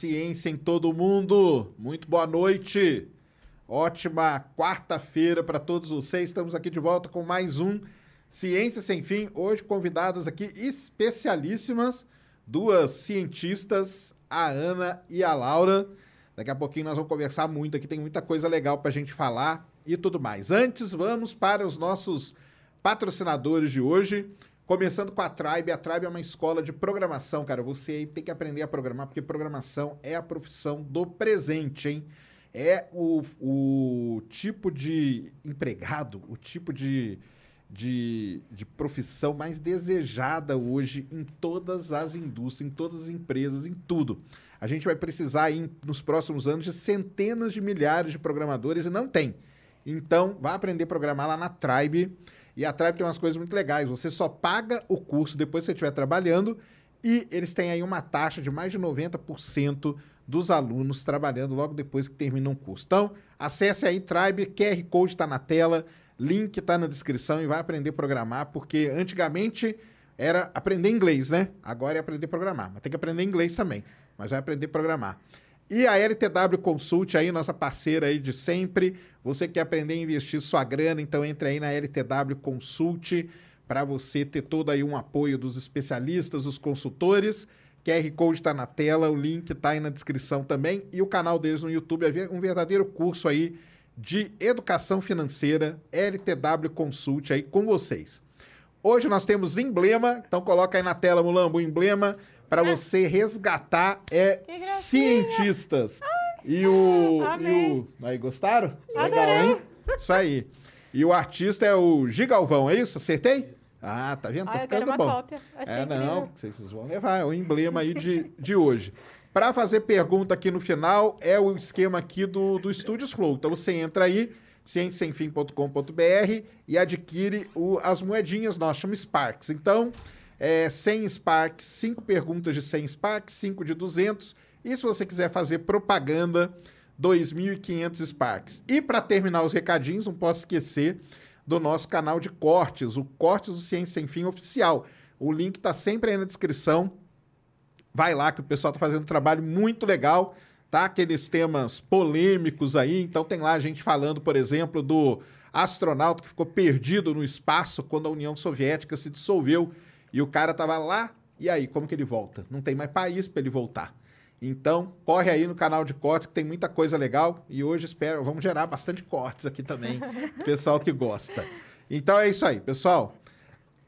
Ciência em todo mundo. Muito boa noite. Ótima quarta-feira para todos vocês. Estamos aqui de volta com mais um Ciência Sem Fim. Hoje convidadas aqui especialíssimas, duas cientistas, a Ana e a Laura. Daqui a pouquinho nós vamos conversar muito aqui, tem muita coisa legal para a gente falar e tudo mais. Antes, vamos para os nossos patrocinadores de hoje. Começando com a Tribe. A Tribe é uma escola de programação, cara. Você tem que aprender a programar, porque programação é a profissão do presente, hein? É o, o tipo de empregado, o tipo de, de, de profissão mais desejada hoje em todas as indústrias, em todas as empresas, em tudo. A gente vai precisar aí, nos próximos anos de centenas de milhares de programadores e não tem. Então, vá aprender a programar lá na Tribe. E a Tribe tem umas coisas muito legais. Você só paga o curso depois que você estiver trabalhando e eles têm aí uma taxa de mais de 90% dos alunos trabalhando logo depois que terminam o curso. Então, acesse aí Tribe, QR Code está na tela, link está na descrição e vai aprender a programar, porque antigamente era aprender inglês, né? Agora é aprender a programar, mas tem que aprender inglês também, mas vai aprender a programar. E a LTW Consult aí, nossa parceira aí de sempre. Você quer aprender a investir sua grana, então entre aí na LTW Consult para você ter todo aí um apoio dos especialistas, dos consultores. QR Code está na tela, o link está aí na descrição também. E o canal deles no YouTube é um verdadeiro curso aí de educação financeira, LTW Consult aí com vocês. Hoje nós temos emblema, então coloca aí na tela, Mulambo, o emblema para você resgatar é cientistas. E o, e o. Aí, gostaram? Legal, hein? Isso aí. E o artista é o Gigalvão, é isso? Acertei? Ah, tá vendo? Tá Ah, ficando bom. é, incrível. não, vocês vão levar, é o emblema aí de, de hoje. Para fazer pergunta aqui no final, é o esquema aqui do, do Studios Flow. Então você entra aí, ciênciasemfim.com.br e adquire o, as moedinhas, nós chamamos Sparks. Então, é, 100 Sparks, 5 perguntas de 100 Sparks, 5 de 200. E se você quiser fazer propaganda, 2.500 Sparks. E para terminar os recadinhos, não posso esquecer do nosso canal de cortes, o Cortes do Ciência Sem Fim Oficial. O link está sempre aí na descrição. Vai lá que o pessoal está fazendo um trabalho muito legal, tá? Aqueles temas polêmicos aí. Então tem lá a gente falando, por exemplo, do astronauta que ficou perdido no espaço quando a União Soviética se dissolveu e o cara tava lá. E aí, como que ele volta? Não tem mais país para ele voltar. Então, corre aí no canal de cortes que tem muita coisa legal e hoje espero, vamos gerar bastante cortes aqui também, pessoal que gosta. Então é isso aí, pessoal.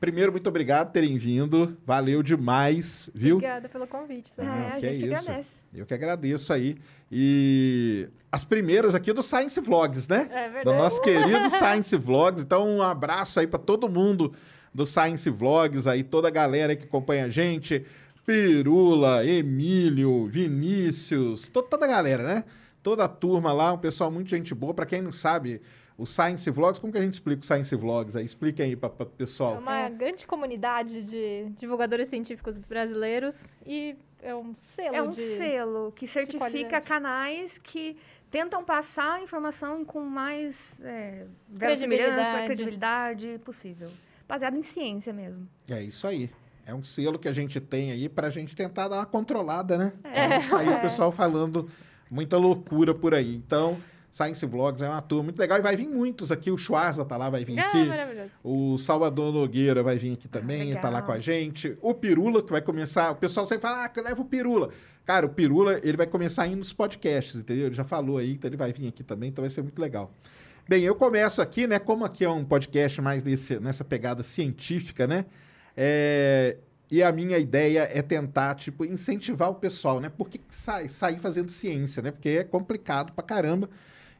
Primeiro, muito obrigado por terem vindo. Valeu demais, viu? Obrigada pelo convite. Ah. É, a gente isso. agradece. Eu que agradeço aí. E as primeiras aqui do Science Vlogs, né? É verdade. Do nosso querido Science Vlogs. Então, um abraço aí para todo mundo do Science Vlogs aí, toda a galera que acompanha a gente. Pirula, Emílio, Vinícius, to- toda a galera, né? Toda a turma lá, um pessoal muito gente boa. Para quem não sabe, o Science Vlogs, como que a gente explica o Science Vlogs aí? Explica aí para o É pessoal. uma grande comunidade de divulgadores científicos brasileiros e é um selo É um de... selo que certifica canais que tentam passar a informação com mais é, Credibilidade. credibilidade possível. Baseado em ciência mesmo. É isso aí. É um selo que a gente tem aí pra gente tentar dar uma controlada, né? É. Não sair o É. pessoal falando muita loucura por aí. Então, Science Vlogs é uma turma muito legal e vai vir muitos aqui. O Schwarza tá lá, vai vir Ah, aqui. maravilhoso. O Salvador Nogueira vai vir aqui também, legal. tá lá com a gente. O Pirula, que vai começar. O pessoal sempre fala, ah, levo o Pirula. Cara, o Pirula, ele vai começar indo nos podcasts, entendeu? Ele já falou aí, então ele vai vir aqui também, então vai ser muito legal. Bem, eu começo aqui, né? Como aqui é um podcast mais desse, nessa pegada científica, né? É, E a minha ideia é tentar, tipo, incentivar o pessoal, né? Porque sai, sair fazendo ciência, né? Porque é complicado pra caramba.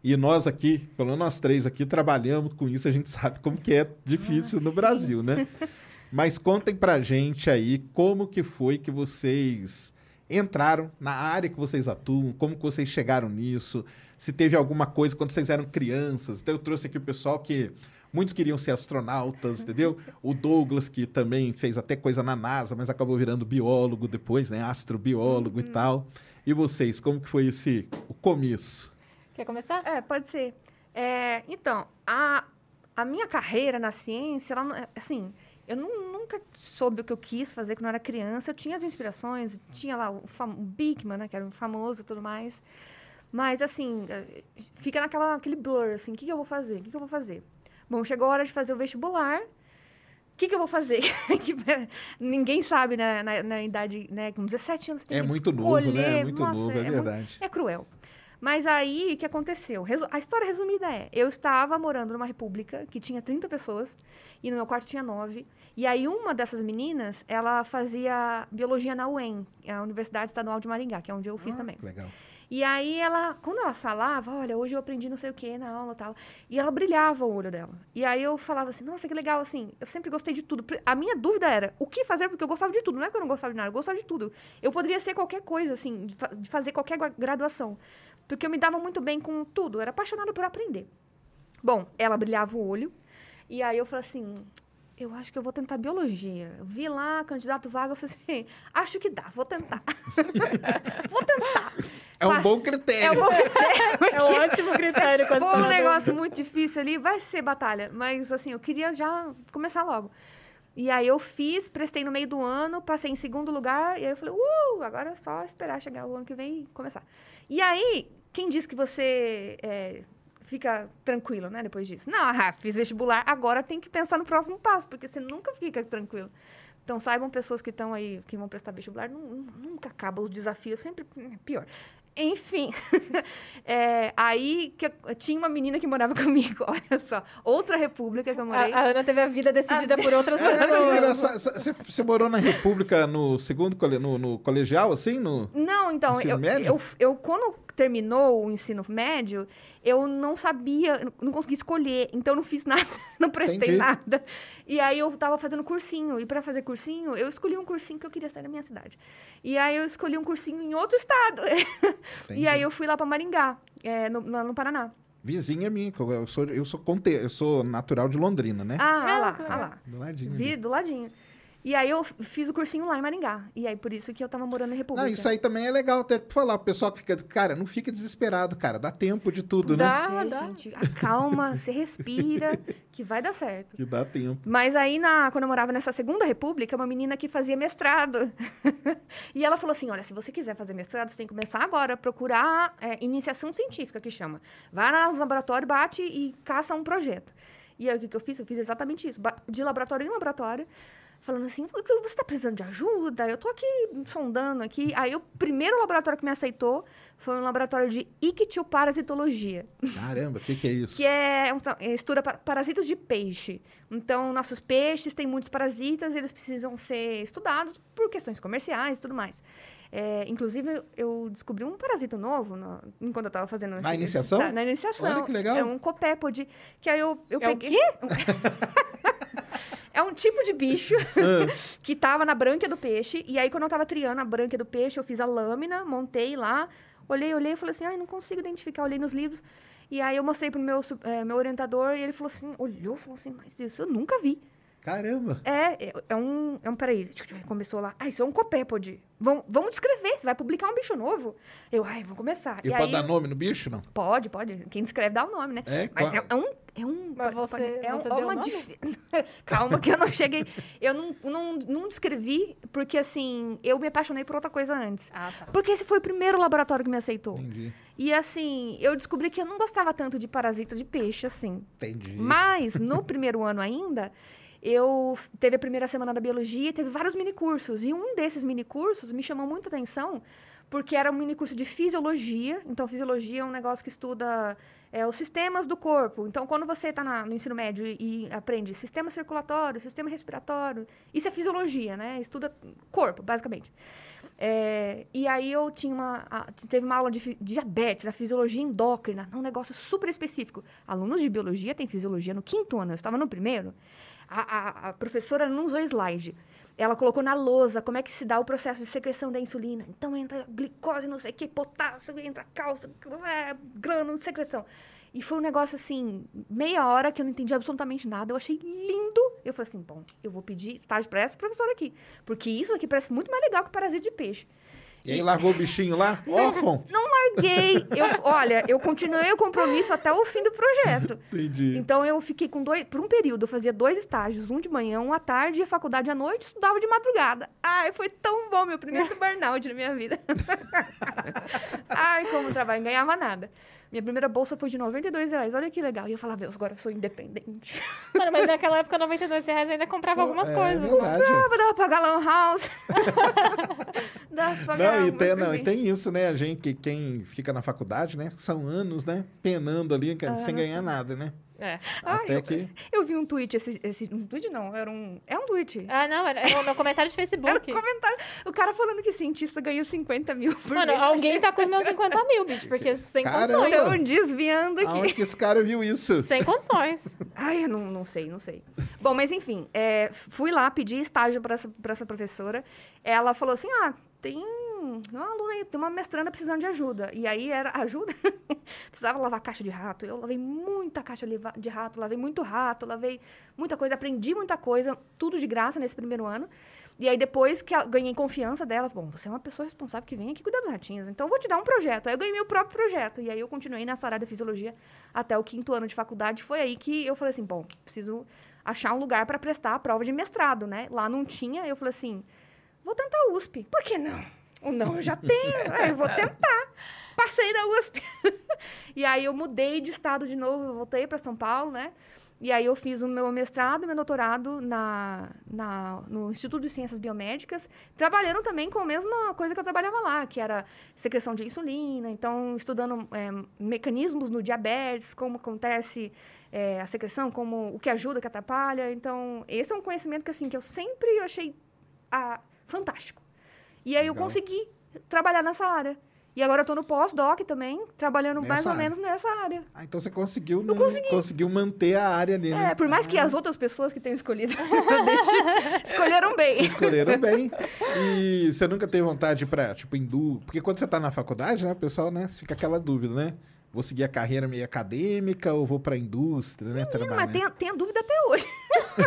E nós aqui, pelo menos nós três aqui, trabalhamos com isso, a gente sabe como que é difícil Ah, no sim. Brasil, né? Mas contem pra gente aí como que foi que vocês entraram na área que vocês atuam, como que vocês chegaram nisso, se teve alguma coisa quando vocês eram crianças. Então eu trouxe aqui o pessoal que muitos queriam ser astronautas, entendeu? O Douglas que também fez até coisa na NASA, mas acabou virando biólogo depois, né? Astrobiólogo e tal. E vocês, como que foi esse o começo? Quer começar? É, pode ser. É, então, a, a minha carreira na ciência, ela, não- é, assim, eu nu- nunca soube o que eu quis fazer quando eu era criança. Eu tinha as inspirações, tinha lá o, fam- o Bigman, né, que era famoso e tudo mais. Mas, assim, eh, fica naquela, aquele blur, assim, o que, que eu vou fazer? O que, que eu vou fazer? Bom, chegou a hora de fazer o vestibular. O que, que eu vou fazer? Que, Ninguém sabe, né, na, na idade, né, com 17 anos, tem É que muito novo, né? É muito Nossa, novo, é, muito- verdade. é cruel. Mas aí, o que aconteceu? Resu- a história resumida é: eu estava morando numa república que tinha 30 pessoas e no meu quarto tinha 9. E aí, uma dessas meninas, ela fazia biologia na UEM, a Universidade Estadual de Maringá, que é onde eu fiz Ah, também. Legal. E aí, ela, quando ela falava, olha, hoje eu aprendi não sei o que na aula e tal, e ela brilhava o olho dela. E aí eu falava assim, nossa, que legal, assim, eu sempre gostei de tudo. A minha dúvida era, o que fazer? Porque eu gostava de tudo, não é que eu não gostava de nada, eu gostava de tudo. Eu poderia ser qualquer coisa, assim, de, fa- de fazer qualquer gra- graduação. Porque eu me dava muito bem com tudo, eu era apaixonada por aprender. Bom, ela brilhava o olho, e aí eu falei assim, eu acho que eu vou tentar biologia. Eu vi lá, candidato vaga, eu falei assim, acho que dá, vou tentar. vou tentar. É um bom É critério. um bom critério. É um ótimo critério. Foi um negócio muito difícil ali, vai ser batalha. Mas, assim, eu queria já começar logo. E aí eu fiz, prestei no meio do ano, passei em segundo lugar, e aí eu falei, uh, agora é só esperar chegar o ano que vem e começar. E aí, quem diz que você é, fica tranquilo, né, depois disso? Não, ah, fiz vestibular, agora tem que pensar no próximo passo, porque você nunca fica tranquilo. Então, saibam pessoas que estão aí, que vão prestar vestibular, nu- nunca acaba os desafios, sempre é pior. Enfim, é, aí que eu- tinha uma menina que morava comigo, olha só. Outra república que eu morei. A, a Ana teve a vida decidida por outras pessoas. Você você morou na República no segundo no, no colegial, assim? No... Não, então, eu, eu, eu, quando terminou o ensino médio, eu não sabia, não consegui escolher, então eu não fiz nada, não prestei Entendi. nada. E aí eu tava fazendo cursinho, e para fazer cursinho, eu escolhi um cursinho que eu queria sair da minha cidade. E aí eu escolhi um cursinho em outro estado. Entendi. e aí eu fui lá para Maringá, é, no, lá no Paraná. Vizinha minha, eu sou, eu sou, conte... eu sou natural de Londrina, né? Ah, Ah, lá, que ah lá. Do ladinho. Vi ali. do ladinho. E aí eu fiz o cursinho lá em Maringá. E aí por isso que eu tava morando em República. Não, isso aí também é legal até pra falar. O pessoal que fica. Cara, não fica desesperado, cara. Dá tempo de tudo, né? Dá. Pois é, gente. Acalma, você respira, que vai dar certo. Que dá tempo. Mas aí, na, quando eu morava nessa segunda república, uma menina que fazia mestrado. e ela falou assim: olha, se você quiser fazer mestrado, você tem que começar agora a procurar é, iniciação científica, que chama. Vai lá nos laboratórios, bate e caça um projeto. E aí, o que, que eu fiz? Eu fiz exatamente isso. De laboratório em laboratório, falando assim, "O que- você está precisando de ajuda? Eu estou aqui sondando aqui. Aí, o primeiro laboratório que me aceitou foi um laboratório de ictioparasitologia Caramba, o que, que é isso? que é, é, estuda pa- parasitas de peixe. Então, nossos peixes têm muitos parasitas, eles precisam ser estudados por questões comerciais e tudo mais. É, inclusive, eu descobri um parasito novo no- enquanto eu estava fazendo... esse- esse- iniciação? tá, na iniciação. Olha que legal. É um copépode, que aí eu, eu É o peguei... É um tipo de bicho Ah. que tava na brânquia do peixe. E aí, quando eu tava triando a brânquia do peixe, eu fiz a lâmina, montei lá, olhei, olhei e falei assim, ai, não consigo identificar. Olhei nos livros. E aí eu mostrei pro meu, eh, meu orientador e ele falou assim, olhou falou assim, mas isso eu nunca vi. Caramba. É, é, é um. É um. Peraí, começou lá. Ah, isso é um copépode. Vamos, vamos descrever. Você vai publicar um bicho novo. Eu, ai, vou começar. E, E, pode aí, dar nome no bicho, não? Pode, pode. Quem descreve dá o nome, né? É, Mas qual- é, é um. É um Mas você- é você um- deu uma dif- Calma, que eu não cheguei. Eu não, não, não descrevi, porque assim, eu me apaixonei por outra coisa antes. Ah, tá. Porque esse foi o primeiro laboratório que me aceitou. Entendi. E assim, eu descobri que eu não gostava tanto de parasita de peixe, assim. Entendi. Mas, no primeiro ano ainda, eu teve a primeira semana da biologia e teve vários minicursos. E um desses minicursos me chamou muita atenção, porque era um minicurso de fisiologia. Então, fisiologia é um negócio que estuda é, os sistemas do corpo. Então, quando você está no ensino médio e, e aprende sistema circulatório, sistema respiratório, isso é fisiologia, né? Estuda corpo, basicamente. É, e aí eu tinha uma. a- teve uma aula de diabetes, a fisiologia endócrina, um negócio super específico. Alunos de biologia têm fisiologia no quinto ano, eu estava no primeiro. A, a- a professora não usou slide. Ela colocou na lousa como é que se dá o processo de secreção da insulina. Então entra glicose, não sei o que, potássio, entra cálcio, é, grânulo, secreção. E foi um negócio assim, meia hora que eu não entendi absolutamente nada. Eu achei lindo. Eu falei assim: bom, eu vou pedir estágio para essa professora aqui. Porque isso aqui parece muito mais legal que parasita de peixe. E aí largou o bichinho lá, órfão. Não larguei. Eu, olha, eu continuei o compromisso até o fim do projeto. Entendi. Então eu fiquei com dois. Por um período, eu fazia dois estágios, um de manhã, um à tarde, e a faculdade à noite, estudava de madrugada. Ai, foi tão bom, meu primeiro burnout na minha vida. Ai, como trabalho, não ganhava nada. Minha primeira bolsa foi de 92 reais. Olha que legal. E eu falava, Deus, agora eu sou independente. Mano, mas naquela época, 92 reais ainda comprava algumas é, coisas. verdade. Dava, dava pra pagar lan house. dava pra pagar Não, e tem, não, e tem isso, né? A gente, que quem fica na faculdade, né? São anos, né? Penando ali, que- sem ganhar nada, né? É. Ai, Até eu- que. Eu vi um tweet, esse, esse, um tweet não, era um, é um tweet. Ah, não, era era no comentário de Era um Facebook. comentário, o cara falando que cientista ganha 50 mil por Mano, mês. Alguém tá com os meus 50 mil, bicho, porque sem Caramba! condições. Estão desviando aqui. Aonde que esse cara viu isso? Sem condições. Ai, eu não, não sei, não sei. Bom, mas enfim, é, fui lá pedir estágio para essa, pra essa professora. Ela falou assim: ah, tem uma aluna aí, tem uma mestranda precisando de ajuda. E aí era ajuda? Precisava lavar caixa de rato. Eu lavei muita caixa de rato, lavei muito rato, lavei muita coisa, aprendi muita coisa, tudo de graça nesse primeiro ano. E aí, depois que ganhei confiança dela, bom, você é uma pessoa responsável que vem aqui cuidar dos ratinhos, então eu vou te dar um projeto. Aí eu ganhei meu próprio projeto. E aí eu continuei nessa área da fisiologia até o quinto ano de faculdade. Foi aí que eu falei assim, bom, preciso achar um lugar para prestar a prova de mestrado, né? Lá não tinha, eu falei assim, vou tentar a USP. Por que não? O não eu já tenho, é, eu vou tentar. Passei na USP. e aí eu mudei de estado de novo, voltei para São Paulo, né? E aí eu fiz o meu mestrado e meu doutorado na, na, no Instituto de Ciências Biomédicas, trabalhando também com a mesma coisa que eu trabalhava lá, que era secreção de insulina, então estudando é, mecanismos no diabetes, como acontece é, a secreção, como o que ajuda, o que atrapalha. Então, esse é um conhecimento que, assim, que eu sempre achei ah, fantástico. E aí eu Legal. consegui trabalhar nessa área. E agora eu tô no pós-doc também, trabalhando mais Nessa ou área. menos nessa área. Ah, então você conseguiu, não, conseguiu manter a área ali, né? É, por mais que as outras pessoas que tenham escolhido escolheram bem. Escolheram bem. E você nunca teve vontade pra, tipo, indú... Porque quando você tá na faculdade, né, o pessoal, né, fica aquela dúvida, né? Vou seguir a carreira meio acadêmica ou vou pra indústria, né? Trabalhar. mas tenho, tenho dúvida até hoje.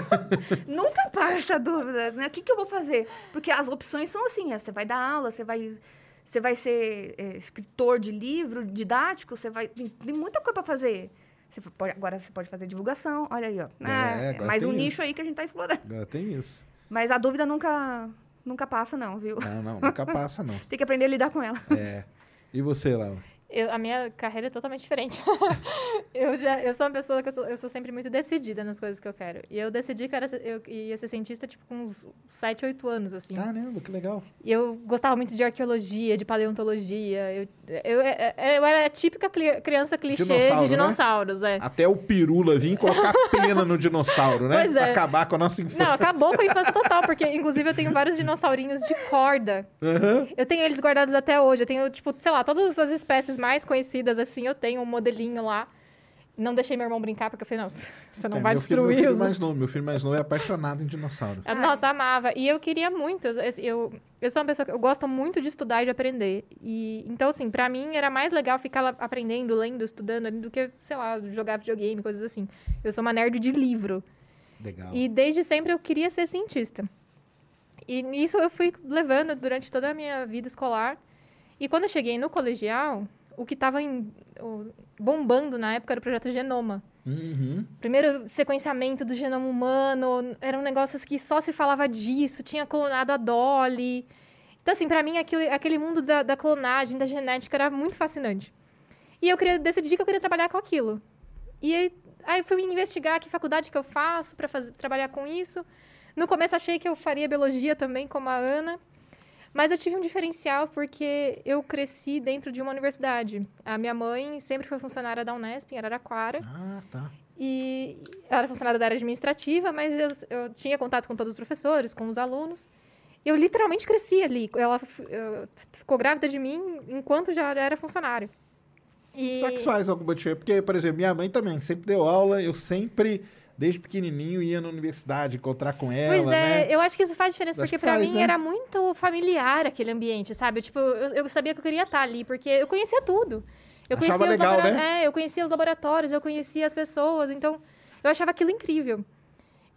Nunca para essa dúvida, né? O que, que eu vou fazer? Porque as opções são assim, é, você vai dar aula, você vai, você vai ser é, escritor de livro didático, você vai... Tem, tem muita coisa para fazer. Você pode, agora você pode fazer divulgação, olha aí, ó. Ah, É, mais um tem nicho isso. aí que a gente tá explorando. Agora tem isso. Mas a dúvida nunca, nunca passa não, viu? Não, não, nunca passa, não. Tem que aprender a lidar com ela. É. E você, Laura? Eu- a minha carreira é totalmente diferente. eu, já, eu sou uma pessoa que eu sou, eu sou sempre muito decidida nas coisas que eu quero. E eu decidi que eu, era, eu ia ser cientista, tipo, com uns 7, 8 anos, assim. Caramba, que legal. E eu gostava muito de arqueologia, de paleontologia. Eu, eu, eu, eu era a típica criança clichê Dinossauro, né? de dinossauros, é. Até o pirula vir colocar pena no dinossauro, né? Pois é. Acabar com a nossa infância. Não, acabou com a infância total, porque inclusive eu tenho vários dinossaurinhos de corda. Aham. Eu tenho eles guardados até hoje. Eu tenho, tipo, sei lá, todas as espécies mais conhecidas, assim, eu tenho um modelinho lá. Não deixei meu irmão brincar, porque eu falei, não, você não É, vai meu filho, meu destruir filho os... mais novo, meu filho mais novo é apaixonado em dinossauro. Ah, Nossa, amava. E eu queria muito. Eu, eu, eu sou uma pessoa que eu gosto muito de estudar e de aprender. E, então, assim, pra mim era mais legal ficar aprendendo, lendo, estudando, do que, sei lá, jogar videogame, coisas assim. Eu sou uma nerd de livro. Legal. E desde sempre eu queria ser cientista. E nisso eu fui levando durante toda a minha vida escolar. E quando eu cheguei no colegial, o que estava bombando na época era o projeto Genoma. Uhum. Primeiro sequenciamento do genoma humano, eram negócios que só se falava disso, tinha clonado a Dolly. Então, assim, pra mim, aquele, aquele mundo da, da clonagem, da genética, era muito fascinante. E eu queria decidir que eu queria trabalhar com aquilo. E aí, aí fui investigar que faculdade que eu faço para trabalhar com isso. No começo achei que eu faria biologia também, como a Ana. Mas eu tive um diferencial porque eu cresci dentro de uma universidade. A minha mãe sempre foi funcionária da Unesp, em Araraquara. Ah, tá. E ela era funcionária da área administrativa, mas eu, eu tinha contato com todos os professores, com os alunos. Eu literalmente cresci ali. Ela eu, ficou grávida de mim enquanto já era funcionária. E... Será que isso faz alguma diferença? Porque, por exemplo, minha mãe também sempre deu aula, eu sempre desde pequenininho ia na universidade encontrar com ela. Pois é, né? eu acho que isso faz diferença, Acho porque faz, mim né? era muito familiar aquele ambiente, sabe? Tipo, eu, eu sabia que eu queria estar ali, porque eu conhecia tudo. Eu Achava conhecia legal, labora- né? É, eu conhecia os laboratórios, eu conhecia as pessoas, então eu achava aquilo incrível.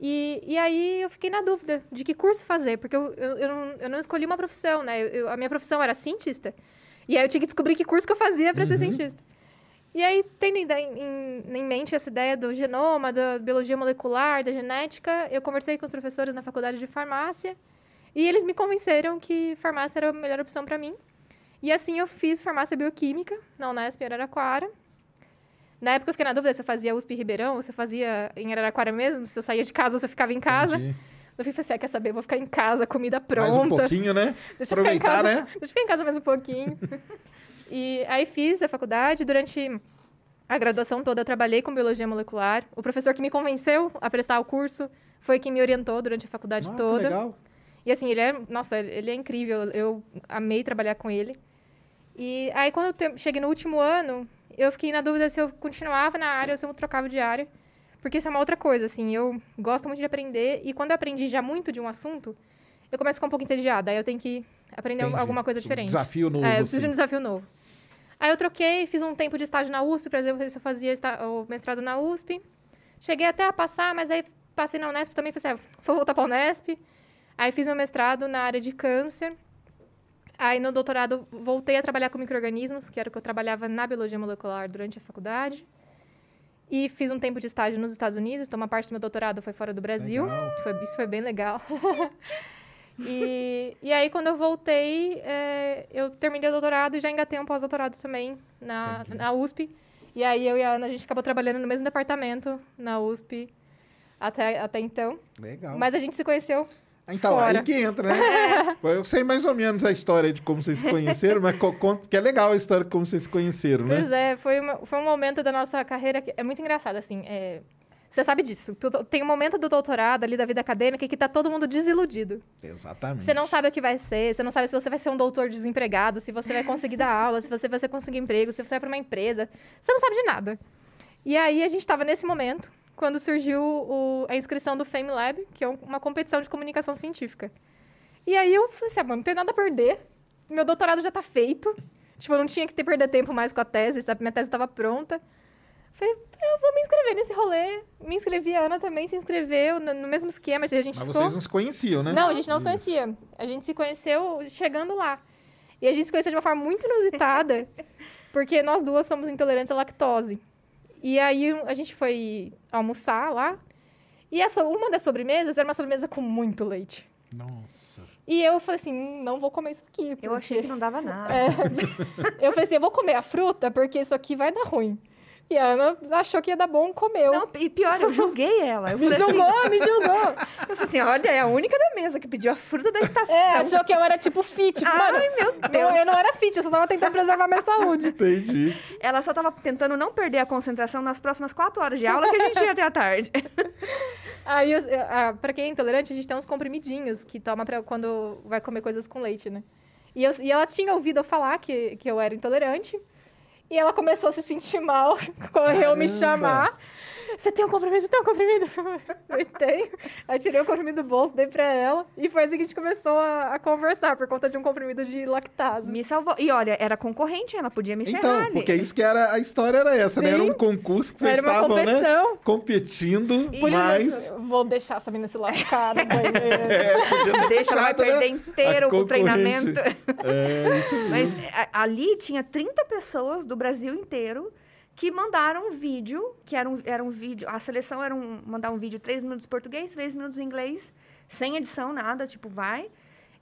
E, e aí eu fiquei na dúvida de que curso fazer, porque eu, eu, eu, não, eu não escolhi uma profissão, né? Eu- eu- a minha profissão era cientista. E aí eu tinha que descobrir que curso que eu fazia para Uhum. ser cientista. E aí, tendo em, em, em mente essa ideia do genoma, da biologia molecular, da genética, eu conversei com os professores na faculdade de farmácia e eles me convenceram que farmácia era a melhor opção para mim. E assim eu fiz farmácia bioquímica na Unesp em Araraquara. Na época eu fiquei na dúvida se eu fazia USP Ribeirão ou se eu fazia em Araraquara mesmo, se eu saía de casa ou se eu ficava em casa. Entendi. Eu falei assim, ah, quer saber, vou ficar em casa, comida pronta. Mais um pouquinho, né? Deixa eu ficar em Aproveitar, casa, né? Deixa eu ficar em casa mais um pouquinho. e aí fiz a faculdade. Durante a graduação toda, eu trabalhei com biologia molecular. O professor que me convenceu a prestar o curso foi quem me orientou durante a faculdade Ah, que toda. legal. E assim, ele é, nossa, ele é incrível. Eu amei trabalhar com ele. E aí, quando eu cheguei no último ano, eu fiquei na dúvida se eu continuava na área ou se eu trocava de área. Porque isso é uma outra coisa, assim. Eu gosto muito de aprender. E quando eu aprendi já muito de um assunto, eu começo a ficar um pouco entediada. Aí eu tenho que aprender Entendi. alguma coisa Um diferente. desafio novo, É, eu preciso de assim. um desafio novo. Aí eu troquei, fiz um tempo de estágio na USP, por exemplo, se eu fazia o mestrado na USP. Cheguei até a passar, mas aí passei na Unesp também, falei assim, ah, vou voltar para a Unesp. Aí fiz meu mestrado na área de câncer. Aí no doutorado voltei a trabalhar com micro-organismos, que era o que eu trabalhava na biologia molecular durante a faculdade. E fiz um tempo de estágio nos Estados Unidos, então uma parte do meu doutorado foi fora do Brasil. Legal. que foi- isso foi bem legal. e, e aí, quando eu voltei, é, eu terminei o doutorado e já engatei um pós-doutorado também na, Entendi. na USP. E aí, eu e a Ana, a gente acabou trabalhando no mesmo departamento na USP até, até então. Legal. Mas a gente se conheceu Então, fora. aí que entra, né? Eu sei mais ou menos a história de como vocês se conheceram, mas co- conta que é legal a história de como vocês se conheceram, né? Pois é, foi, uma- foi um momento da nossa carreira que é muito engraçado, assim. é, você sabe disso. Tem um momento do doutorado ali, da vida acadêmica, que tá todo mundo desiludido. Exatamente. Você não sabe o que vai ser, você não sabe se você vai ser um doutor desempregado, se você vai conseguir dar aula, se você vai conseguir emprego, se você vai para uma empresa. Você não sabe de nada. E aí a gente estava nesse momento, quando surgiu o- a inscrição do Fame Lab, que é um- uma competição de comunicação científica. E aí eu falei assim, ah, mano, não tem nada a perder. Meu doutorado já tá feito. Tipo, eu não tinha que ter perder tempo mais com a tese, sabe? Minha tese estava pronta. Falei, eu vou me inscrever nesse rolê. Me inscrevi, a Ana também se inscreveu no, no mesmo esquema, a gente Mas ficou... vocês não se conheciam, né? Não, a gente não se Isso. conhecia. A gente se conheceu chegando lá. E a gente se conheceu de uma forma muito inusitada, porque nós duas somos intolerantes à lactose. E aí a gente foi almoçar lá. E a so- uma das sobremesas era uma sobremesa com muito leite. Nossa. E eu falei assim, "Hum, não vou comer isso aqui. Eu achei que porque- não dava nada. Eu falei assim, eu vou comer a fruta porque isso aqui vai dar ruim. E a Ana achou que ia dar bom, comeu. Não, e pior, eu julguei ela. Eu me assim, julgou, me julgou. eu falei assim, olha, é a única da mesa que pediu a fruta da estação. É, achou que eu era tipo fit. Mano, Ai, meu não, Deus. eu não era fit, eu só tava tentando preservar minha saúde. Entendi. Ela só tava tentando não perder a concentração nas próximas quatro horas de aula que a gente ia até a tarde. Aí, eu- eu- ah, pra quem é intolerante, a gente tem uns comprimidinhos que toma pra quando vai comer coisas com leite, né? E, eu- e ela tinha ouvido eu falar que, que eu era intolerante. E ela começou a se sentir mal, correu me chamar. Você tem um comprimido? Você tem um comprimido? Eu tenho. Aí tirei o comprimido do bolso, dei pra ela. E foi assim que a gente começou a, a conversar, por conta de um comprimido de lactase. Me salvou. E olha, era concorrente, ela podia me ferrar Então, ali. porque isso que era a história era essa, né? Era Sim. um concurso que vocês Era uma estavam, né? Competindo, Podia- mas. Vou deixar essa menina se lascar no banheiro. É, podia Deixa, ela vai deixado, né? perder inteiro o treinamento. É, isso mesmo. Mas ali tinha 30 pessoas do Brasil inteiro que mandaram um vídeo, que era um, era um vídeo, a seleção era um, mandar um vídeo 3 minutos em português, 3 minutos em inglês, sem edição, nada, tipo, vai.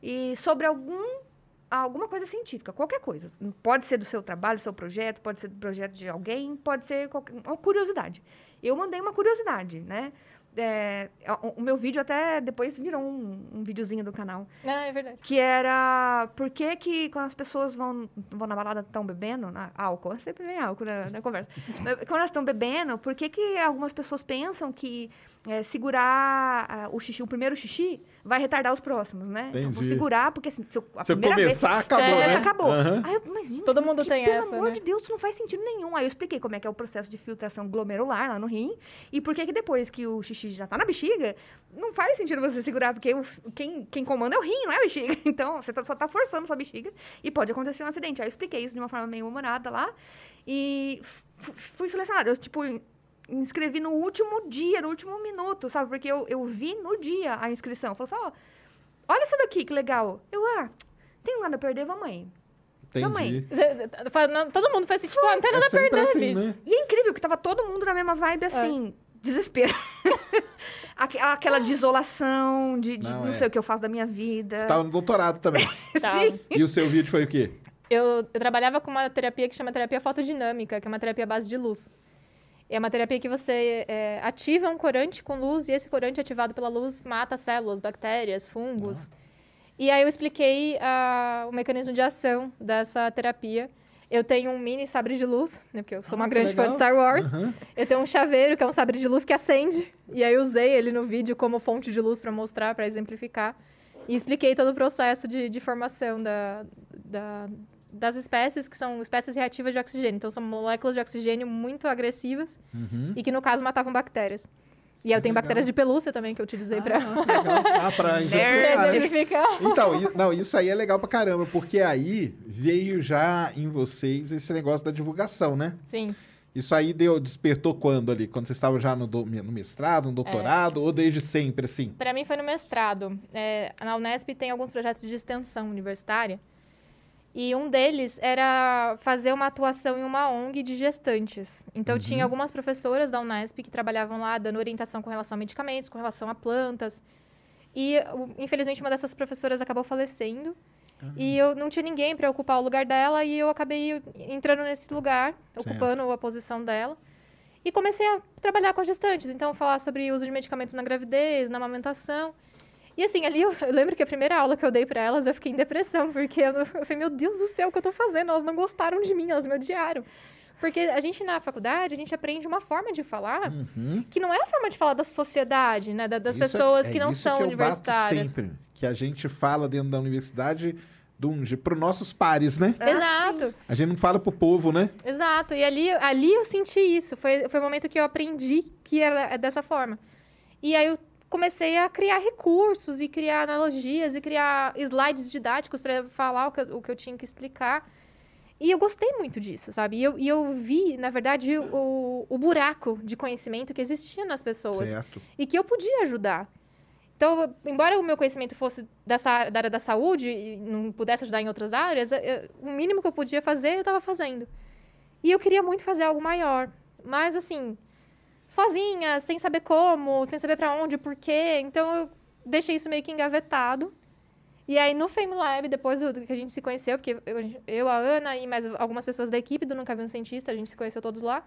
E sobre algum alguma coisa científica, qualquer coisa. Pode ser do seu trabalho, do seu projeto, pode ser do projeto de alguém, pode ser qualquer, uma curiosidade. Eu mandei uma curiosidade, né? É, o, meu vídeo até depois virou um, um videozinho do canal. Ah, é verdade. Que era por que, que quando as pessoas vão, vão na balada estão bebendo, na, álcool, sempre vem álcool na, na conversa. Quando elas estão bebendo, por que, que algumas pessoas pensam que é, segurar ah, o xixi, o primeiro xixi, vai retardar os próximos, né? Então, vou Entendi. segurar, porque assim, se eu, a Se primeira começar, vez, acabou, se eu começar, né? acabou. Aham. Aí eu, mas, gente, Todo mundo que, tem pelo essa, amor né? de Deus, isso não faz sentido nenhum. Aí eu expliquei como é que é o processo de filtração glomerular lá no rim e por que que depois que o xixi já tá na bexiga, não faz sentido você segurar, porque o, quem, quem comanda é o rim, não é a bexiga. Então, você tá- só tá forçando sua bexiga e pode acontecer um acidente. Aí eu expliquei isso de uma forma meio humorada lá e fui selecionada. Eu, tipo, inscrevi no último dia, no último minuto, sabe? Porque eu, eu vi no dia a inscrição. Falou assim, ó, olha isso daqui, que legal. Eu, ah, tem nada a perder, vamos aí. Vamos aí. Entendi. Fala- não, Todo mundo faz assim, tipo, ah, não tem nada É a perder, assim, bicho. né? E é incrível que tava todo mundo na mesma vibe, assim, desespero. Aque- Aquela desolação de, de Não, não, é. sei o que eu faço da minha vida. Você tava no doutorado também. Tá. Sim. e o seu vídeo foi o quê? Eu, eu trabalhava com uma terapia que chama terapia fotodinâmica, que é uma terapia base de luz. É uma terapia que você é, ativa um corante com luz e esse corante ativado pela luz mata células, bactérias, fungos. E aí eu expliquei ah, o mecanismo de ação dessa terapia. Eu tenho um mini sabre de luz, né, porque eu sou uma Ah, que grande fã legal. de Star Wars. Aham. Eu tenho um chaveiro, que é um sabre de luz que acende. E aí eu usei ele no vídeo como fonte de luz para mostrar, para exemplificar. E expliquei todo o processo de, de formação da, da- das espécies, que são espécies reativas de oxigênio. Então, são moléculas de oxigênio muito agressivas e que, no caso, matavam bactérias. E aí eu tenho legal. bactérias de pelúcia também, que eu utilizei para Ah, legal. Ah, pra exemplificar, né? exemplificar. Então, não, isso aí é legal pra caramba, porque aí veio já em vocês esse negócio da divulgação, né? Sim. Isso aí deu, despertou quando ali? Quando vocês estavam já no, do- no mestrado, no doutorado, ou desde sempre, assim? Para mim foi no mestrado. É, na Unesp tem alguns projetos de extensão universitária. E um deles era fazer uma atuação em uma ONG de gestantes. Então, tinha algumas professoras da Unesp que trabalhavam lá dando orientação com relação a medicamentos, com relação a plantas. E, infelizmente, uma dessas professoras acabou falecendo. E eu não tinha ninguém para ocupar o lugar dela e eu acabei entrando nesse lugar, ocupando a posição dela. E comecei a trabalhar com as gestantes. Então, falar sobre o uso de medicamentos na gravidez, na amamentação. E assim, ali eu, eu lembro que a primeira aula que eu dei para elas, eu fiquei em depressão, porque eu, eu falei, meu Deus do céu, o que eu tô fazendo? Elas não gostaram de mim, elas me odiaram. Porque a gente na faculdade, a gente aprende uma forma de falar que não é a forma de falar da sociedade, né? da- das Uhum. Isso é- pessoas é que não isso são que eu bato universitárias. sempre, que a gente fala dentro da universidade de para nossos pares, né? Exato. A gente não fala pro povo, né? Exato, e ali, ali eu senti isso. Foi, foi o momento que eu aprendi que era dessa forma. E aí eu comecei a criar recursos e criar analogias e criar slides didáticos para falar o que, eu, o que eu tinha que explicar. E eu gostei muito disso, sabe? E eu, e eu vi, na verdade, o, o buraco de conhecimento que existia nas pessoas Certo. e que eu podia ajudar. Então, embora o meu conhecimento fosse dessa, da área da saúde e não pudesse ajudar em outras áreas, eu- o mínimo que eu podia fazer, eu estava fazendo. E eu queria muito fazer algo maior. Mas, assim, sozinha, sem saber como, sem saber para onde, por quê. Então, eu deixei isso meio que engavetado. E aí, no FameLab, depois do que a gente se conheceu, porque eu, eu, a Ana e mais algumas pessoas da equipe do Nunca Vi um Cientista, a gente se conheceu todos lá.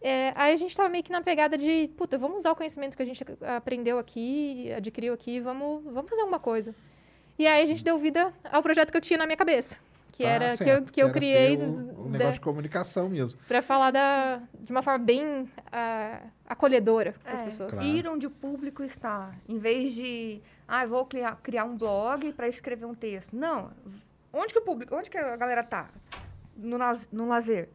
É, aí a gente tava meio que na pegada de, puta, vamos usar o conhecimento que a gente aprendeu aqui, adquiriu aqui, vamos, vamos fazer alguma coisa. E aí a gente deu vida ao projeto que eu tinha na minha cabeça. Que Tá era que eu, certo, que eu era ter criei o, o da- negócio de comunicação mesmo. pra falar da, de uma forma bem ah, acolhedora para as É, pessoas. Claro. Ir onde o público está. Em vez de, ah, eu vou criar, criar um blog para escrever um texto. Não. Onde que o público, onde que a galera tá? No, no lazer.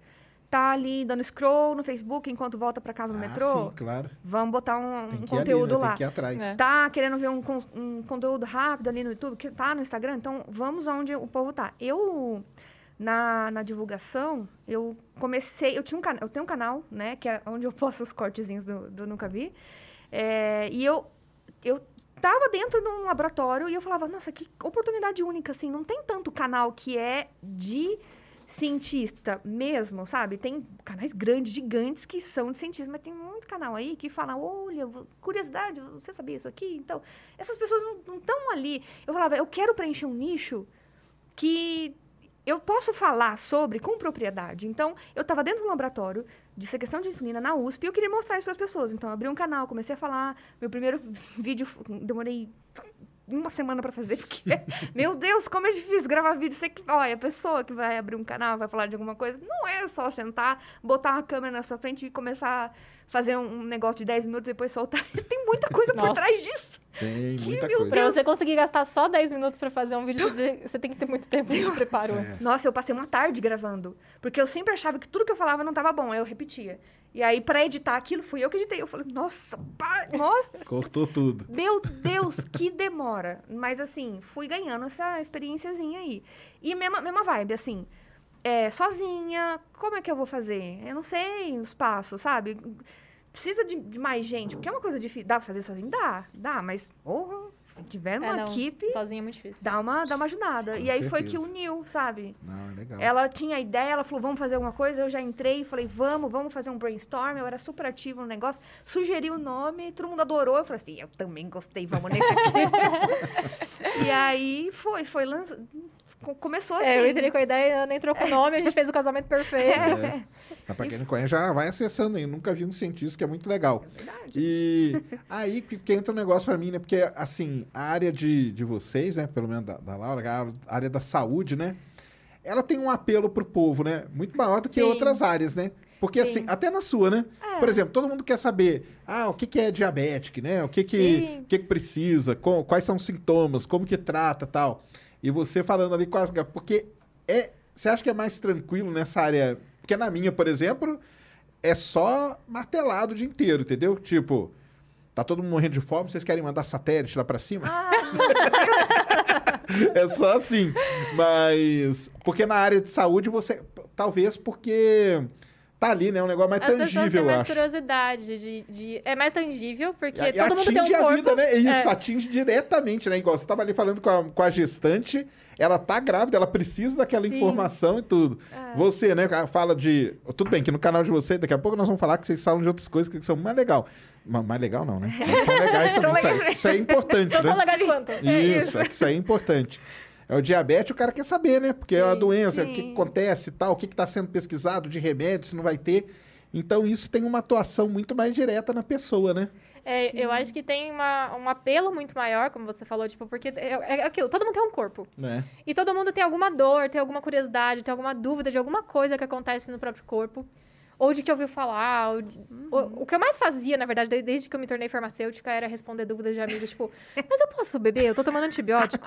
Tá ali dando scroll no Facebook enquanto volta para casa no ah, metrô? sim, claro. Vamos botar um, Tem um que ir ali, conteúdo né? lá. Tem que ir atrás. É. Tá querendo ver um, um conteúdo rápido ali no YouTube, que tá no Instagram? Então, vamos aonde o povo tá. Eu, na, na divulgação, eu comecei... Eu, tinha um, cana- eu tenho um canal, né? Que é onde eu posto os cortezinhos do, do Nunca Vi. É, e eu, eu tava dentro de um laboratório e eu falava, nossa, que oportunidade única, assim. Não tem tanto canal que é de cientista mesmo, sabe? Tem canais grandes, gigantes, que são de cientista, mas tem muito canal aí que fala, olha, curiosidade, você sabia isso aqui? Então, essas pessoas não estão ali. Eu falava, eu quero preencher um nicho que eu posso falar sobre com propriedade. Então, eu estava dentro do laboratório de secreção de insulina na USP e eu queria mostrar isso para as pessoas. Então, abri um canal, comecei a falar. Meu primeiro vídeo, demorei uma semana para fazer, porque, meu Deus, como é difícil gravar vídeo. Você que, olha, a pessoa que vai abrir um canal, vai falar de alguma coisa, não é só sentar, botar uma câmera na sua frente e começar a fazer um negócio de 10 minutos e depois soltar. Tem muita coisa por trás disso. Tem muita meu coisa. Pra você conseguir gastar só 10 minutos pra fazer um vídeo, você tem que ter muito tempo de preparo antes. Nossa, eu passei uma tarde gravando. Porque eu sempre achava que tudo que eu falava não tava bom, aí eu repetia. E aí, pra editar aquilo, fui eu que editei. Eu falei, nossa, pá, nossa, Cortou tudo. meu Deus, que demora. Mas assim, fui ganhando essa experiênciazinha aí. E mesma, mesma vibe, assim, é, sozinha, como é que eu vou fazer? Eu não sei os passos, sabe? Precisa de, de mais gente, porque é uma coisa difícil. Dá pra fazer sozinho? Dá, dá, mas, porra, se tiver uma É, não, equipe, Sozinho é muito difícil. dá uma, dá uma ajudada. Com e aí foi que certeza. uniu, sabe? Não, é legal. Ela tinha a ideia, ela falou, vamos fazer alguma coisa. Eu já entrei e falei, vamos, vamos fazer um brainstorm. Eu era super ativa no negócio. Sugeri o nome, todo mundo adorou. Eu falei assim, eu também gostei, vamos nesse aqui. e aí foi, foi lança... co- Começou assim. É, eu entrei com a ideia, nem trocou o nome, a gente fez o casamento perfeito. É. Mas pra quem não conhece, já vai acessando aí. Nunca vi um cientista que é muito legal. E aí que, que entra um negócio pra mim, né? Porque, assim, a área de, de vocês, né? Pelo menos da, da Laura, a área da saúde, né? Ela tem um apelo pro povo, né? Muito maior do que Sim. outras áreas, né? Porque, Sim. assim, até na sua, né? É. Por exemplo, todo mundo quer saber, ah, o que, que é diabético, né? O que que, o que, que precisa, co- quais são os sintomas, como que trata tal. E você falando ali com as... Porque é... Você acha que é mais tranquilo nessa área? Porque na minha, por exemplo, é só martelado o dia inteiro, entendeu? Tipo, tá todo mundo morrendo de fome, vocês querem mandar satélite lá pra cima? Ah, é só assim. Mas. Porque na área de saúde você. Talvez porque. Tá ali, né? Um negócio mais As tangível, eu mais acho. curiosidade de, de- É mais tangível, porque E, e todo mundo tem um corpo. a vida, né? Isso, É. atinge diretamente, né? Igual você tava ali falando com a, com a gestante, ela tá grávida, ela precisa daquela Sim. informação e tudo. É. Você, né, fala de. Tudo bem que no canal de você, daqui a pouco nós vamos falar que vocês falam de outras coisas que são mais legal. Ma- Mais legal não, né? São legais também. Isso, legais. isso é importante, São né? tão legais quanto. Isso, é que isso é importante. É o diabetes, o cara quer saber, né? Porque é uma Sim, doença, o que, que sim. acontece e tal, o que está sendo pesquisado de remédio, se não vai ter. Então, isso tem uma atuação muito mais direta na pessoa, né? É, eu acho que tem uma, um apelo muito maior, como você falou, tipo, porque é, é aquilo, todo mundo tem um corpo. né? E todo mundo tem alguma dor, tem alguma curiosidade, tem alguma dúvida de alguma coisa que acontece no próprio corpo. Ou de que ouviu falar. ou de- o, o que eu mais fazia, na verdade, de- desde que eu me tornei farmacêutica, era responder dúvidas de amigos, tipo, mas eu posso beber? Eu tô tomando antibiótico.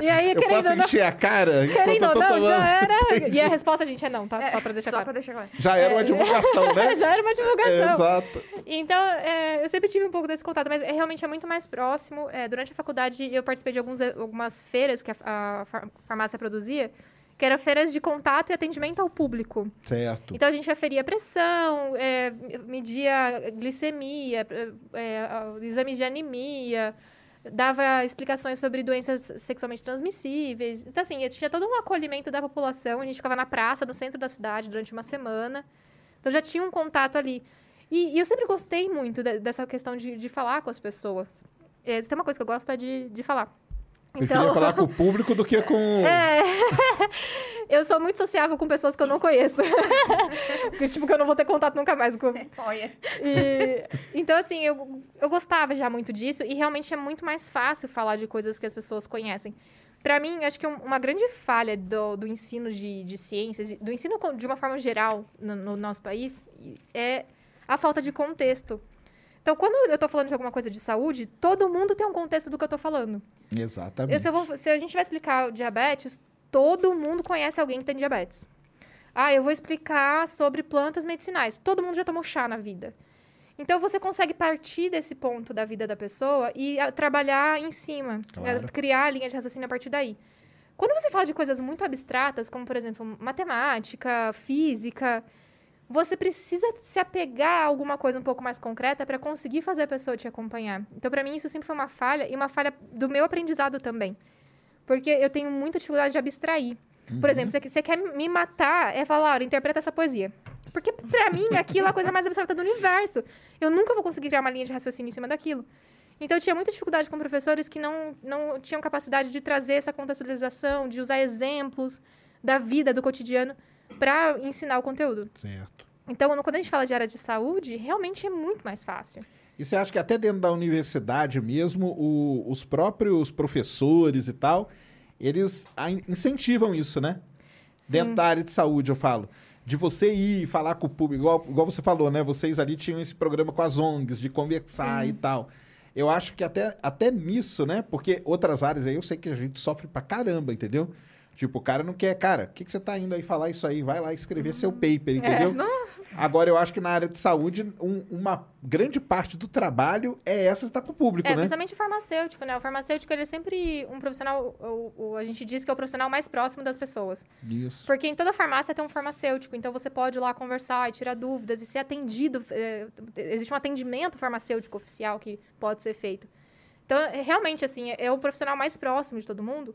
e aí, Eu querendo posso ou não, encher a cara querendo ou eu tô não, tomando. já era. Entendi. E a resposta, gente, é não, tá? Só pra deixar Só claro. pra deixar claro. Já era uma É. divulgação, né? já era uma divulgação. Exato. Então, é, eu sempre tive um pouco desse contato, mas é, realmente é muito mais próximo. É, durante a faculdade, eu participei de alguns, algumas feiras que a, a far- farmácia produzia, que eram feiras de contato e atendimento ao público. Certo. Então, a gente aferia pressão, é, media glicemia, é, a- exames de anemia, dava explicações sobre doenças sexualmente transmissíveis. Então, assim, tinha todo um acolhimento da população. A gente ficava na praça, no centro da cidade, durante uma semana. Então, já tinha um contato ali. E, e eu sempre gostei muito de- dessa questão de, de falar com as pessoas. É, tem uma coisa que eu gosto é de, de falar. Preferia falar com o público do que com. Então É. eu sou muito sociável com pessoas que eu não conheço. Que, tipo, que eu não vou ter contato nunca mais com. Olha. E- então, assim, eu, eu gostava já muito disso e realmente é muito mais fácil falar de coisas que as pessoas conhecem. Pra mim, acho que um- uma grande falha do, do ensino de, de ciências, do ensino de uma forma geral no, no nosso país, é a falta de contexto. Então, quando eu tô falando de alguma coisa de saúde, todo mundo tem um contexto do que eu tô falando. Exatamente. Eu, se, eu vou- se a gente vai explicar diabetes, todo mundo conhece alguém que tem diabetes. Ah, eu vou explicar sobre plantas medicinais. Todo mundo já tomou chá na vida. Então você consegue partir desse ponto da vida da pessoa e ah, trabalhar em cima, Claro. eh, criar a linha de raciocínio a partir daí. Quando você fala de coisas muito abstratas, como por exemplo matemática, física, você precisa se apegar a alguma coisa um pouco mais concreta para conseguir fazer a pessoa te acompanhar. Então, para mim, isso sempre foi uma falha e uma falha do meu aprendizado também. Porque eu tenho muita dificuldade de abstrair. Por exemplo, você, você quer me matar, é falar, Laura, interpreta essa poesia. Porque, pra mim, aquilo é a coisa mais abstrata do universo. Eu nunca vou conseguir criar uma linha de raciocínio em cima daquilo. Então, eu tinha muita dificuldade com professores que não, não tinham capacidade de trazer essa contextualização, de usar exemplos da vida, do cotidiano, para ensinar o conteúdo. Certo. Então, quando a gente fala de área de saúde, realmente é muito mais fácil. E você acha que até dentro da universidade mesmo, o- os próprios professores e tal, eles incentivam isso, né? Dentro da área de saúde, eu falo. De você ir falar com o público, igual, igual você falou, né? Vocês ali tinham esse programa com as ONGs, de conversar e tal. Eu acho que até, até nisso, né? Porque outras áreas aí eu sei que a gente sofre pra caramba, entendeu? Tipo, o cara não quer, cara, o que, que você tá indo aí falar isso aí? Vai lá escrever seu paper, entendeu? Agora, eu acho que na área de saúde, um- uma grande parte do trabalho é essa de estar com o público, É, né? principalmente o farmacêutico, né? O farmacêutico, ele é sempre um profissional, o, o- a gente diz que é o profissional mais próximo das pessoas. Isso. Porque em toda farmácia tem um farmacêutico, então você pode ir lá conversar e tirar dúvidas e ser atendido. é, existe um atendimento farmacêutico oficial que pode ser feito. Então, é, realmente, assim, é o profissional mais próximo de todo mundo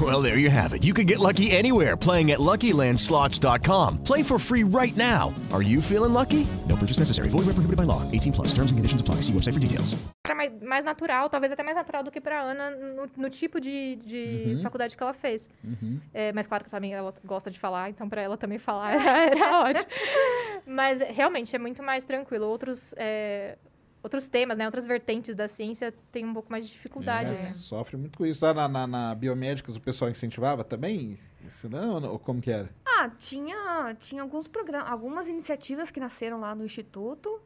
Well, there you have it. You can get lucky anywhere playing at LuckyLandSlots.com. Play for free right now. Are you feeling lucky? No purchase necessary. Void where prohibited by law. 18 plus. Terms and conditions apply. See website for details. era mais, mais natural, talvez até mais natural do que pra Ana no, no tipo de, de faculdade que ela fez. É, mas claro que também ela gosta de falar, então pra ela também falar era, era ótimo. Mas realmente é muito mais tranquilo. Outros, é, outros temas, né, outras vertentes da ciência têm um pouco mais de dificuldade. É, né? Sofre muito com isso. Lá na, na, na biomédicas o pessoal incentivava também? Isso não? Ou como que era? Ah, tinha, tinha alguns programas, algumas iniciativas que nasceram lá no Instituto.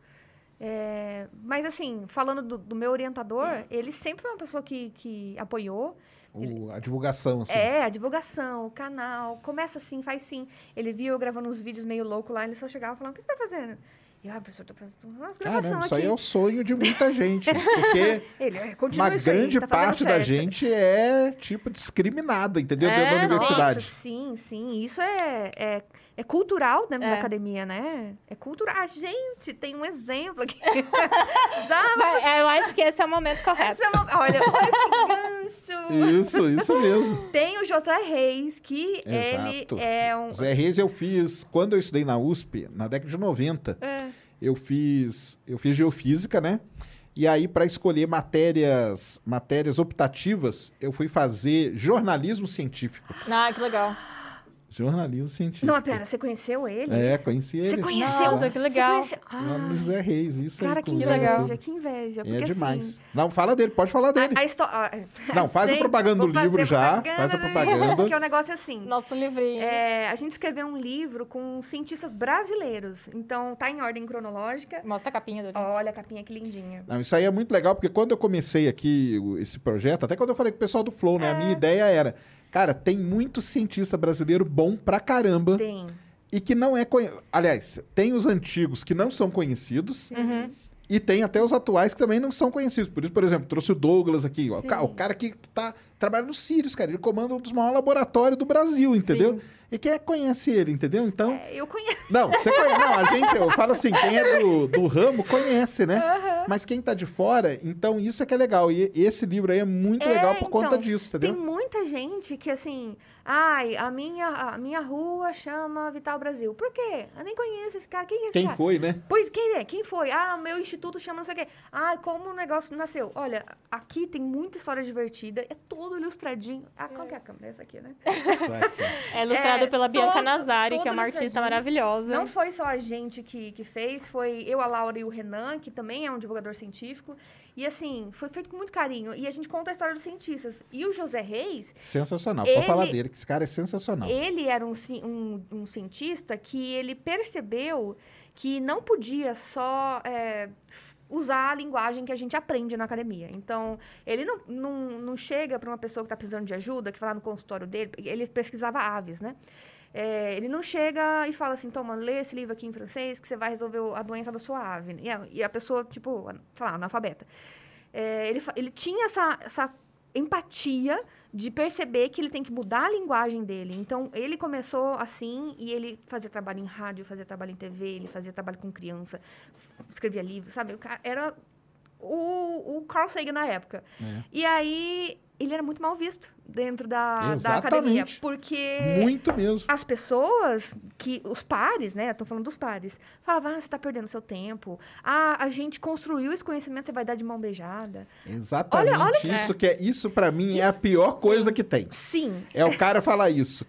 É, mas assim, falando do, do meu orientador, ele sempre foi uma pessoa que, que apoiou. O- a divulgação, assim. É, a divulgação, o canal, começa assim, faz sim. Ele viu eu gravando uns vídeos meio louco lá, ele só chegava e falava, o que você tá fazendo? E ah, professor, tô fazendo umas gravações Caramba, isso aqui. aí é o sonho de muita gente. Porque Ele, "É, uma isso aí, grande tá parte da certo." gente é, tipo, discriminada, entendeu? É, Dentro da nossa. universidade. Nossa, sim, sim. Isso é, é, é cultural dentro da É. academia, né? É cultural. A gente tem um exemplo aqui. É, eu acho que esse é o momento correto. É uma- Olha, olha que gancho. Isso, isso mesmo. Tem o Josué Reis, que ele Exato. é um... Zé Reis eu fiz, quando eu estudei na USP, na década de 90, É. eu fiz, eu fiz geofísica, né? E aí, para escolher matérias, matérias optativas, eu fui fazer jornalismo científico. Ah, que legal. Jornalismo científico. Não, pera, você conheceu ele? É, conheci ele. Você conheceu? Nossa, que legal. Você conheceu? No Ah, José Reis, isso cara, aí. que com inveja, tudo. que inveja. É Porque, demais. assim, Não, fala dele, pode falar dele. a, a história... Não, faz a propaganda do livro já, faz a propaganda. Porque o negócio é assim. Nosso livrinho. É, a gente escreveu um livro com cientistas brasileiros. Então, tá em ordem cronológica. Mostra a capinha do livro. Olha a capinha que lindinha. Não, isso aí é muito legal, porque quando eu comecei aqui esse projeto, até quando eu falei com o pessoal do Flow, né? A É. minha ideia era, cara, tem muito cientista brasileiro bom pra caramba Tem. e que não é conhe... Aliás, tem os antigos que não são conhecidos Uhum. E tem até os atuais que também não são conhecidos. Por isso, por exemplo, trouxe o Douglas aqui, ó, o, ca- Sim. o cara que tá trabalhando no Sirius, cara, ele comanda um dos maiores laboratórios do Brasil, entendeu? E quem é que conhece ele, entendeu? Então, É, eu conheço. não, você conhece. Não, a gente, eu falo assim, quem é do, do ramo conhece, né? Mas quem tá de fora, então isso é que é legal. E esse livro aí é muito É, legal por conta então, disso, Tem entendeu? muita gente que, assim, ai, a minha, a minha rua chama Vital Brasil. Por quê? Eu nem conheço esse cara. Quem é esse Quem cara? foi, né? Pois quem é? Quem foi? Ah, meu instituto chama não sei o quê. Ah, como o negócio nasceu. Olha, aqui tem muita história divertida. É todo ilustradinho. Ah, qual que é a câmera? Essa aqui, né? É ilustrado É, pela Bianca todo- Nazari, que é todo uma artista maravilhosa. Não foi só a gente que, que fez, foi eu, a Laura e o Renan, que também é um divulgador científico. E assim, foi feito com muito carinho. E a gente conta a história dos cientistas. E o José Reis, Sensacional. Ele- Pode falar dele, que esse cara é sensacional. ele era um, um, um cientista que ele percebeu que não podia só é, usar a linguagem que a gente aprende na academia. Então, ele não, não, não chega para uma pessoa que está precisando de ajuda, que vai lá no consultório dele, ele pesquisava aves, né? É, ele não chega e fala assim, toma, lê esse livro aqui em francês que você vai resolver a doença da sua ave. E a, e a pessoa, tipo, sei lá, analfabeta. É, ele, ele tinha essa, essa empatia de perceber que ele tem que mudar a linguagem dele. Então, ele começou assim e ele fazia trabalho em rádio, fazia trabalho em TV, ele fazia trabalho com criança, escrevia livros, sabe? Era o, o Carl Sagan na época. É. E aí, ele era muito mal visto dentro da, da academia. Porque Muito mesmo. as pessoas que os pares, né? Tô falando dos pares. Falavam, ah, você tá perdendo seu tempo. Ah, a gente construiu esse conhecimento, você vai dar de mão beijada. Exatamente Olha- olha isso que é isso para mim é a pior coisa que tem. Sim. É o cara falar isso.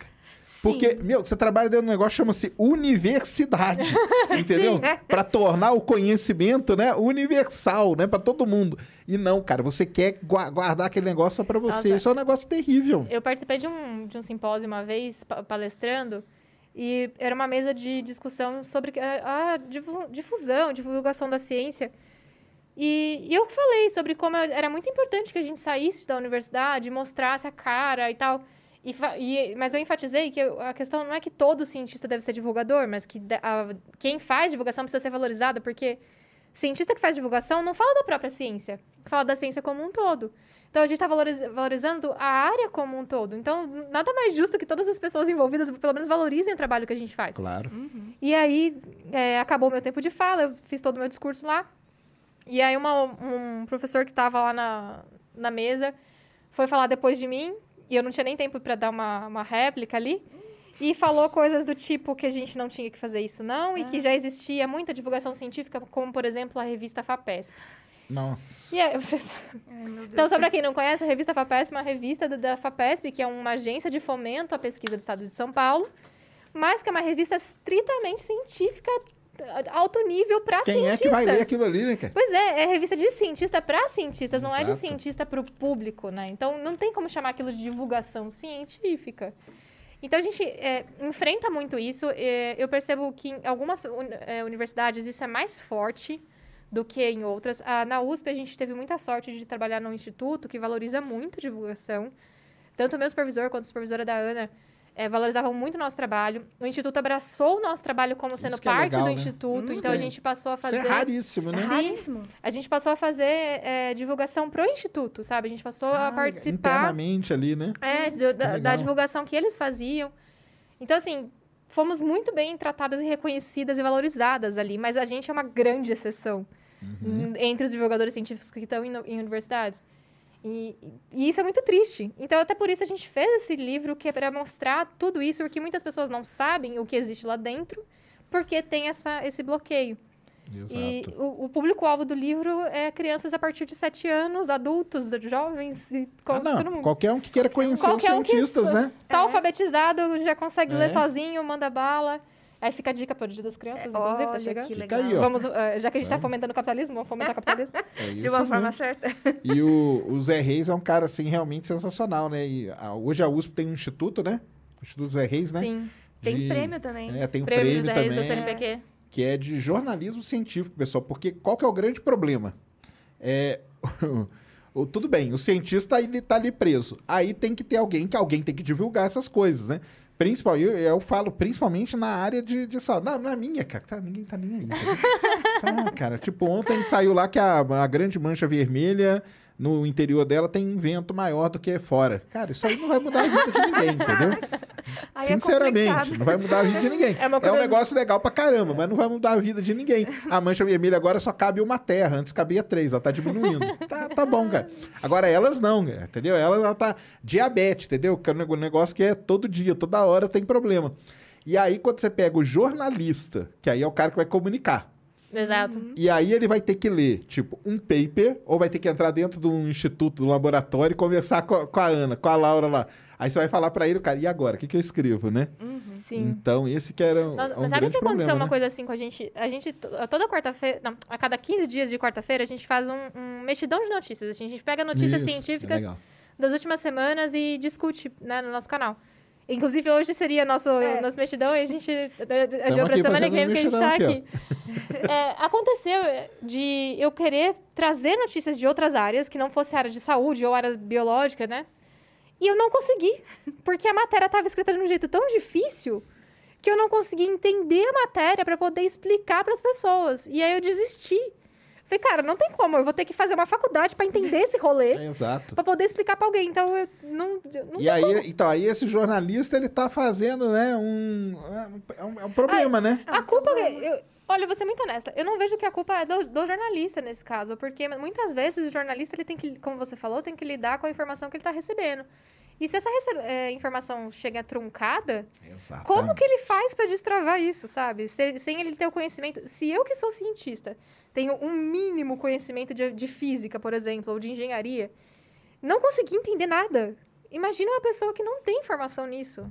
Porque, meu, você trabalha dentro de um negócio que chama-se universidade, entendeu? Para tornar o conhecimento, né, universal, né, para todo mundo. E não, cara, você quer gua- guardar aquele negócio só para você. Nossa. Isso é um negócio terrível. Eu participei de um, de um simpósio uma vez, pa- palestrando, e era uma mesa de discussão sobre a, a difu- difusão, divulgação da ciência. E, e eu falei sobre como era muito importante que a gente saísse da universidade, mostrasse a cara e tal. E, e- mas eu enfatizei que eu- a questão não é que todo cientista deve ser divulgador, mas que a- quem faz divulgação precisa ser valorizado, porque cientista que faz divulgação não fala da própria ciência, fala da ciência como um todo. Então a gente está valorizando a área como um todo. Então, nada mais justo que todas as pessoas envolvidas, pelo menos, valorizem o trabalho que a gente faz. Claro. E aí, é, acabou meu tempo de fala, eu fiz todo o meu discurso lá. E aí, uma- um professor que estava lá na, na mesa foi falar depois de mim, e eu não tinha nem tempo para dar uma, uma réplica ali, e falou coisas do tipo que a gente não tinha que fazer isso, não, e que já existia muita divulgação científica, como, por exemplo, a revista FAPESP. Nossa. E aí, vocês... Então, só para quem não conhece, a revista FAPESP é uma revista da, da FAPESP, que é uma agência de fomento à pesquisa do estado de São Paulo, mas que é uma revista estritamente científica, alto nível para Quem cientistas. é que vai ler aquilo ali, né, cara? Pois é, é revista de cientista para cientistas, não é de Exato. cientista para o público, né? Então, não tem como chamar aquilo de divulgação científica. Então, a gente é, enfrenta muito isso. é, eu percebo que em algumas uni- é, universidades isso é mais forte do que em outras. Ah, na USP, a gente teve muita sorte de trabalhar num instituto que valoriza muito a divulgação. Tanto o meu supervisor quanto a supervisora da Ana é, valorizavam muito o nosso trabalho. O Instituto abraçou o nosso trabalho como sendo Isso é parte legal, do né? Instituto. Isso então, a é- gente passou a Isso fazer... é raríssimo, né? É Sim. raríssimo. A gente passou a fazer é, divulgação pro Instituto, sabe? A gente passou a Ah, participar Internamente ali, né? é, do- da, da divulgação que eles faziam. Então, assim, fomos muito bem tratadas e reconhecidas e valorizadas ali, mas a gente é uma grande exceção Uhum. n- entre os divulgadores científicos que estão em, em universidades. E, e isso é muito triste. Então, até por isso a gente fez esse livro, que é para mostrar tudo isso, porque muitas pessoas não sabem o que existe lá dentro, porque tem essa, esse bloqueio. E Exato. o, o público-alvo do livro é crianças a partir de 7 anos, adultos, jovens e Ah, todo não, mundo. qualquer um que queira conhecer Qualquer os um que cientistas, né? Tá alfabetizado, já consegue É. ler sozinho, manda bala. Aí fica a dica para o Dia das Crianças, inclusive, tá chegando. que Fica legal. aí, ó. Vamos, eh, já que a gente tá fomentando o capitalismo, vamos fomentar o capitalismo. É De uma forma certa. E o, o Zé Reis é um cara, assim, realmente sensacional, né? E a- hoje a USP tem um instituto, né? O Instituto Zé Reis, né? Sim. Tem De- prêmio também. É, tem um Prêmio prêmio, José Reis do também, CNPq. que é de jornalismo científico, pessoal. Porque qual que é o grande problema? É... o- tudo bem, o cientista ele tá ali preso. Aí tem que ter alguém, que alguém tem que divulgar essas coisas, né? Principal, eu, eu falo principalmente na área de, de saúde. Não, na minha, cara. Tá, ninguém tá nem aí. Sabe, cara? Tipo, ontem saiu lá que a, a grande mancha vermelha no interior dela tem um vento maior do que fora. Cara, isso aí não vai mudar a vida de ninguém, entendeu? Aí é Sinceramente, complicado. não vai mudar a vida de ninguém. É É um negócio legal pra caramba, mas não vai mudar a vida de ninguém. A mancha vermelha agora só cabe uma terra, antes cabia três, ela tá diminuindo. Tá, tá bom, cara. Agora elas não, cara, entendeu? Elas ela tá diabetes, entendeu? Que é um negócio que é todo dia, toda hora tem problema. E aí, quando você pega o jornalista, que aí é o cara que vai comunicar, Exato. e aí ele vai ter que ler, tipo, um paper, ou vai ter que entrar dentro de um instituto, de um laboratório e conversar com a, com a Ana, com a Laura lá. Aí você vai falar pra ele, cara, e agora? O que, que eu escrevo, né? Sim. Então, esse que era um, Nossa, um mas sabe o que aconteceu problema, uma né? coisa assim com a gente? A gente, to- toda quarta-feira, não, a cada 15 dias de quarta-feira, a gente faz um, um mexidão de notícias. assim, a gente pega notícias Isso, científicas legal. das últimas semanas e discute né, no nosso canal. Inclusive, hoje seria nosso, É. nosso mexidão e a gente. É de aqui outra semana que vem que a gente mexidão tá aqui, aqui. É, aconteceu de eu querer trazer notícias de outras áreas, que não fosse área de saúde ou área biológica, né? E eu não consegui, porque a matéria estava escrita de um jeito tão difícil que eu não consegui entender a matéria para poder explicar para as pessoas. E aí eu desisti. Falei, cara, não tem como, eu vou ter que fazer uma faculdade pra entender esse rolê, É, exato. pra poder explicar pra alguém. Então, eu não, não E aí, como. então, aí esse jornalista, ele tá fazendo, né, um... É um, é um problema, né? A culpa. Eu, olha, eu vou ser muito honesta. Eu não vejo que a culpa é do, do jornalista nesse caso. Porque muitas vezes o jornalista, ele tem que, como você falou, tem que lidar com a informação que ele tá recebendo. E se essa eh, informação chega truncada, Exato. como que ele faz pra destravar isso, sabe? Se- sem ele ter o conhecimento. Se eu que sou cientista tenho um mínimo conhecimento de, de física, por exemplo, ou de engenharia, não consegui entender nada. Imagina uma pessoa que não tem informação nisso.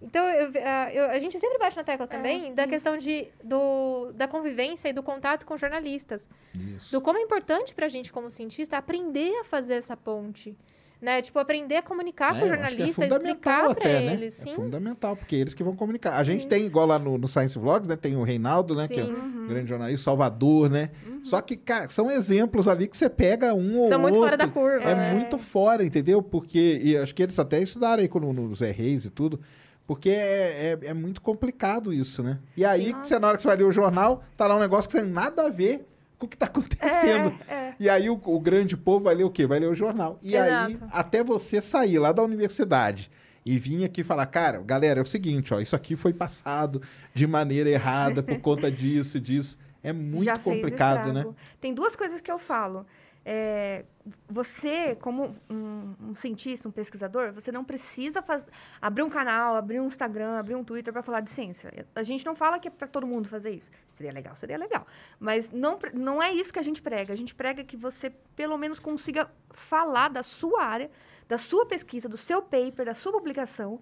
Então, eu- a- eu- a gente sempre bate na tecla também da isso. questão de, do, da convivência e do contato com jornalistas. Isso. Do como é importante pra gente, como cientista, aprender a fazer essa ponte. Né? Tipo, aprender a comunicar com o É, acho que jornalista, é explicar até, né? eles. É Sim. fundamental, porque eles que vão comunicar. A gente tem, igual lá no, no Science Vlogs, né? Tem o Reinaldo, né? Que é Sim. um grande jornalista, Salvador, né? Só que, cara, são exemplos ali que você pega um ou São muito fora outro. da curva, É né? muito fora, entendeu? Porque, e acho que eles até estudaram aí com, no, no Zé Reis e tudo. Porque é, é, é muito complicado isso, né? E aí, que você, na hora que você vai ler o jornal, tá lá um negócio que tem nada a ver com o que tá acontecendo. É, é. E aí o, o grande povo vai ler o quê? Vai ler o jornal. E aí, Exato. até você sair lá da universidade e vir aqui falar, cara, galera, é o seguinte, ó, isso aqui foi passado de maneira errada por conta disso, disso. É muito Já complicado, né? Tem duas coisas que eu falo. É, você, como um, um cientista, um pesquisador, você não precisa faz, abrir um canal, abrir um Instagram, abrir um Twitter para falar de ciência. A gente não fala que é para todo mundo fazer isso. Seria legal, seria legal. Mas não, não é isso que a gente prega. A gente prega que você, pelo menos, consiga falar da sua área, da sua pesquisa, do seu paper, da sua publicação,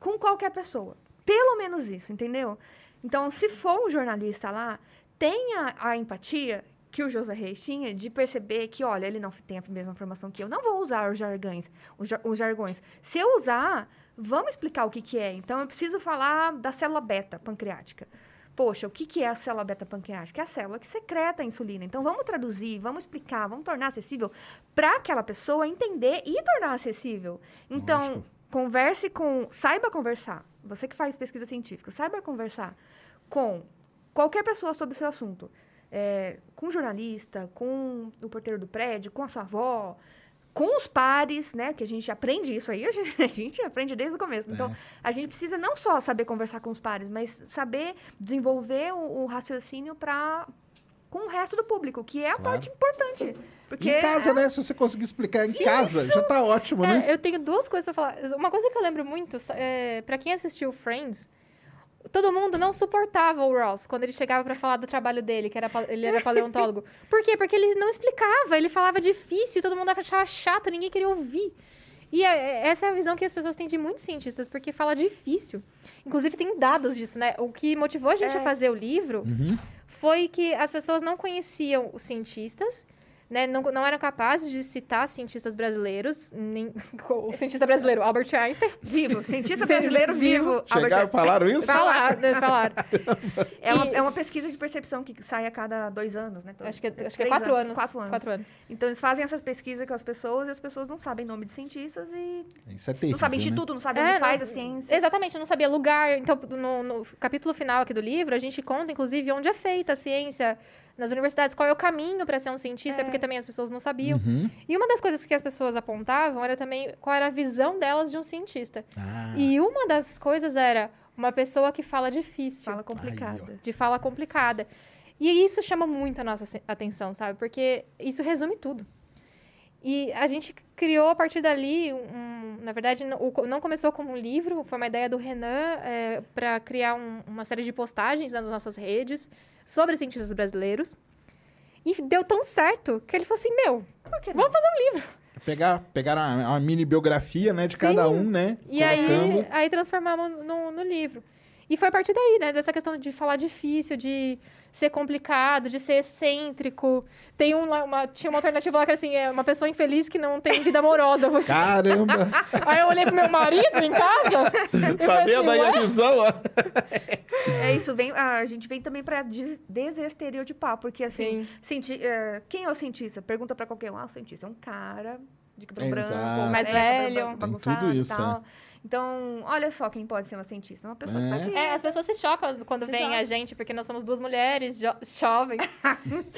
com qualquer pessoa. Pelo menos isso, entendeu? Então, se for um jornalista lá, tenha a empatia que o José Reis tinha de perceber que, olha, ele não tem a mesma formação que eu. Não vou usar os jargões. Os, jar- os jargões. Se eu usar, vamos explicar o que, que é. Então, eu preciso falar da célula beta pancreática. Poxa, o que, que é a célula beta pancreática? É a célula que secreta a insulina. Então, vamos traduzir, vamos explicar, vamos tornar acessível para aquela pessoa entender e tornar acessível. Então, Lógico. converse com. Saiba conversar. Você que faz pesquisa científica, saiba conversar com qualquer pessoa sobre o seu assunto. É, com o jornalista, com o porteiro do prédio, com a sua avó, com os pares, né? Que a gente aprende isso aí, a gente, a gente aprende desde o começo. Então, a gente precisa não só saber conversar com os pares, mas saber desenvolver o, o raciocínio para com o resto do público, que é a Claro. parte importante. Porque Em casa, né? Se você conseguir explicar em casa, já tá ótimo, né? É, eu tenho duas coisas pra falar. Uma coisa que eu lembro muito, é, para quem assistiu Friends, todo mundo não suportava o Ross quando ele chegava pra falar do trabalho dele, que era ele era paleontólogo. Por quê? Porque ele não explicava, ele falava difícil, todo mundo achava chato, ninguém queria ouvir. E é- essa é a visão que as pessoas têm de muitos cientistas, porque fala difícil. Inclusive, tem dados disso, né? O que motivou a gente É. a fazer o livro Uhum. foi que as pessoas não conheciam os cientistas, né? Não, não eram capazes de citar cientistas brasileiros, nem o cientista brasileiro, Albert Einstein. vivo, cientista brasileiro vivo. Chegaram falaram isso? Falaram, né, falaram. É uma, é uma pesquisa de percepção que sai a cada dois anos, né? Acho que, é- acho que é Três quatro anos. Quatro anos. Quatro anos. Então, eles fazem essas pesquisas com as pessoas e as pessoas não sabem nome de cientistas e Isso é terrível, não sabem né? instituto, não sabem É, onde faz a ciência. Exatamente, eu não sabia lugar. Então, no, no capítulo final aqui do livro, a gente conta, inclusive, onde é feita a ciência nas universidades, qual é o caminho para ser um cientista, É. porque também as pessoas não sabiam. Uhum. E uma das coisas que as pessoas apontavam era também qual era a visão delas de um cientista. Ah, E uma das coisas era uma pessoa que fala difícil. Fala complicada. de fala complicada. E isso chama muito a nossa atenção, sabe? Porque isso resume tudo. E a gente criou a partir dali, um, na verdade, não, começou como um livro, foi uma ideia do Renan para criar um- uma série de postagens nas nossas redes sobre cientistas brasileiros. E deu tão certo que ele falou assim: Meu, Por que não? vamos fazer um livro. Pegar, pegaram uma, uma mini biografia, né, de cada Sim. um, né? E aí, colocando. aí transformamos no, no livro. E foi a partir daí, né? Dessa questão de falar difícil, de ser complicado, de ser excêntrico. Tem um, lá- uma, tinha uma alternativa lá que era assim, é uma pessoa infeliz que não tem vida amorosa. Vou- Caramba! Aí eu olhei pro meu marido em casa. tá vendo assim, aí a visão? É isso, vem, a gente vem também para desestereotipar, porque assim, Sim. cienti- é, quem é o cientista? Pergunta para qualquer um, ah, o cientista é um cara de cabelo branco, Exato. Mais careca, velho. bagunçado tudo e isso, é. Então, olha só quem pode ser uma cientista. Uma pessoa que tá É. aqui. É, as pessoas se chocam quando Se veem chocam. a gente, porque nós somos duas mulheres jo- jovens.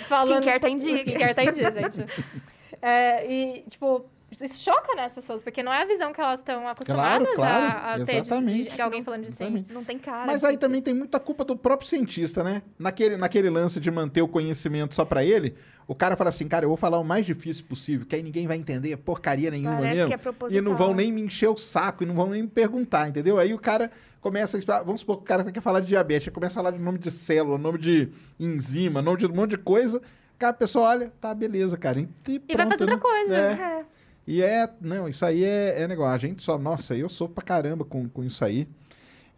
falando... Skincare tá em dia. Skincare tá em dia, gente. É, e, tipo, isso choca, né, as pessoas, porque não é a visão que elas estão acostumadas claro, a, a ter de, exatamente. de alguém falando de ciência. Não tem cara. Mas de aí também tem muita culpa do próprio cientista, né? Naquele, naquele lance de manter o conhecimento só pra ele, o cara fala assim, cara, eu vou falar o mais difícil possível, que aí ninguém vai entender porcaria nenhuma Parece mesmo. que é e não vão né? nem me encher o saco, e não vão nem me perguntar, entendeu? Aí o cara começa a explicar, vamos supor que o cara quer falar de diabetes, começa a falar de nome de célula, nome de enzima, nome de um monte de coisa, cara, a pessoa olha, tá, beleza, cara. E, E vai pronto, fazer outra né? coisa. É. É. E é, não, isso aí é, é negócio. A gente só, nossa, eu sou pra caramba com, com isso aí.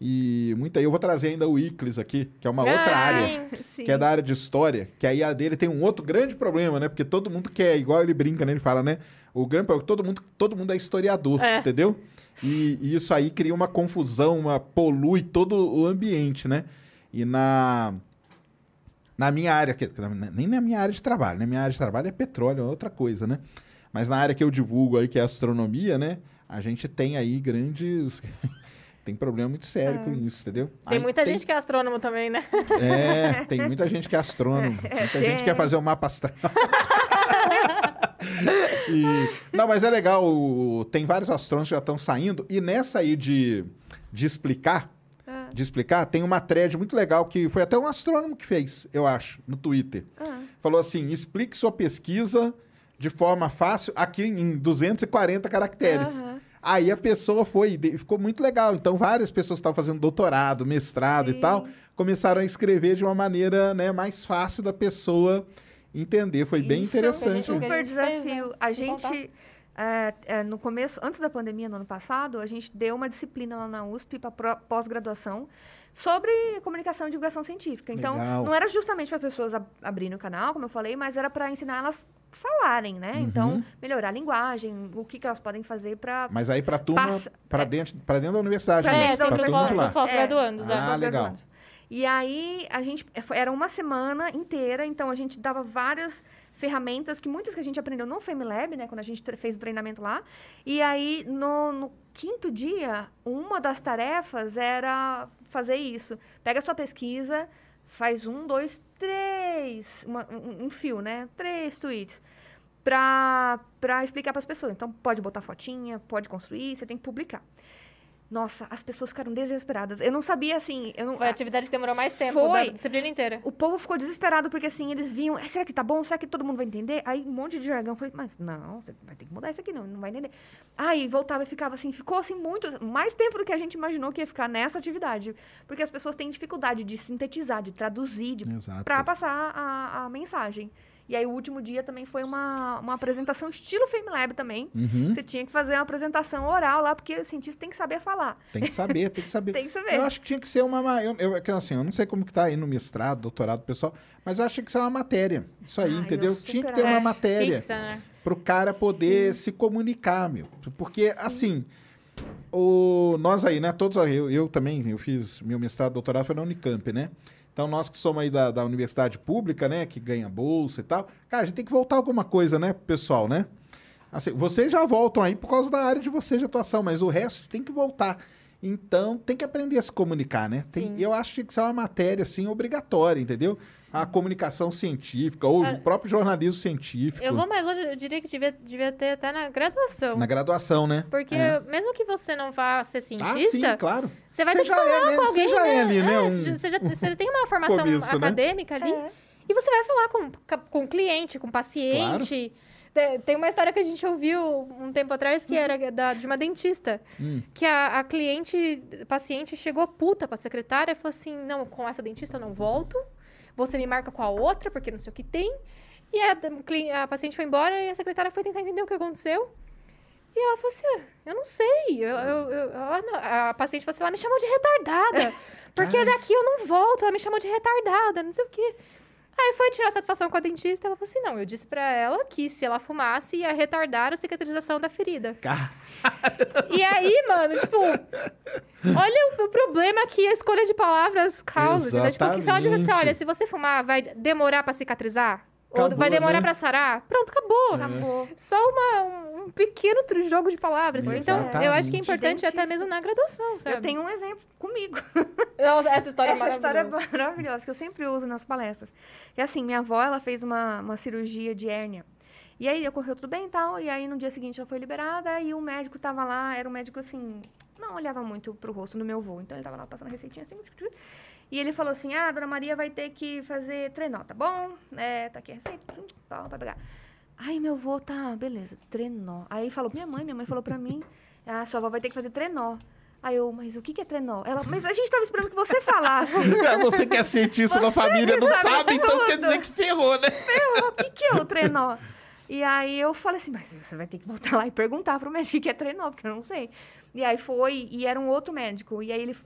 E muita, eu vou trazer ainda o Iclis aqui, que é uma outra área, Sim. que é da área de história, que aí a dele tem um outro grande problema, né? Porque todo mundo quer, igual ele brinca, né? Ele fala, né? O grande problema, é que todo mundo, todo mundo é historiador, É. entendeu? E, e isso aí cria uma confusão, uma polui todo o ambiente, né? E na na minha área, que- nem na minha área de trabalho, na minha área de trabalho é petróleo, é outra coisa, né? Mas na área que eu divulgo aí, que é astronomia, né? A gente tem aí grandes. tem problema muito sério com isso, entendeu? Tem Aí muita gente que é astrônomo também, né? É, tem muita gente que é astrônomo. Muita gente tem. quer fazer o mapa astral. E- não, mas é legal. Tem vários astrônomos que já estão saindo. E nessa aí de, de explicar, Ah. de explicar, tem uma thread muito legal que foi até um astrônomo que fez, eu acho, no Twitter. Ah. Falou assim: explique sua pesquisa de forma fácil aqui em 240 caracteres. Aham. Aí a pessoa foi, e ficou muito legal. Então, várias pessoas que estavam fazendo doutorado, mestrado e Sim. tal, começaram a escrever de uma maneira né, mais fácil da pessoa entender. Foi bem Isso é um interessante. super desafio. A gente, é, é, no começo, antes da pandemia, no ano passado, a gente deu uma disciplina lá na USP para pós-graduação sobre comunicação e divulgação científica. Então, Legal. não era justamente para pessoas ab abrirem o canal, como eu falei, mas era para ensinar elas falarem, né? Então, melhorar a linguagem, o que, que elas podem fazer para Mas aí pra turma, é. dentro, pra dentro da universidade Pra, mesmo, é, sempre turma de lá. os pós-graduandos. É. é. Ah, legal. E aí, a gente, foi- era uma semana inteira, então a gente dava várias ferramentas, que muitas que a gente aprendeu no FemiLab, né, quando a gente fez o treinamento lá. E aí, no, no quinto dia, uma das tarefas era fazer isso. Pega a sua pesquisa, faz um, dois, três, uma- um, um fio, né, três tweets. Pra, pra explicar para as pessoas. Então, pode botar fotinha, pode construir, você tem que publicar. Nossa, as pessoas ficaram desesperadas. Eu não sabia, assim... Eu não, Foi a atividade que demorou mais tempo Foi. da disciplina inteira. o povo ficou desesperado, porque assim, eles viam, "Ah, será que tá bom? Será que todo mundo vai entender? Aí um monte de jargão, eu falei, mas não, você vai ter que mudar isso aqui, não, não vai entender. Aí voltava e ficava assim, ficou assim muito, mais tempo do que a gente imaginou que ia ficar nessa atividade. Porque as pessoas têm dificuldade de sintetizar, de traduzir, de, Exato. pra passar a, a mensagem. E aí o último dia também foi uma, uma apresentação estilo FameLab também. Uhum. Você tinha que fazer uma apresentação oral lá, porque o cientista tem que saber falar. Tem que saber, tem que saber. Tem que saber. Eu acho que tinha que ser uma. ma- Eu, eu, que, assim, eu não sei como que tá aí no mestrado, doutorado, pessoal, mas eu acho que tinha que ser uma matéria. Isso aí, Ah, eu entendeu? Tinha que ter uma É, matéria Fixa, né? pro cara poder se comunicar, meu. Porque, assim, o, nós aí, né? Todos aí, eu, eu também, eu fiz meu mestrado, doutorado foi na Unicamp, né? Então, nós que somos aí da, da universidade pública, né? Que ganha bolsa e tal. Cara, a gente tem que voltar alguma coisa, né, pessoal, né? Assim, vocês já voltam aí por causa da área de vocês de atuação, mas o resto tem que voltar. Então, tem que aprender a se comunicar, né? Tem, eu acho que que ser uma matéria, assim, obrigatória, entendeu? A comunicação científica, ou Ah, o próprio jornalismo científico. Eu vou mais longe, eu diria que devia, devia ter até na graduação. Na graduação, né? Porque É. mesmo que você não vá ser Ah, cientista, sim, claro. você vai Você ter que já falar é, né? com Você alguém, já é né? ali, né? É, Um- você, já, você tem uma formação começo, né? acadêmica ali. É. E você vai falar com, com cliente, com paciente. Te- Tem uma história que a gente ouviu um tempo atrás que era da- de uma dentista. Hum. Que a, a cliente, paciente, chegou puta pra secretária e falou assim: não, com essa dentista eu não volto. Você me marca com a outra, porque não sei o que tem. E a, a paciente foi embora e a secretária foi tentar entender o que aconteceu. E ela falou assim: "Ah, eu não sei. Eu, eu- eu- ah, não." A paciente falou assim: ela me chamou de retardada. Porque daqui eu não volto. Ela me chamou de retardada, não sei o quê. Aí foi tirar satisfação com a dentista. Ela falou assim: não, eu disse pra ela que se ela fumasse ia retardar a cicatrização da ferida. Cara, E aí, mano, tipo. Olha o, o problema que a escolha de palavras causa. entendeu? Tipo, se ela dissesse assim: olha, se você fumar, vai demorar pra cicatrizar. Ou Acabou, vai demorar né? pra sarar? Pronto, acabou. Acabou. Só uma, um, pequeno jogo de palavras. Então, eu acho que é Exatamente. importante até mesmo na graduação, sabe? Eu tenho um exemplo comigo. Nossa, essa história Essa é história é maravilhosa. maravilhosa, que eu sempre uso nas palestras. E assim, minha avó, ela fez uma, uma cirurgia de hérnia. E aí, ocorreu tudo bem e tal, e aí no dia seguinte ela foi liberada, e o médico tava lá, era um médico assim, não olhava muito pro rosto do meu avô, então ele tava lá passando a receitinha assim. E ele falou assim, ah, dona Maria vai ter que fazer trenó, tá bom? É, tá aqui a receita, tá, vai pegar. Aí meu avô, tá, beleza, trenó. Aí falou pra minha mãe, minha mãe falou pra mim, ah, sua avó vai ter que fazer trenó. Aí eu, mas o que que é trenó? Ela, mas a gente tava esperando que você falasse. É você que é cientista da família, não sabe sabe, então tudo. quer dizer que ferrou, né? ferrou, o que, que é o trenó? E aí eu falei assim, mas você vai ter que voltar lá e perguntar pro médico o que é trenó, porque eu não sei. E aí foi, e era um outro médico. E aí ele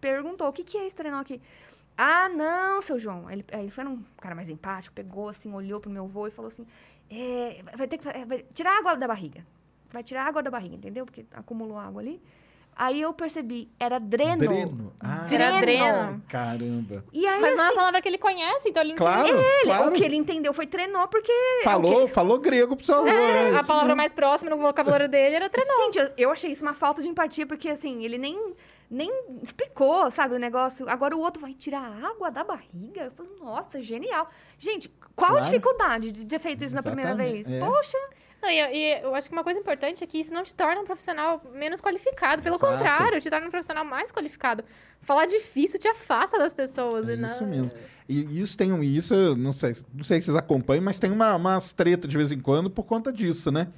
perguntou, o que, que é esse trenó aqui? Ah, não, seu João. Ele, aí ele foi um cara mais empático, pegou assim, olhou pro meu avô e falou assim, é, vai ter que é, vai tirar água da barriga. Vai tirar água da barriga, entendeu? Porque acumulou água ali. Aí eu percebi, era dreno. Dreno. Ah, Era dreno. caramba. E aí, Mas não é assim, uma palavra que ele conhece, então ele não Claro, tinha ele, claro. o que ele entendeu foi trenó, porque... Falou, o que- falou grego pro seu avô, nem- né? A palavra mais próxima no vocabulário dele era trenó. Gente, eu, eu achei isso uma falta de empatia, porque assim, ele nem, nem explicou, sabe, o negócio. Agora o outro vai tirar a água da barriga. Eu falei, nossa, genial. Gente, qual a Claro. dificuldade de ter feito isso na primeira Exatamente, vez? é. Poxa, Não, e, e eu acho que uma coisa importante é que isso não te torna um profissional menos qualificado. Pelo Exato. contrário, te torna um profissional mais qualificado. Falar difícil te afasta das pessoas. É não- isso mesmo. E isso tem um. Isso, não sei, não sei se vocês acompanham, mas tem uma, umas tretas de vez em quando por conta disso, né?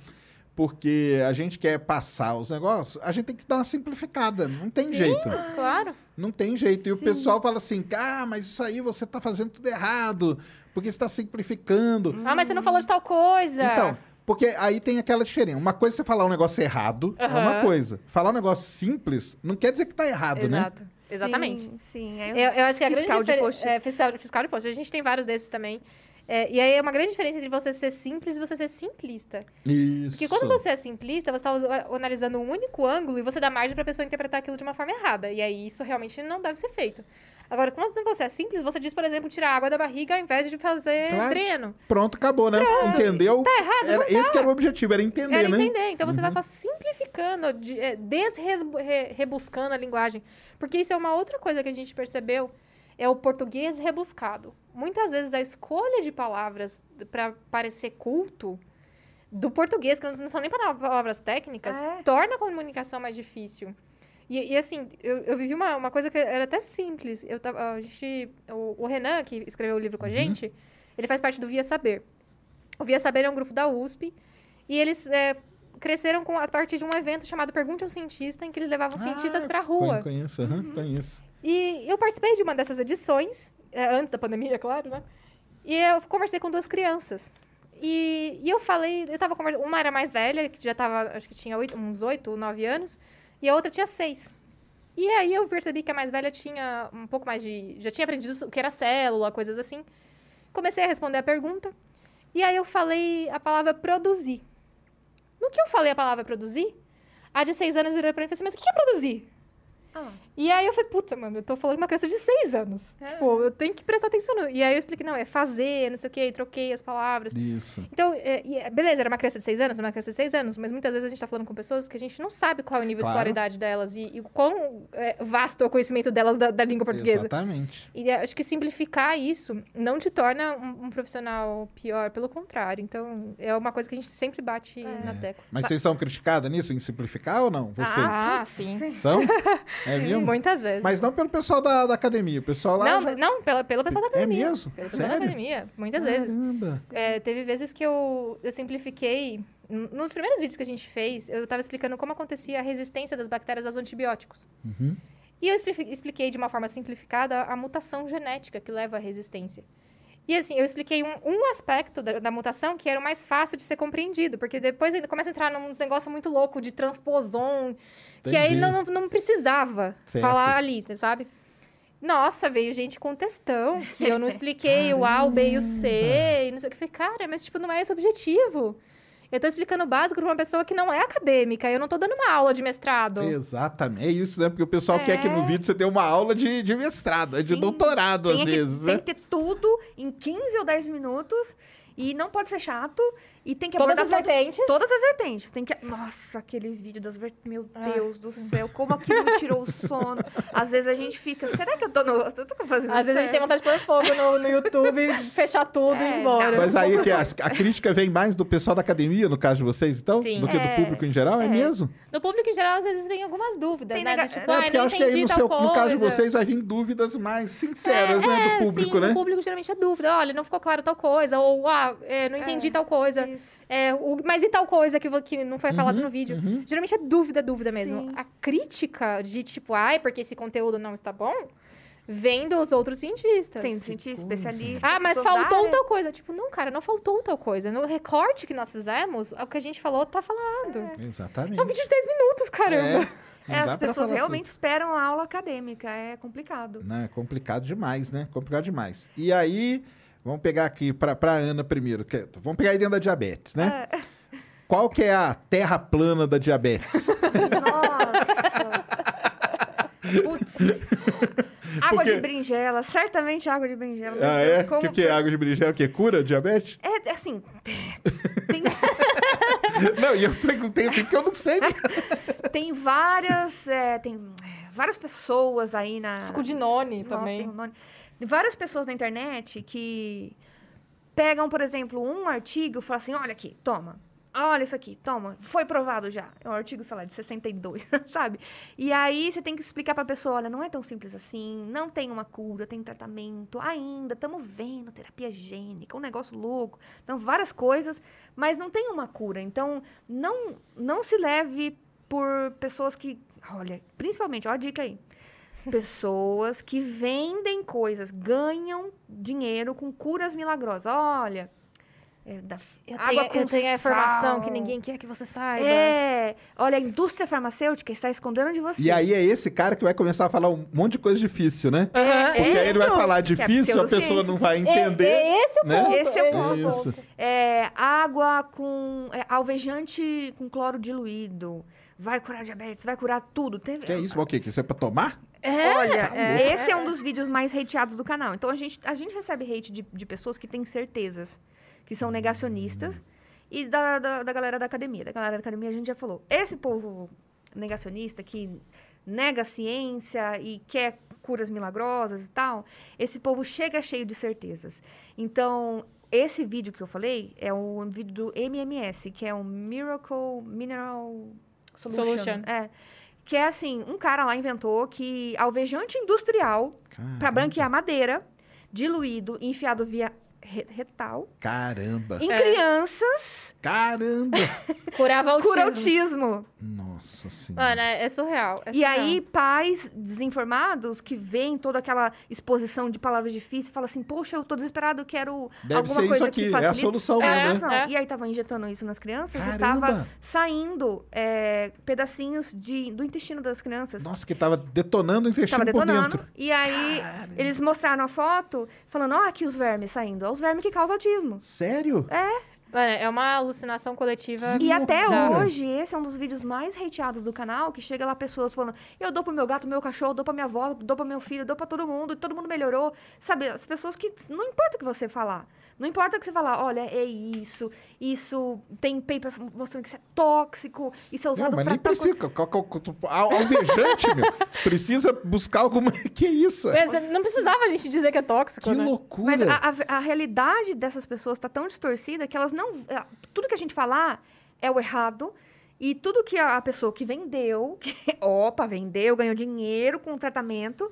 Porque a gente quer passar os negócios, a gente tem que dar uma simplificada. Não tem Sim, jeito. Claro. Não tem jeito. E o Sim. pessoal fala assim: ah, mas isso aí você tá fazendo tudo errado, porque você está simplificando. Ah, mas você não falou de tal coisa. Então, porque aí tem aquela diferença. Uma coisa é você falar um negócio errado, é uma coisa. Falar um negócio simples não quer dizer que tá errado, né? Exato. Exatamente. Sim, sim. Aí Eu, eu acho que a Fiscal grande de post. É, fiscal, fiscal de post. A gente tem vários desses também. É, e aí é uma grande diferença entre você ser simples e você ser simplista. Isso. Porque quando você é simplista, você está analisando um único ângulo e você dá margem para a pessoa interpretar aquilo de uma forma errada. E aí isso realmente não deve ser feito. Agora, quando você é simples, você diz, por exemplo, tirar água da barriga ao invés de fazer Claro. dreno. Pronto, acabou, né? Entendeu? Tá errado? Era, não tá. esse que era o objetivo, era entender, Era né? entender. Então você está só simplificando, de- é, desrebuscando a linguagem. Porque isso é uma outra coisa que a gente percebeu, é o português rebuscado. Muitas vezes a escolha de palavras para parecer culto do português, que não são nem palavras técnicas, É. torna a comunicação mais difícil. E, e, assim, eu, eu vivi uma, uma coisa que era até simples. Eu tava, a gente, o, o Renan, que escreveu o livro com a gente, ele faz parte do Via Saber. O Via Saber é um grupo da USP e eles é, cresceram com, a partir de um evento chamado Pergunte ao Cientista, em que eles levavam cientistas Ah, pra rua. Conhe- Conheço, aham, conheço. E eu participei de uma dessas edições, é, antes da pandemia, claro, né? E eu conversei com duas crianças. E, e eu falei, eu tava conversando, uma era mais velha, que já tava, acho que tinha oito, uns oito nove anos, e a outra tinha seis. E aí eu percebi que a mais velha tinha um pouco mais de, já tinha aprendido o que era célula, coisas assim. Comecei a responder a pergunta, e aí eu falei a palavra produzir. No que eu falei a palavra produzir, a de seis anos virou pra mim e falou assim, mas o que é produzir? Ah, E aí eu falei, puta, mano, eu tô falando com uma criança de seis anos. É. Tipo, eu tenho que prestar atenção. no- E aí eu expliquei, não, é fazer, não sei o quê, e troquei as palavras. Isso. Então, é, é- beleza, era uma criança de seis anos, era uma criança de seis anos, mas muitas vezes a gente tá falando com pessoas que a gente não sabe qual é o nível Claro. de escolaridade delas e, e o quão é, vasto é o conhecimento delas da, da língua portuguesa. Exatamente. E é, acho que simplificar isso não te torna um, um profissional pior, pelo contrário. Então, é uma coisa que a gente sempre bate na tecla. Mas vocês são criticadas nisso, em simplificar ou não? Vocês Ah, sim. são? É mesmo? Muitas vezes. Mas não pelo pessoal da, da academia. O pessoal lá. não, já- não pelo, pelo pessoal da academia. mesmo? Pelo pessoal da academia, muitas vezes. Caramba. É, teve vezes que eu, eu simplifiquei. Nos primeiros vídeos que a gente fez, eu estava explicando como acontecia a resistência das bactérias aos antibióticos. Uhum. E eu expli- expliquei de uma forma simplificada a mutação genética que leva à resistência. E assim, eu expliquei um, um aspecto da, da mutação que era o mais fácil de ser compreendido, porque depois ainda começa a entrar num negócio muito louco de transposon, que aí Entendi. não, não, não precisava Certo. falar ali, sabe? Nossa, veio gente com textão, que eu não expliquei o A, o B e o C, e não sei o que. Eu falei, cara, mas tipo, não é esse o objetivo. Eu tô explicando o básico pra uma pessoa que não é acadêmica, eu não tô dando uma aula de mestrado. Exatamente. É isso, né? Porque o pessoal quer que no É. vídeo você tenha uma aula de, de mestrado, é de Sim. doutorado, às tem que, vezes, tem né? que ter tudo em 15 ou 10 minutos. E não pode ser chato. E tem que Todas abordar as todo- vertentes. Todas as vertentes. Tem que... Nossa, aquele vídeo das vertentes. Meu Deus do céu, como aquilo me tirou o sono. Às vezes a gente fica, será que eu tô no. Eu tô fazendo Às vezes a gente tem certo? vontade de pôr fogo no, no YouTube, fechar tudo e É, ir embora. Mas aí que a, a crítica vem mais do pessoal da academia, no caso de vocês, então? Sim. Do que do É, público em geral, é, é. mesmo? No público em geral, às vezes vem algumas dúvidas, Tem né? nega- Do tipo, É, É, porque eu não acho que aí entendi no, seu, no caso de vocês vai vir dúvidas mais sinceras, né, do público, sim, né? no público geralmente é dúvida. Olha, não ficou claro tal coisa. Ou, ah, é, não entendi tal coisa. Isso. É, o- mas e tal coisa que, que não foi falado Uhum, no vídeo? Geralmente é dúvida, dúvida mesmo. Sim. A crítica de tipo, ai, porque esse conteúdo não está bom, vem dos outros cientistas. Sim, cientista, especialista. Ah, mas faltou tal coisa. Tipo, não, cara, não faltou tal coisa. No recorte que nós fizemos, o que a gente falou tá falado. Exatamente. É um vídeo de 10 minutos, caramba. É, dá as pessoas realmente esperam a aula acadêmica. É complicado. tudo. Não, é complicado demais, né? Complicado demais. E aí, vamos pegar aqui pra, pra Ana primeiro. que- vamos pegar aí dentro da diabetes, né? Qual que é a terra plana da diabetes? Nossa! Putz. Água Porque- de brinjela, certamente água de brinjela. ah, é? O como que, que é água de berinjela? O que? Cura diabetes? É, assim, tem, não, e eu perguntei assim porque eu não sei. tem várias, é, tem é, várias pessoas aí na... Scudinone Nossa, também. tem um nome. Várias pessoas na internet que pegam, por exemplo, um artigo e falam assim, olha aqui, toma. Olha isso aqui, toma. Foi provado já. É um artigo, sei lá, de 62, sabe? E aí você tem que explicar pra pessoa, olha, não é tão simples assim, não tem uma cura, tem tratamento, ainda estamos vendo terapia gênica, um negócio louco. Então, várias coisas, mas não tem uma cura. Então, não, não se leve por pessoas que, olha, principalmente, ó a dica aí. Pessoas que vendem coisas, ganham dinheiro com curas milagrosas. Olha, é, da, Eu água tenho, com eu tenho a informação sal. que ninguém quer que você saiba. É, olha, a indústria farmacêutica está escondendo de você. E aí é esse cara que vai começar a falar um monte de coisa difícil, né? Aham. Porque aí ele vai falar que é difícil, a pessoa não vai É- entender. É, esse o né? ponto. Esse é o ponto. Isso. É, água com é, alvejante com cloro diluído. Vai curar diabetes, vai curar tudo. Teve- Que é isso? O quê? Que isso é pra tomar? É, Olha, tá esse é um dos vídeos mais hateados do canal. Então a gente, a gente recebe hate de, de pessoas que têm certezas, que são negacionistas, e da, da, da galera da academia. Da galera da academia a gente já falou. Esse povo negacionista que nega a ciência e quer curas milagrosas e tal, esse povo chega cheio de certezas. Então, esse vídeo que eu falei é um vídeo do MMS, que é um Miracle Mineral Solution. Solution. É. Que é assim, um cara lá inventou que alvejante industrial para branquear madeira, diluído, e enfiado via re- retal, Caramba. em É. crianças, Caramba. curava autismo. cura autismo. Nossa senhora. Mano, é, é surreal. é E surreal. aí, pais desinformados que veem toda aquela exposição de palavras difíceis, falam assim, poxa, eu tô desesperado, eu quero Deve alguma ser isso coisa aqui, que é a facilite. solução É a mesmo, né? solução. É. E aí tava injetando isso nas crianças e Caramba! tava saindo é, pedacinhos de, do intestino das crianças. Nossa, que tava detonando o intestino Tava por detonando. dentro. E aí, eles mostraram a foto, falando, ó, aqui os vermes saindo. Ó, os vermes que causam autismo. Sério? Mano, é uma alucinação coletiva. E até bizarra. hoje, esse é um dos vídeos mais hateados do canal, que chega lá pessoas falando, eu dou pro meu gato, meu cachorro, dou pra minha avó, dou pro meu filho, dou pra todo mundo, e todo mundo melhorou. Sabe, as pessoas que, não importa o que você falar, não importa o que você falar, olha, é isso, isso tem paper mostrando que isso é tóxico, isso é usado Não, mas pra... nem tal coisa." precisa. Al- Alvejante, meu. Precisa buscar alguma. Que isso? Mas Não precisava a gente dizer que é tóxico, Que né? loucura. Mas a, a- a realidade dessas pessoas está tão distorcida que elas não. é, Tudo que a gente falar é o errado. E tudo que a, a pessoa que vendeu, que, opa, vendeu, ganhou dinheiro com o tratamento,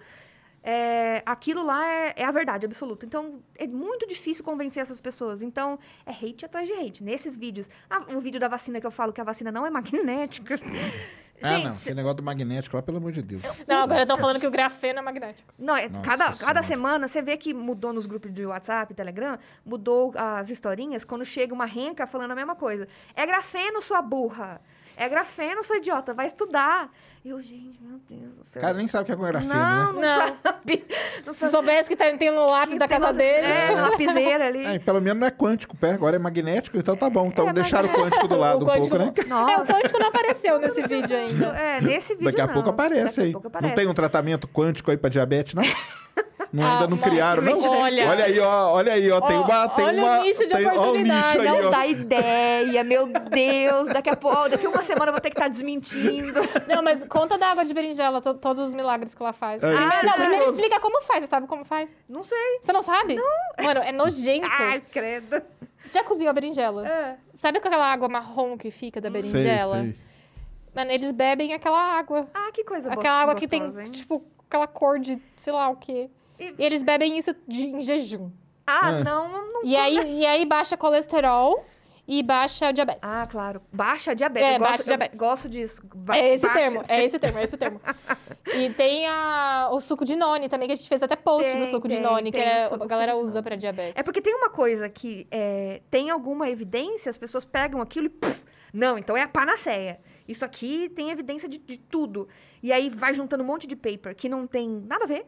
é, aquilo lá é, é a verdade absoluta. Então, é muito difícil convencer essas pessoas. Então, é hate atrás de hate. Nesses vídeos. Ah, o vídeo da vacina que eu falo que a vacina não é magnética. Ah, Gente, não. Esse negócio do magnético lá, pelo amor de Deus. Não, agora estão falando que o grafeno é magnético. Não, é, Nossa cada, Senhora. cada semana você vê que mudou nos grupos de WhatsApp, Telegram, mudou as historinhas quando chega uma renca falando a mesma coisa. É grafeno, sua burra. É grafeno, sua idiota. Vai estudar. Eu, gente, meu Deus do O céu. cara nem sabe o que é com grafeno, não, né? não, Não. sabe. Não Se soubesse que tá- tem no lápis da casa dele. É, na lapiseira ali. É, pelo menos não é quântico, pé. Agora é magnético, então tá bom. Então É, deixaram o quântico do lado o um pouco, né? não- É, o Nossa. quântico não apareceu nesse vídeo ainda. É, nesse vídeo Daqui a não. pouco aparece Daqui aí. pouco Não aparece. tem um tratamento quântico aí pra diabetes, não? Não, ainda não Ah, criaram, não? olha. olha aí, ó. Olha aí, ó. Tem Ó, uma. Tem olha o uma nicho de tem, o oportunidade. nicho aí, Não ó. dá ideia, meu Deus. Daqui a pouco, daqui uma semana eu vou ter que estar desmentindo. Não, mas conta da água de berinjela, to- todos os milagres que ela faz. Primeiro- que não, primeiro explica como faz. Você sabe como faz? Não sei. Você não sabe? Não. Mano, é nojento. Ai, credo. Você já cozinhou a berinjela? É. Sabe aquela água marrom que fica da Sei, berinjela? sei. Mano, eles bebem aquela água. Ah, que coisa boa. Aquela água que tem, gostosa, hein? tipo, aquela cor de sei lá o quê. E- E eles bebem isso de- em jejum. Ah, É. não, não. E aí, e aí baixa colesterol e baixa o diabetes. Ah, claro. Baixa diabetes. É, eu gosto, baixa diabetes. Eu gosto disso. Ba- É esse baixa- termo, é esse termo, é esse termo. e tem a, o suco de noni também, que a gente fez até post Tem, do suco de tem, noni, que era- suco- a galera de usa pra diabetes. É porque tem uma coisa que é, tem alguma evidência, as pessoas pegam aquilo e. puf, não, então é a panaceia. Isso aqui tem evidência de, de tudo. E aí vai juntando um monte de paper que não tem nada a ver.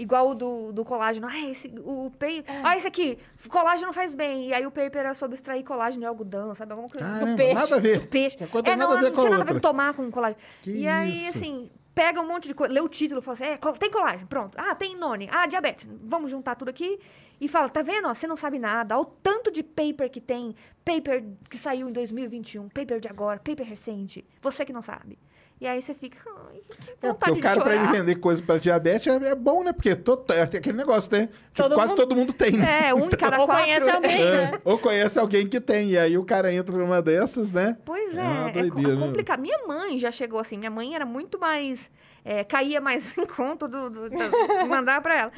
Igual o do, do colágeno. Ah, esse, o paper. Ah, esse aqui, colágeno não faz bem. E aí o paper era sobre extrair colágeno de algodão, sabe? Alguma coisa Caramba, peixe. nada a ver. do peixe. É, nada não, a ver não a tinha nada a ver com tomar com colágeno. Que e aí, isso? assim, pega um monte de coisa, lê o título, fala assim, é, tem colágeno, pronto. Ah, tem noni, ah, diabetes. Vamos juntar tudo aqui e fala, tá vendo? ó, você não sabe nada. Olha o tanto de paper que tem, paper que saiu em 2021, paper de agora, paper recente. Você que não sabe. E aí você fica, ai, que É, porque o cara, de pra ele vender coisa pra diabetes, é, é bom, né? Porque todo, é aquele negócio, né? Tipo, Todo quase mundo- todo mundo tem, né? É, um em cada Ou quatro. conhece alguém, né? Ou conhece alguém que tem, e aí o cara entra numa dessas, né? Pois É é, é, co- doideira, né? complicado. Minha mãe já chegou assim, minha mãe era muito mais, é, caía mais em conta do, do, do- mandar pra ela.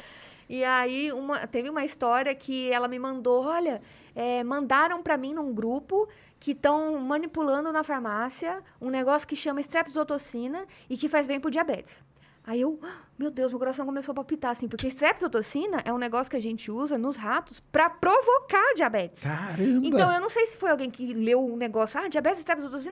E aí uma, teve uma história que ela me mandou, olha, é, mandaram pra mim num grupo que estão manipulando na farmácia um negócio que chama streptozotocina e que faz bem pro diabetes. Aí eu, "Ah, meu Deus, meu coração começou a palpitar assim, porque streptozotocina é um negócio que a gente usa nos ratos pra provocar diabetes. Caramba! Então, eu não sei se foi alguém que leu um negócio, ah, diabetes streptozotocina.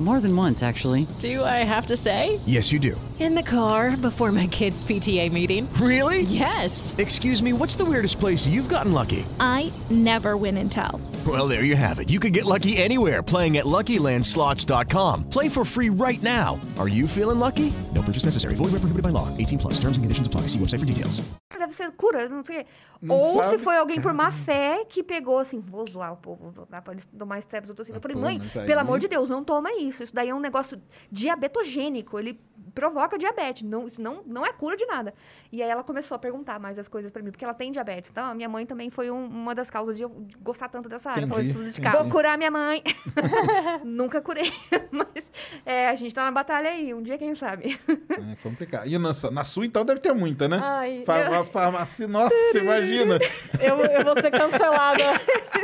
More than once, actually. Do I have to say? Yes, you do. In the car before my kids' PTA meeting. Really? Yes. Excuse me, what's the weirdest place you've gotten lucky? I never win and tell. Well, there you have it. You can get lucky anywhere playing at LuckyLandSlots.com. Play for free right now. Are you feeling lucky? No purchase necessary. Void where prohibited by law. 18 plus. Terms and conditions apply. See website for details. Deve ser cura, não sei. Não Ou sabe? se foi alguém por má fé que pegou assim, vou zoar o povo, vou dar pra eles tomar streptozotocina. Eu falei, pô, mãe, mas aí- pelo amor de Deus, não toma isso. Isso daí é um negócio diabetogênico. Ele provoca diabetes. Não, isso não, não é cura de nada. E aí ela começou a perguntar mais as coisas pra mim, porque ela tem diabetes. Então, a minha mãe também foi um- uma das causas de eu gostar tanto dessa área. Entendi, Falou, entendi. Vou curar minha mãe. Nunca curei. Mas é, a gente tá na batalha aí. Um dia, quem sabe? É complicado. E na, sua- na sua, então, deve ter muita, né? Ai, Fa- eu- farmácia, nossa, imagina. Eu, eu vou ser cancelada.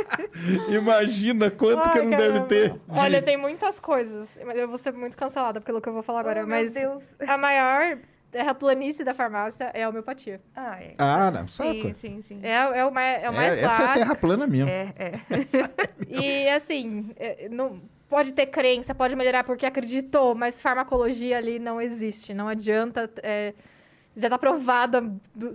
Imagina quanto que Ai, não caramba. deve ter. de- Olha, tem muitas coisas. Eu vou ser muito cancelada pelo que eu vou falar agora. Oh, meu mas Deus. a maior terraplanice da farmácia é a homeopatia. Ah, é. Ah, não, saco. Sim, sim, sim. É, é, o, mais, é o mais É, essa é a terra plana mesmo. É, é. E assim, é, não, pode ter crença, pode melhorar porque acreditou, mas farmacologia ali não existe. Não adianta. é, já está provado há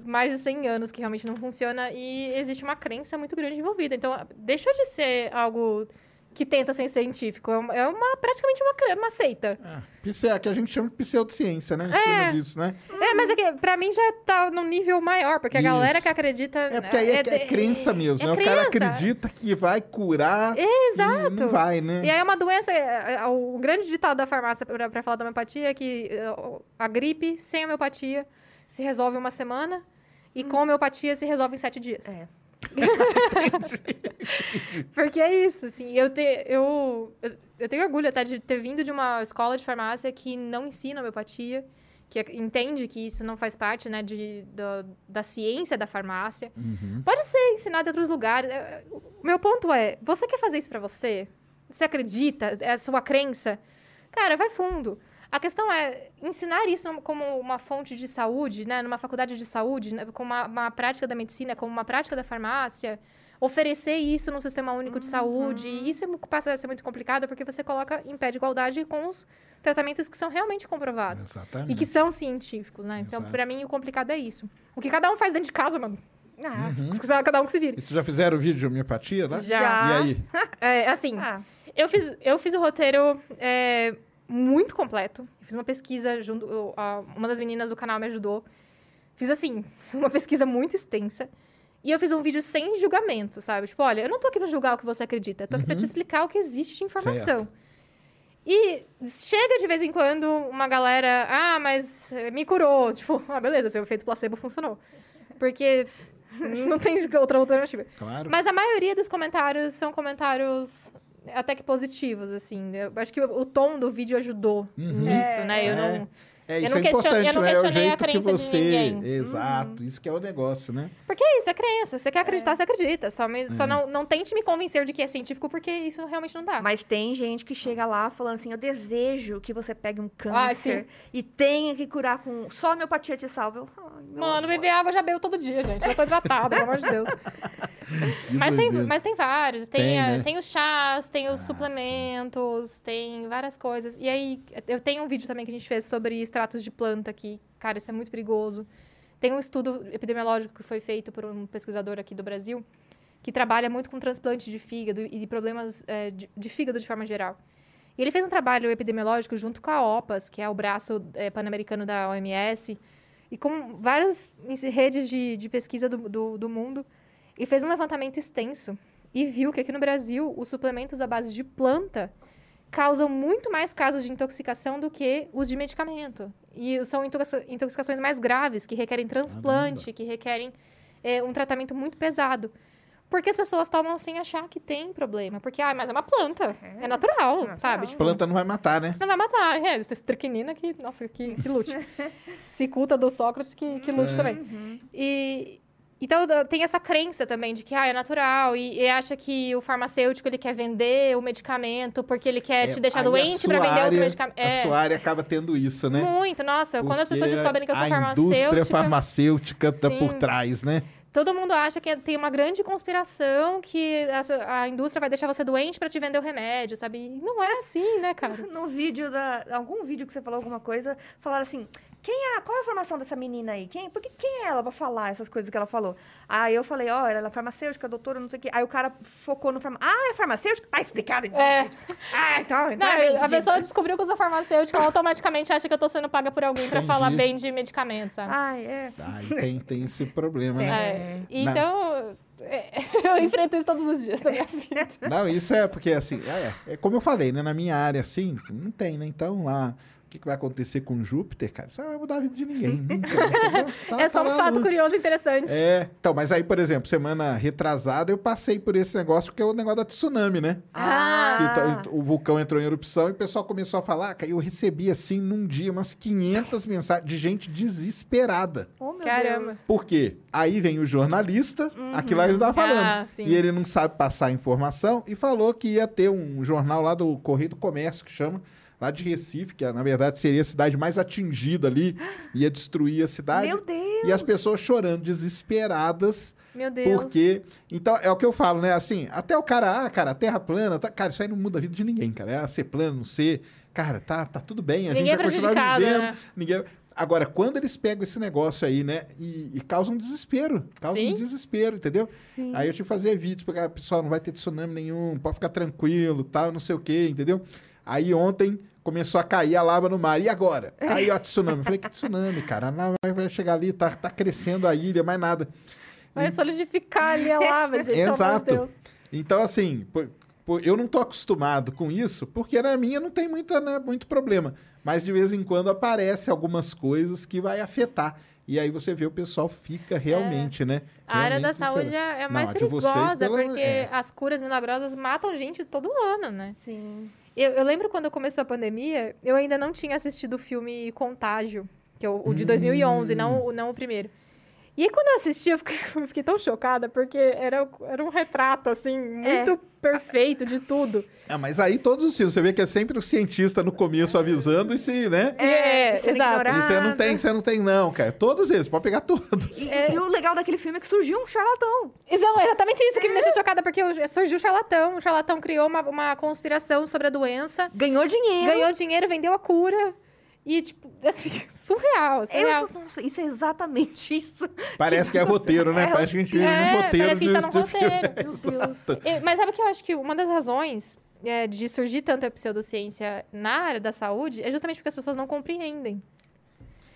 mais de 100 anos que realmente não funciona e existe uma crença muito grande envolvida. Então, deixou de ser algo que tenta ser científico. É uma, é uma- praticamente uma, uma seita. Pse- É que a gente chama de pseudociência, né? Em É. cima disso, né? É, mas é que pra mim já tá num nível maior, porque a galera que acredita. É porque aí é, é crença mesmo, é né? O cara crença. acredita que vai curar Exato. e não vai, né? E aí é uma doença. é, é, O grande ditado da farmácia pra, pra falar da homeopatia é que é, a gripe sem homeopatia se resolve em uma semana e com homeopatia se resolve em sete dias. É. Porque é isso, assim. Eu, te, eu, eu, tenho orgulho até de ter vindo de uma escola de farmácia que não ensina homeopatia, que ac- entende que isso não faz parte né, de, da, da ciência da farmácia. Pode ser ensinado em outros lugares. É, O meu ponto é: você quer fazer isso pra você? Você acredita? É a sua crença? Cara, vai fundo. A questão é ensinar isso como uma fonte de saúde, né? Numa faculdade de saúde, né? como uma, uma prática da medicina, como uma prática da farmácia. Oferecer isso num sistema único de saúde. E isso é passa a ser muito complicado porque você coloca em pé de igualdade com os tratamentos que são realmente comprovados. Exatamente. E que são científicos, né? Então, pra mim, o complicado é isso. O que cada um faz dentro de casa, mano. Ah, Uhum. Cada um que se vire. E vocês já fizeram vídeo de homeopatia lá? Já. E aí? É, assim, ah, Eu fiz, eu fiz o roteiro é, muito completo. Fiz uma pesquisa junto. eu- a- Uma das meninas do canal me ajudou. Fiz assim, uma pesquisa muito extensa. E eu fiz um vídeo sem julgamento, sabe? Tipo, olha, eu não tô aqui pra julgar o que você acredita, eu tô aqui pra te explicar o que existe de informação. E chega de vez em quando uma galera, ah, mas eh, me curou. Tipo, ah, beleza, seu efeito placebo funcionou. Porque não tem outra alternativa. Claro. Mas a maioria dos comentários são comentários até que positivos, assim. Eu acho que o, tom do vídeo ajudou nisso, né? Eu É. não... É, eu isso não é question- eu importante, não né? É o questionei a jeito que crença de você. ninguém. Uhum. Exato, isso que é o negócio, né? Porque é isso, é crença. Você quer acreditar, você acredita. Só, me- só não, não tente me convencer de que é científico, porque isso realmente não dá. Mas tem gente que chega lá falando assim: eu desejo que você pegue um Ah, câncer sim. e tenha que curar com. Só a homeopatia te salva. Eu, ai, Mano, amor. beber água eu já bebo todo dia, gente. Já tô hidratada, pelo amor de Deus. Mas tem, mas tem vários. Tem, Tem, a- né? Ah, tem os chás, tem os suplementos, tem várias coisas. E aí, eu tenho um vídeo também que a gente fez sobre extratos de planta, que, cara, isso é muito perigoso. Tem um estudo epidemiológico que foi feito por um pesquisador aqui do Brasil, que trabalha muito com transplante de fígado e de problemas eh, de, de fígado de forma geral. E ele fez um trabalho epidemiológico junto com a OPAS, que é o braço eh, pan-americano da OMS, e com várias redes de, de pesquisa do, do, do mundo, e fez um levantamento extenso e viu que aqui no Brasil os suplementos à base de planta causam muito mais casos de intoxicação do que os de medicamento. E são intoxica- intoxicações mais graves, que requerem transplante, que requerem eh, um tratamento muito pesado. Porque as pessoas tomam sem achar que tem problema. Porque, ah, mas é uma planta. É, natural, natural. sabe? Tipo, Planta não vai matar, né? não vai matar. É, essa estricnina que, nossa, que, que lute. Cicuta do Sócrates que, que lute também. E, então, tem essa crença também de que, ah, é natural. E, e acha que o farmacêutico, ele quer vender o medicamento porque ele quer te deixar É, Aí a doente sua pra vender outro medicamento. A É, sua área acaba tendo isso, né? muito. Nossa, quando as Porque pessoas descobrem que eu sou a farmacêutica... indústria farmacêutica tá por trás, né? Todo mundo acha que tem uma grande conspiração que a, a indústria vai deixar você doente pra te vender o remédio, sabe? E não é assim, né, cara? No vídeo da. Algum vídeo que você falou alguma coisa, falaram assim. Quem é, qual é a formação dessa menina aí? Quem, porque quem é ela pra falar essas coisas que ela falou? Aí eu falei, ó, ela é farmacêutica, doutora, não sei o quê. Aí o cara focou no farmacêutico. Ah, é farmacêutica? Tá explicado então. É. Ah, então, então Não, é a pessoa descobriu que eu sou farmacêutica, ela automaticamente acha que eu tô sendo paga por alguém pra Entendi. falar bem de medicamento, sabe? Ai, é. Aí tem, tem esse problema, né? É, Então, é, eu enfrento isso todos os dias da minha vida. Não, isso é porque, assim, é, é como eu falei, né? Na minha área, assim, não tem, né? Então, lá, que, que vai acontecer com Júpiter, cara? Isso não vai mudar a vida de ninguém, nunca. entendeu? Tá- É só tá um fato no- curioso e interessante. É, então, mas aí, por exemplo, semana retrasada eu passei por esse negócio, que é o negócio da tsunami, né? Ah. Que t- o vulcão entrou em erupção e o pessoal começou a falar, cara, eu recebi, assim, num dia, umas 500 mensagens de gente desesperada. Oh, meu Caramba. Deus. Por quê? Aí vem o jornalista, aquilo lá ele tava falando. Ah, sim. e ele não sabe passar a informação e falou que ia ter um jornal lá do Correio do Comércio, que chama, lá de Recife, que na verdade seria a cidade mais atingida ali, ia destruir a cidade. Meu Deus. E as pessoas chorando, desesperadas, Meu Deus. porque... Então, é o que eu falo, né? Assim, até o cara, ah, cara, a terra plana, tá... cara, isso aí não muda a vida de ninguém, cara. É ser plano, não ser... Cara, tá, tá tudo bem, a Ninguém gente vai é continuar vivendo. né? Ninguém... Agora, quando eles pegam esse negócio aí, né, e, e causam desespero, causam Sim. desespero, entendeu? Aí eu tive que fazer vídeos, porque, ah, pessoal, não vai ter tsunami nenhum, pode ficar tranquilo, tal, não sei o quê, entendeu? Aí ontem começou a cair a lava no mar, e agora? Aí, ó, tsunami. Eu falei, que tsunami, cara? A lava vai- chegar ali, tá, tá crescendo a ilha, mais nada. Vai solidificar ali a lava, gente. Exato. Deus. Então, assim, por- por- eu não tô acostumado com isso, porque na minha não tem muita, né, muito problema. Mas de vez em quando aparece algumas coisas que vai afetar. E aí você vê o pessoal fica realmente, né? A área da saúde é, é Não, mais a de vocês, perigosa, pelo- porque é. as curas milagrosas matam gente todo ano, né? Sim. Eu, eu lembro quando começou a pandemia, eu ainda não tinha assistido o filme Contágio, que é o, o de 2011, não, o- não o primeiro. E aí, quando eu assisti, eu fiquei, eu fiquei tão chocada, porque era, era um retrato, assim, muito perfeito de tudo. Ah, mas aí todos os filmes, você vê que é sempre o cientista no começo avisando e se, né? É, sendo exato. E você não tem, você não tem, não, cara. Todos eles, pode pegar todos. E, e o legal daquele filme é que surgiu um charlatão. Então, é exatamente isso que me deixa chocada, porque surgiu o charlatão. O charlatão criou uma, uma conspiração sobre a doença, Ganhou dinheiro. ganhou dinheiro, vendeu a cura. E, tipo, assim, surreal, surreal. Eu, nossa, isso é exatamente isso. Parece que é roteiro, né? É, Parece que a gente vive É, num roteiro parece que a gente tá num roteiro. Meu Deus. E- Mas sabe o que eu acho que uma das razões é, de surgir tanta pseudociência na área da saúde é justamente porque as pessoas não compreendem.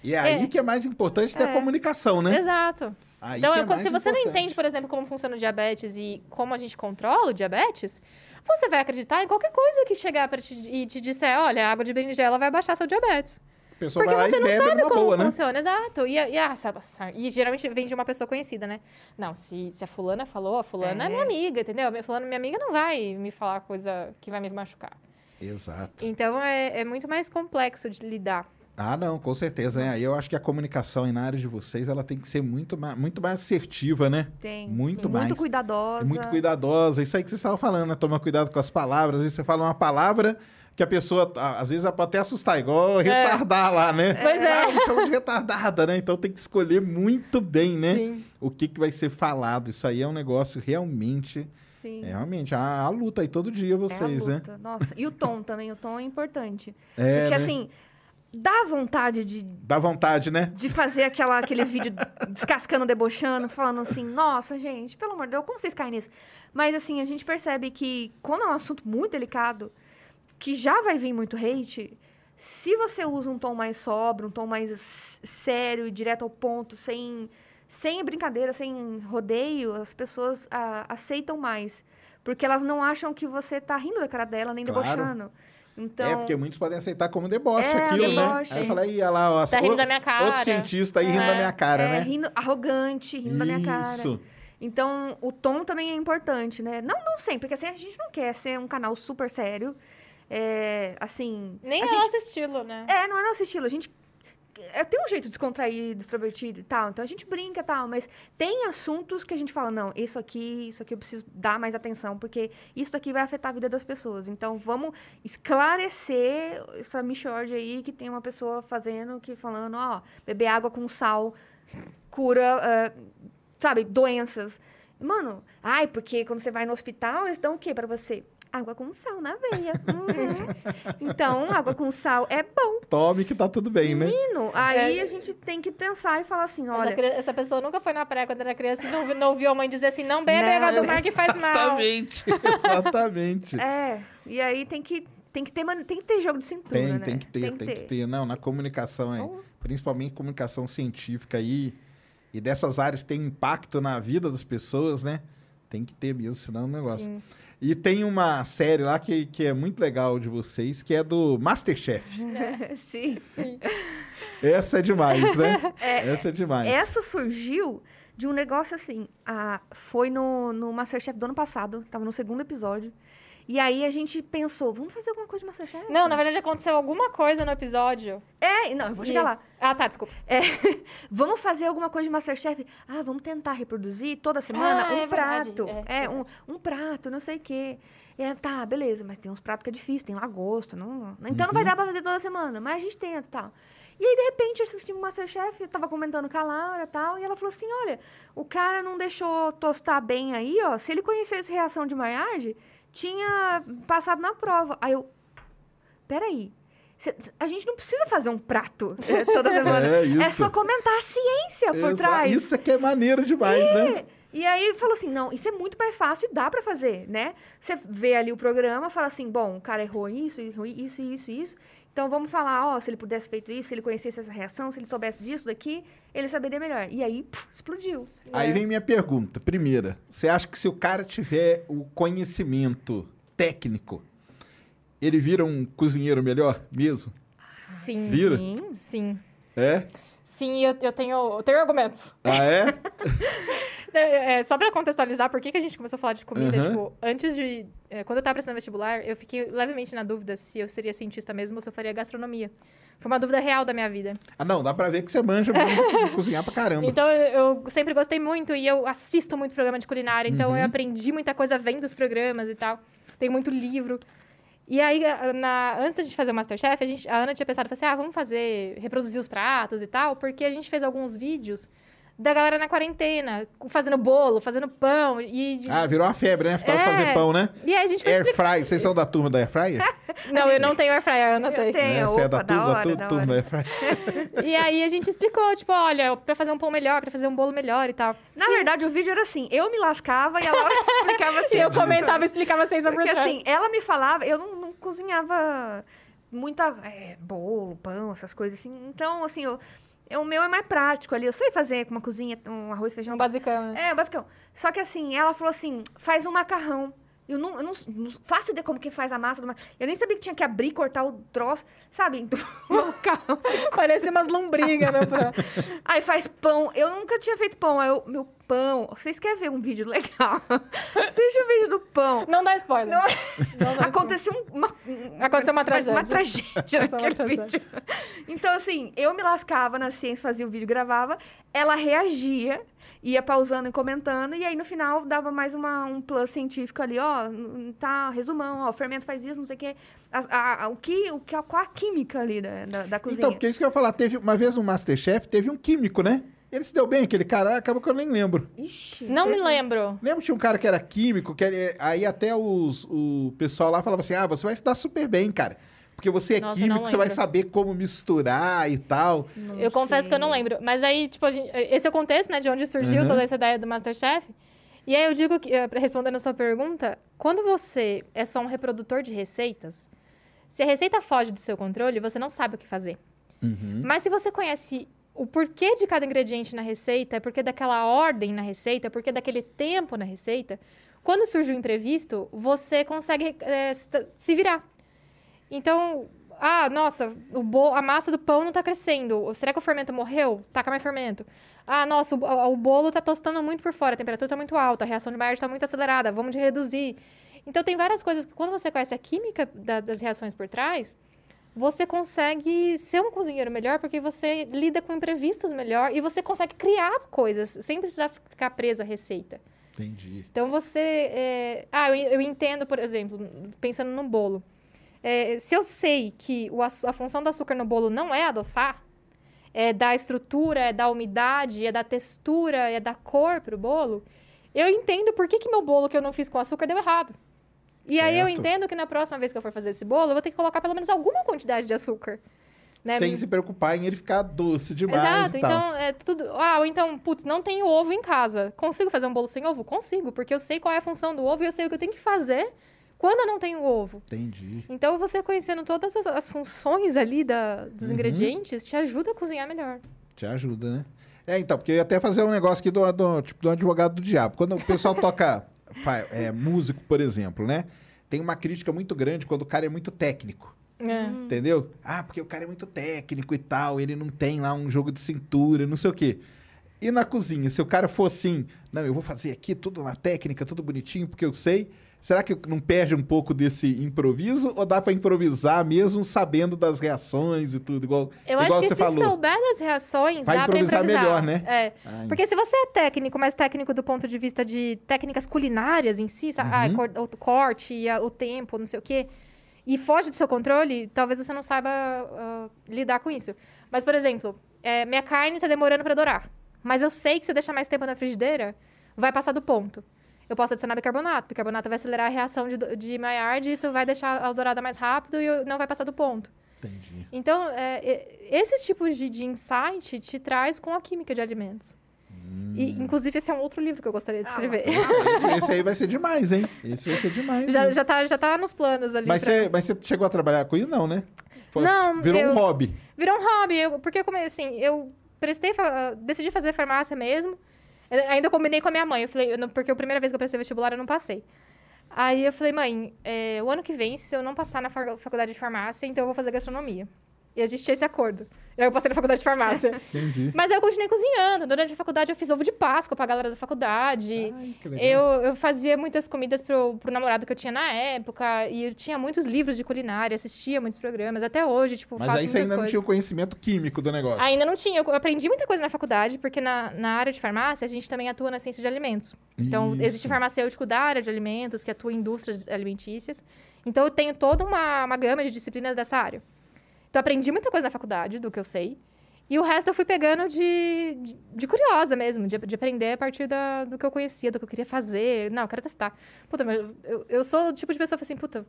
E é aí É. que é mais importante ter a É. comunicação, né? Exato. Aí então, é é se você não importante. entende, por exemplo, como funciona o diabetes e como a gente controla o diabetes, você vai acreditar em qualquer coisa que chegar para te, e te disser, olha, a água de berinjela vai baixar seu diabetes. A pessoa Porque você não sabe como boa, né? funciona, exato. E, e, ah, sabe, sabe, e geralmente vem de uma pessoa conhecida, né? Não, se, se a fulana falou, a fulana é. É. minha amiga, entendeu? A fulana, minha amiga, não vai me falar coisa que vai me machucar. Exato. Então, é, é muito mais complexo de lidar. Ah, não, com certeza, né? Aí eu acho que a comunicação na área de vocês, ela tem que ser muito mais, muito mais assertiva, né? Tem. Muito sim. mais. Muito cuidadosa. Muito cuidadosa. Isso aí que vocês estavam falando, né? Tomar cuidado com as palavras. Às vezes você fala uma palavra que a pessoa, às vezes, pode até assustar, igual retardar lá, né? Pois é. Ah, me chama de retardada, né? Então tem que escolher muito bem, né? Sim. O que, que vai ser falado. Isso aí é um negócio realmente. Sim. É realmente a, a luta aí todo dia, É vocês, né? luta. Nossa, e o tom também, o tom é importante. É, Porque né? assim, dá vontade de, Dá vontade, né? de fazer aquela, aquele vídeo descascando, debochando, falando assim, nossa, gente, pelo amor de Deus, como vocês caem nisso? Mas assim, a gente percebe que quando é um assunto muito delicado, que já vai vir muito hate, se você usa um tom mais sóbrio, um tom mais sério e direto ao ponto, sem, sem brincadeira, sem rodeio, as pessoas ah, aceitam mais. Porque elas não acham que você tá rindo da cara dela, nem Claro. debochando. Então, É, porque muitos podem aceitar como deboche É, aquilo, né? deboche. Aí fala, aí, olha lá, ó, Tá rindo da minha cara. outro cientista aí rindo da minha cara, é, né? rindo, arrogante, rindo da minha cara. Isso. Então, o tom também é importante, né? Não, não sempre, porque assim, a gente não quer ser um canal super sério. É, assim. Nem a é gente, nosso estilo, né? É, não é nosso estilo. A gente é, tem um jeito descontraído, extrovertido e tal. Então a gente brinca e tal, mas tem assuntos que a gente fala, não, isso aqui, isso aqui eu preciso dar mais atenção, porque isso aqui vai afetar a vida das pessoas. Então vamos esclarecer essa michorde aí que tem uma pessoa fazendo, que falando, ó, beber água com sal cura, eh, sabe, doenças. Mano, ai, porque quando você vai no hospital, eles dão o quê pra você? Água com sal na veia. Uhum. então, água com sal é bom. Tome que tá tudo bem, né? Menino, aí É. a gente tem que pensar e falar assim, olha... essa pessoa nunca foi na praia quando era criança e não, não ouviu a mãe dizer assim, não bebe Não, água do mar que faz mal. Exatamente, exatamente. É, e aí tem que, tem que, ter, tem que ter jogo de cintura, Tem, né? tem que ter, tem, que ter. Não, na comunicação, é, Então- principalmente comunicação científica aí, e dessas áreas que tem impacto na vida das pessoas, né? Tem que ter mesmo, senão é um negócio. Sim. E tem uma série lá que, que é muito legal de vocês, que é do Masterchef. Sim. Essa é demais, né? Essa é demais. Essa surgiu de um negócio assim. Ah, foi no, no Masterchef do ano passado, tava no segundo episódio. E aí a gente pensou, vamos fazer alguma coisa de Masterchef? Não, na verdade aconteceu alguma coisa no episódio. É, não, eu vou chegar E- lá. Ah, tá, desculpa. É, vamos fazer alguma coisa de Masterchef? Ah, vamos tentar reproduzir toda semana Ah, um é verdade, prato. é É, um, um prato, não sei o quê. É, tá, beleza, mas tem uns pratos que é difícil, tem lagosta. Não, então não vai dar pra fazer toda semana, mas a gente tenta e tal. E aí, de repente, eu assisti o Masterchef, eu tava comentando com a Laura e tal, e ela falou assim: olha, o cara não deixou tostar bem aí, ó. Se ele conhecesse reação de Maillard, tinha passado na prova. Aí eu. Peraí. A gente não precisa fazer um prato eh, toda semana. É, isso. É só comentar a ciência por Exa- trás. Isso é que é maneiro demais, né? É. E aí ele falou assim, não, isso é muito mais fácil e dá pra fazer, né? Você vê ali o programa, fala assim, bom, o cara errou isso, errou isso, isso, isso. Então vamos falar, ó, se ele pudesse feito isso, se ele conhecesse essa reação, se ele soubesse disso, daqui, ele saberia melhor. E aí, puf, explodiu. Aí vem minha pergunta. Primeira, você acha que se o cara tiver o conhecimento técnico, ele vira um cozinheiro melhor mesmo? Sim. Vira? Sim. É? Sim, eu, eu, tenho, eu tenho argumentos. Ah, é? É, só pra contextualizar, por que, que a gente começou a falar de comida? Uhum. Tipo, antes de. é, quando eu tava prestando vestibular, eu fiquei levemente na dúvida se eu seria cientista mesmo ou se eu faria gastronomia. Foi uma dúvida real da minha vida. Ah, não, dá pra ver que você manja de cozinhar pra caramba. Então eu, eu sempre gostei muito e eu assisto muito programa de culinária, então Uhum. eu aprendi muita coisa vendo os programas e tal. Tenho muito livro. E aí, na, antes da gente fazer o Masterchef, a, gente, a Ana tinha pensado, assim, ah, vamos fazer, reproduzir os pratos e tal, porque a gente fez alguns vídeos da galera na quarentena, fazendo bolo, fazendo pão e... Ah, virou uma febre, né? De É. fazer pão, né? E aí a gente foi Air explicar- fry. Vocês são da turma da Air fryer? Não, eu não tenho air fryer, eu. Eu tenho. É, você é da, turma, da da, hora, tu- da turma da. Air fryer. E aí a gente explicou, tipo, olha, pra fazer um pão melhor, pra fazer um bolo melhor e tal. Na verdade, o vídeo era assim, eu me lascava e a Laura explicava assim. E eu comentava e explicava vocês sobre Porque trás. assim, ela me falava, eu não, não cozinhava muita é, bolo, pão, essas coisas assim. Então, assim, eu- o meu é mais prático ali. Eu sei fazer com uma cozinha, um arroz, feijão. Um basicão, né? É, basicão. Só que assim, ela falou assim, faz um macarrão. Eu não, eu não, não faço ideia como que faz a massa do. Eu nem sabia que tinha que abrir, cortar o troço, sabe? Então, o macarrão. Parecia umas lombrigas, né? Pra... Aí faz pão. Eu nunca tinha feito pão. Aí eu, meu pão. Vocês querem ver um vídeo legal? Assiste o vídeo do pão. Não dá spoiler. Não- Não dá Aconteceu um- uma, Aconteceu uma tragédia. Uma, tragédia Aconteceu uma naquele tragédia. vídeo. Então, assim, eu me lascava na ciência, fazia o vídeo, gravava. Ela reagia, ia pausando e comentando. E aí, no final, dava mais uma, um plus científico ali. Ó, tá, resumão. Ó, o fermento faz isso, não sei o quê. As- a- a- o que, o que, qual a química ali da, da, da cozinha. Então, porque isso que eu ia falar, teve uma vez no Masterchef, teve um químico, né? Ele se deu bem, aquele cara, acabou que eu nem lembro. Ixi, Não me lembro. Lembra que tinha um cara que era químico, que ele- aí até os, o pessoal lá falava assim: ah, você vai se dar super bem, cara. Porque você é Nossa, químico, não você vai saber como misturar e tal. eu confesso que eu não sei. lembro. Mas aí, tipo, a gente- esse é o contexto, né? De onde surgiu Uhum. toda essa ideia do Masterchef. E aí eu digo, que, eh, respondendo a sua pergunta, quando você é só um reprodutor de receitas, se a receita foge do seu controle, você não sabe o que fazer. Uhum. Mas se você conhece o porquê de cada ingrediente na receita, é porque daquela ordem na receita, é porque daquele tempo na receita, quando surge o imprevisto, você consegue se se virar. Então, ah, nossa, o bo- a massa do pão não tá crescendo. Será que o fermento morreu? Taca mais fermento. Ah, nossa, o, o bolo tá tostando muito por fora, a temperatura tá muito alta, a reação de Maillard tá muito acelerada, vamos reduzir. Então, tem várias coisas que, quando você conhece a química da- das reações por trás, você consegue ser um cozinheiro melhor porque você lida com imprevistos melhor e você consegue criar coisas sem precisar ficar preso à receita. Entendi. Então você. é, Ah, eu, eu entendo, por exemplo, pensando no bolo. É, se eu sei que o a função do açúcar no bolo não é adoçar, é dar estrutura, é dar umidade, é dar textura, é dar cor pro bolo, eu entendo por que, que meu bolo que eu não fiz com açúcar deu errado. E aí eu Certo. entendo que na próxima vez que eu for fazer esse bolo, eu vou ter que colocar pelo menos alguma quantidade de açúcar. Né? Sem se preocupar em ele ficar doce demais Exato, então é tudo. Ah, ou então, putz, não tenho ovo em casa. Consigo fazer um bolo sem ovo? Consigo, porque eu sei qual é a função do ovo e eu sei o que eu tenho que fazer quando eu não tenho ovo. Entendi. Então, você conhecendo todas as, as funções ali da, dos Uhum. ingredientes te ajuda a cozinhar melhor. Te ajuda, né? É, então, porque eu ia até fazer um negócio aqui do, do, tipo, do advogado do diabo. Quando o pessoal toca é, músico, por exemplo, né? Tem uma crítica muito grande quando o cara é muito técnico. É. Entendeu? Ah, porque o cara é muito técnico e tal, ele não tem lá um jogo de cintura, não sei o quê. E na cozinha, se o cara for assim, não, eu vou fazer aqui tudo na técnica, tudo bonitinho, porque eu sei. Será que não perde um pouco desse improviso? Ou dá pra improvisar mesmo sabendo das reações e tudo, igual, Eu igual acho que você se falou? souber das reações, Vai dá pra improvisar melhor, né? É. Ah, Porque se você é técnico, mas técnico do ponto de vista de técnicas culinárias em si, sabe? Ah, Uhum. cor- o corte, o tempo, não sei o quê, e foge do seu controle, talvez você não saiba ah, lidar com isso. Mas, por exemplo, é, minha carne tá demorando pra dourar. Mas eu sei que se eu deixar mais tempo na frigideira, vai passar do ponto. Eu posso adicionar bicarbonato. Bicarbonato vai acelerar a reação de, de Maillard, e isso vai deixar a dourada mais rápido e não vai passar do ponto. Entendi. Então, é, esses tipos de, de insight te traz com a química de alimentos. E, inclusive, esse é um outro livro que eu gostaria de Ah, escrever. Esse aí- Esse aí vai ser demais, hein? Esse vai ser demais. já, já, tá, já tá nos planos ali. Mas, pra- você, mas você chegou a trabalhar com isso? Não, né? Foi- Não, Virou eu- um hobby. Virou um hobby, eu- porque eu comecei assim, eu prestei, fa- decidi fazer farmácia mesmo. Eu ainda combinei com a minha mãe, eu falei, eu não- porque a primeira vez que eu prestei vestibular eu não passei. Aí eu falei, mãe, é, o ano que vem, se eu não passar na fa- faculdade de farmácia, então eu vou fazer gastronomia. E a gente tinha esse acordo. Aí eu passei na faculdade de farmácia. Entendi. Mas eu continuei cozinhando. Durante a faculdade eu fiz ovo de Páscoa pra galera da faculdade. Ai, que legal. Eu, eu fazia muitas comidas pro, pro namorado que eu tinha na época. E eu tinha muitos livros de culinária, assistia muitos programas. Até hoje, tipo, Mas faço aí você ainda não coisas. tinha o conhecimento químico do negócio. Ainda não tinha. Eu aprendi muita coisa na faculdade, porque na, na área de farmácia a gente também atua na ciência de alimentos. Então, Isso. existe farmacêutico da área de alimentos, que atua em indústrias alimentícias. Então, eu tenho toda uma, uma gama de disciplinas dessa área. Então, eu aprendi muita coisa na faculdade, do que eu sei. E o resto eu fui pegando de, de, de curiosa mesmo, de, de aprender a partir da, do que eu conhecia, do que eu queria fazer. Não, eu quero testar. Puta, mas eu, eu sou o tipo de pessoa que assim, puta,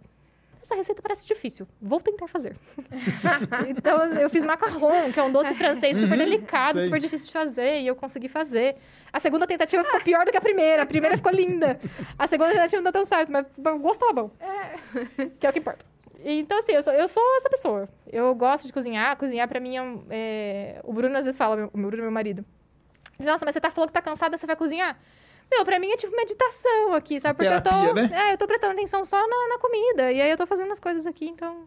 essa receita parece difícil, vou tentar fazer. então eu fiz macarrão, que é um doce francês super delicado, sei. super difícil de fazer, e eu consegui fazer. A segunda tentativa ficou pior do que a primeira, a primeira ficou linda. A segunda tentativa não deu tão certo, mas o gosto tava bom. Que é o que importa. Então, assim, eu sou, eu sou essa pessoa. Eu gosto de cozinhar. Cozinhar, pra mim, é, é... O Bruno às vezes fala, meu- o Bruno é meu marido. Nossa, mas você tá falando que tá cansada, você vai cozinhar? Meu, pra mim é tipo meditação aqui, sabe? Porque eu Terapia, tô. né? É, eu tô prestando atenção só na, na comida. E aí eu tô fazendo as coisas aqui, então.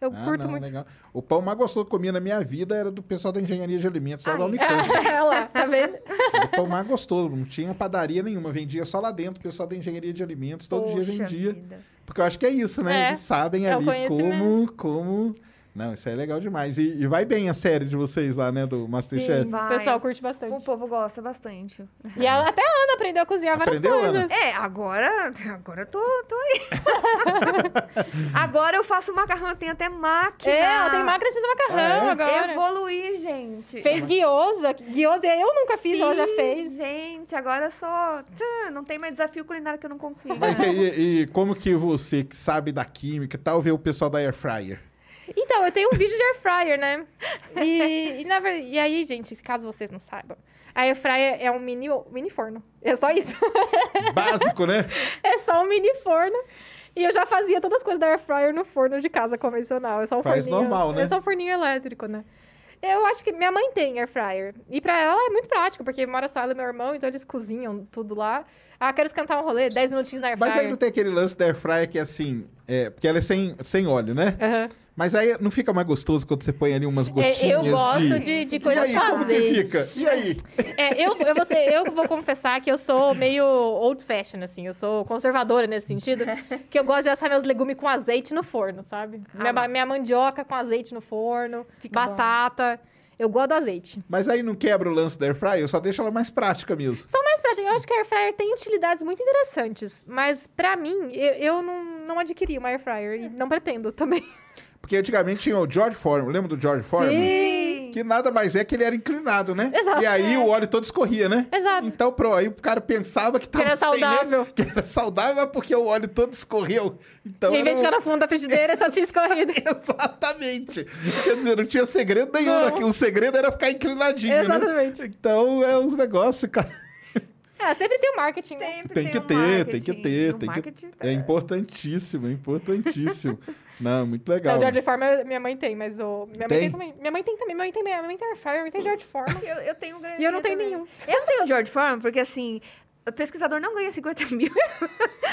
Eu Ah, curto não, muito. legal. O pão mais gostoso que eu comia na minha vida era do pessoal da engenharia de alimentos, lá da. Unicamp. Olha lá, tá vendo? O pão mais gostoso, não tinha padaria nenhuma, vendia só lá dentro, o pessoal da engenharia de alimentos, todo dia Poxa vendia. vida. Porque eu acho que é isso, né? É, Eles sabem é ali como, como. Não, isso aí é legal demais. E, e vai bem a série de vocês lá, né? Do Masterchef. Sim, Vai. o pessoal curte bastante. O povo gosta bastante. E a- até a Ana aprendeu a cozinhar várias Aprendeu, Ana? coisas. É, agora, agora eu tô, tô aí. agora eu faço macarrão, eu tenho até máquina. É, ela tem máquina de fazer macarrão é? agora. Evoluir, gente. Fez guiosa. Guiosa eu nunca fiz, ela já fez. Gente, agora tã, Não tem mais desafio culinário que eu não consigo. Mas e, e- e como que você, que sabe da química e tal, vê o pessoal da Air Fryer? Então, eu tenho um vídeo de air fryer, né? E, e, na e aí, gente, caso vocês não saibam, a air fryer é um mini, mini forno. É só isso. Básico, né? é só um mini forno. E eu já fazia todas as coisas da air fryer no forno de casa convencional. É só um Faz forninho. normal, né? É só um forninho elétrico, né? Eu acho que minha mãe tem air fryer. E pra ela é muito prático, porque mora só ela e meu irmão, então eles cozinham tudo lá. Ah, quero esquentar um rolê, 10 minutinhos na air Mas fryer. aí não tem aquele lance da Air Fryer que é assim, é, porque ela é sem, sem óleo, né? Aham. Mas aí não fica mais gostoso quando você põe ali umas É, gotinhas eu gosto de... de, de coisas aí, com como que azeite. fica? E aí? É, eu, eu, vou ser- eu vou confessar que eu sou meio old fashion, assim. Eu sou conservadora nesse sentido. que eu gosto de assar meus legumes com azeite no forno, sabe? minha, ba- minha mandioca com azeite no forno, Fica bom. batata. Eu gosto do azeite. Mas aí não quebra o lance da Air Fryer, só deixa ela mais prática mesmo. São mais práticos. Eu acho que a air fryer tem utilidades muito interessantes. Mas, pra mim, eu, eu não, não adquiri uma air fryer. E não pretendo também. Porque antigamente tinha o George Foreman, lembra do George Foreman? Sim. Que nada mais é que ele era inclinado, né? Exato. E aí É. o óleo todo escorria, né? Exato. Então, pro, aí o cara pensava que tava era sem, né? saudável. Que era saudável, porque o óleo todo escorreu. Então, e em vez de ficar no fundo da frigideira, só tinha escorrido. Exatamente. Quer dizer, não tinha segredo nenhum. Não. Né? O segredo era ficar inclinadinho, Exatamente. né? Então, é uns negócios, cara. É, sempre tem o marketing, né? Sempre Tem que um ter, tem que ter, tem que marketing, É importantíssimo, é importantíssimo. Não, muito legal. Não, George Foreman minha mãe tem, mas o... Minha Tem? mãe tem também. Minha mãe tem também. Minha mãe tem, minha mãe tem air fryer, minha mãe tem George Foreman. Eu, eu tenho grande E eu não tenho também. nenhum. Eu não tenho George Foreman, porque assim, o pesquisador não ganha 50 mil.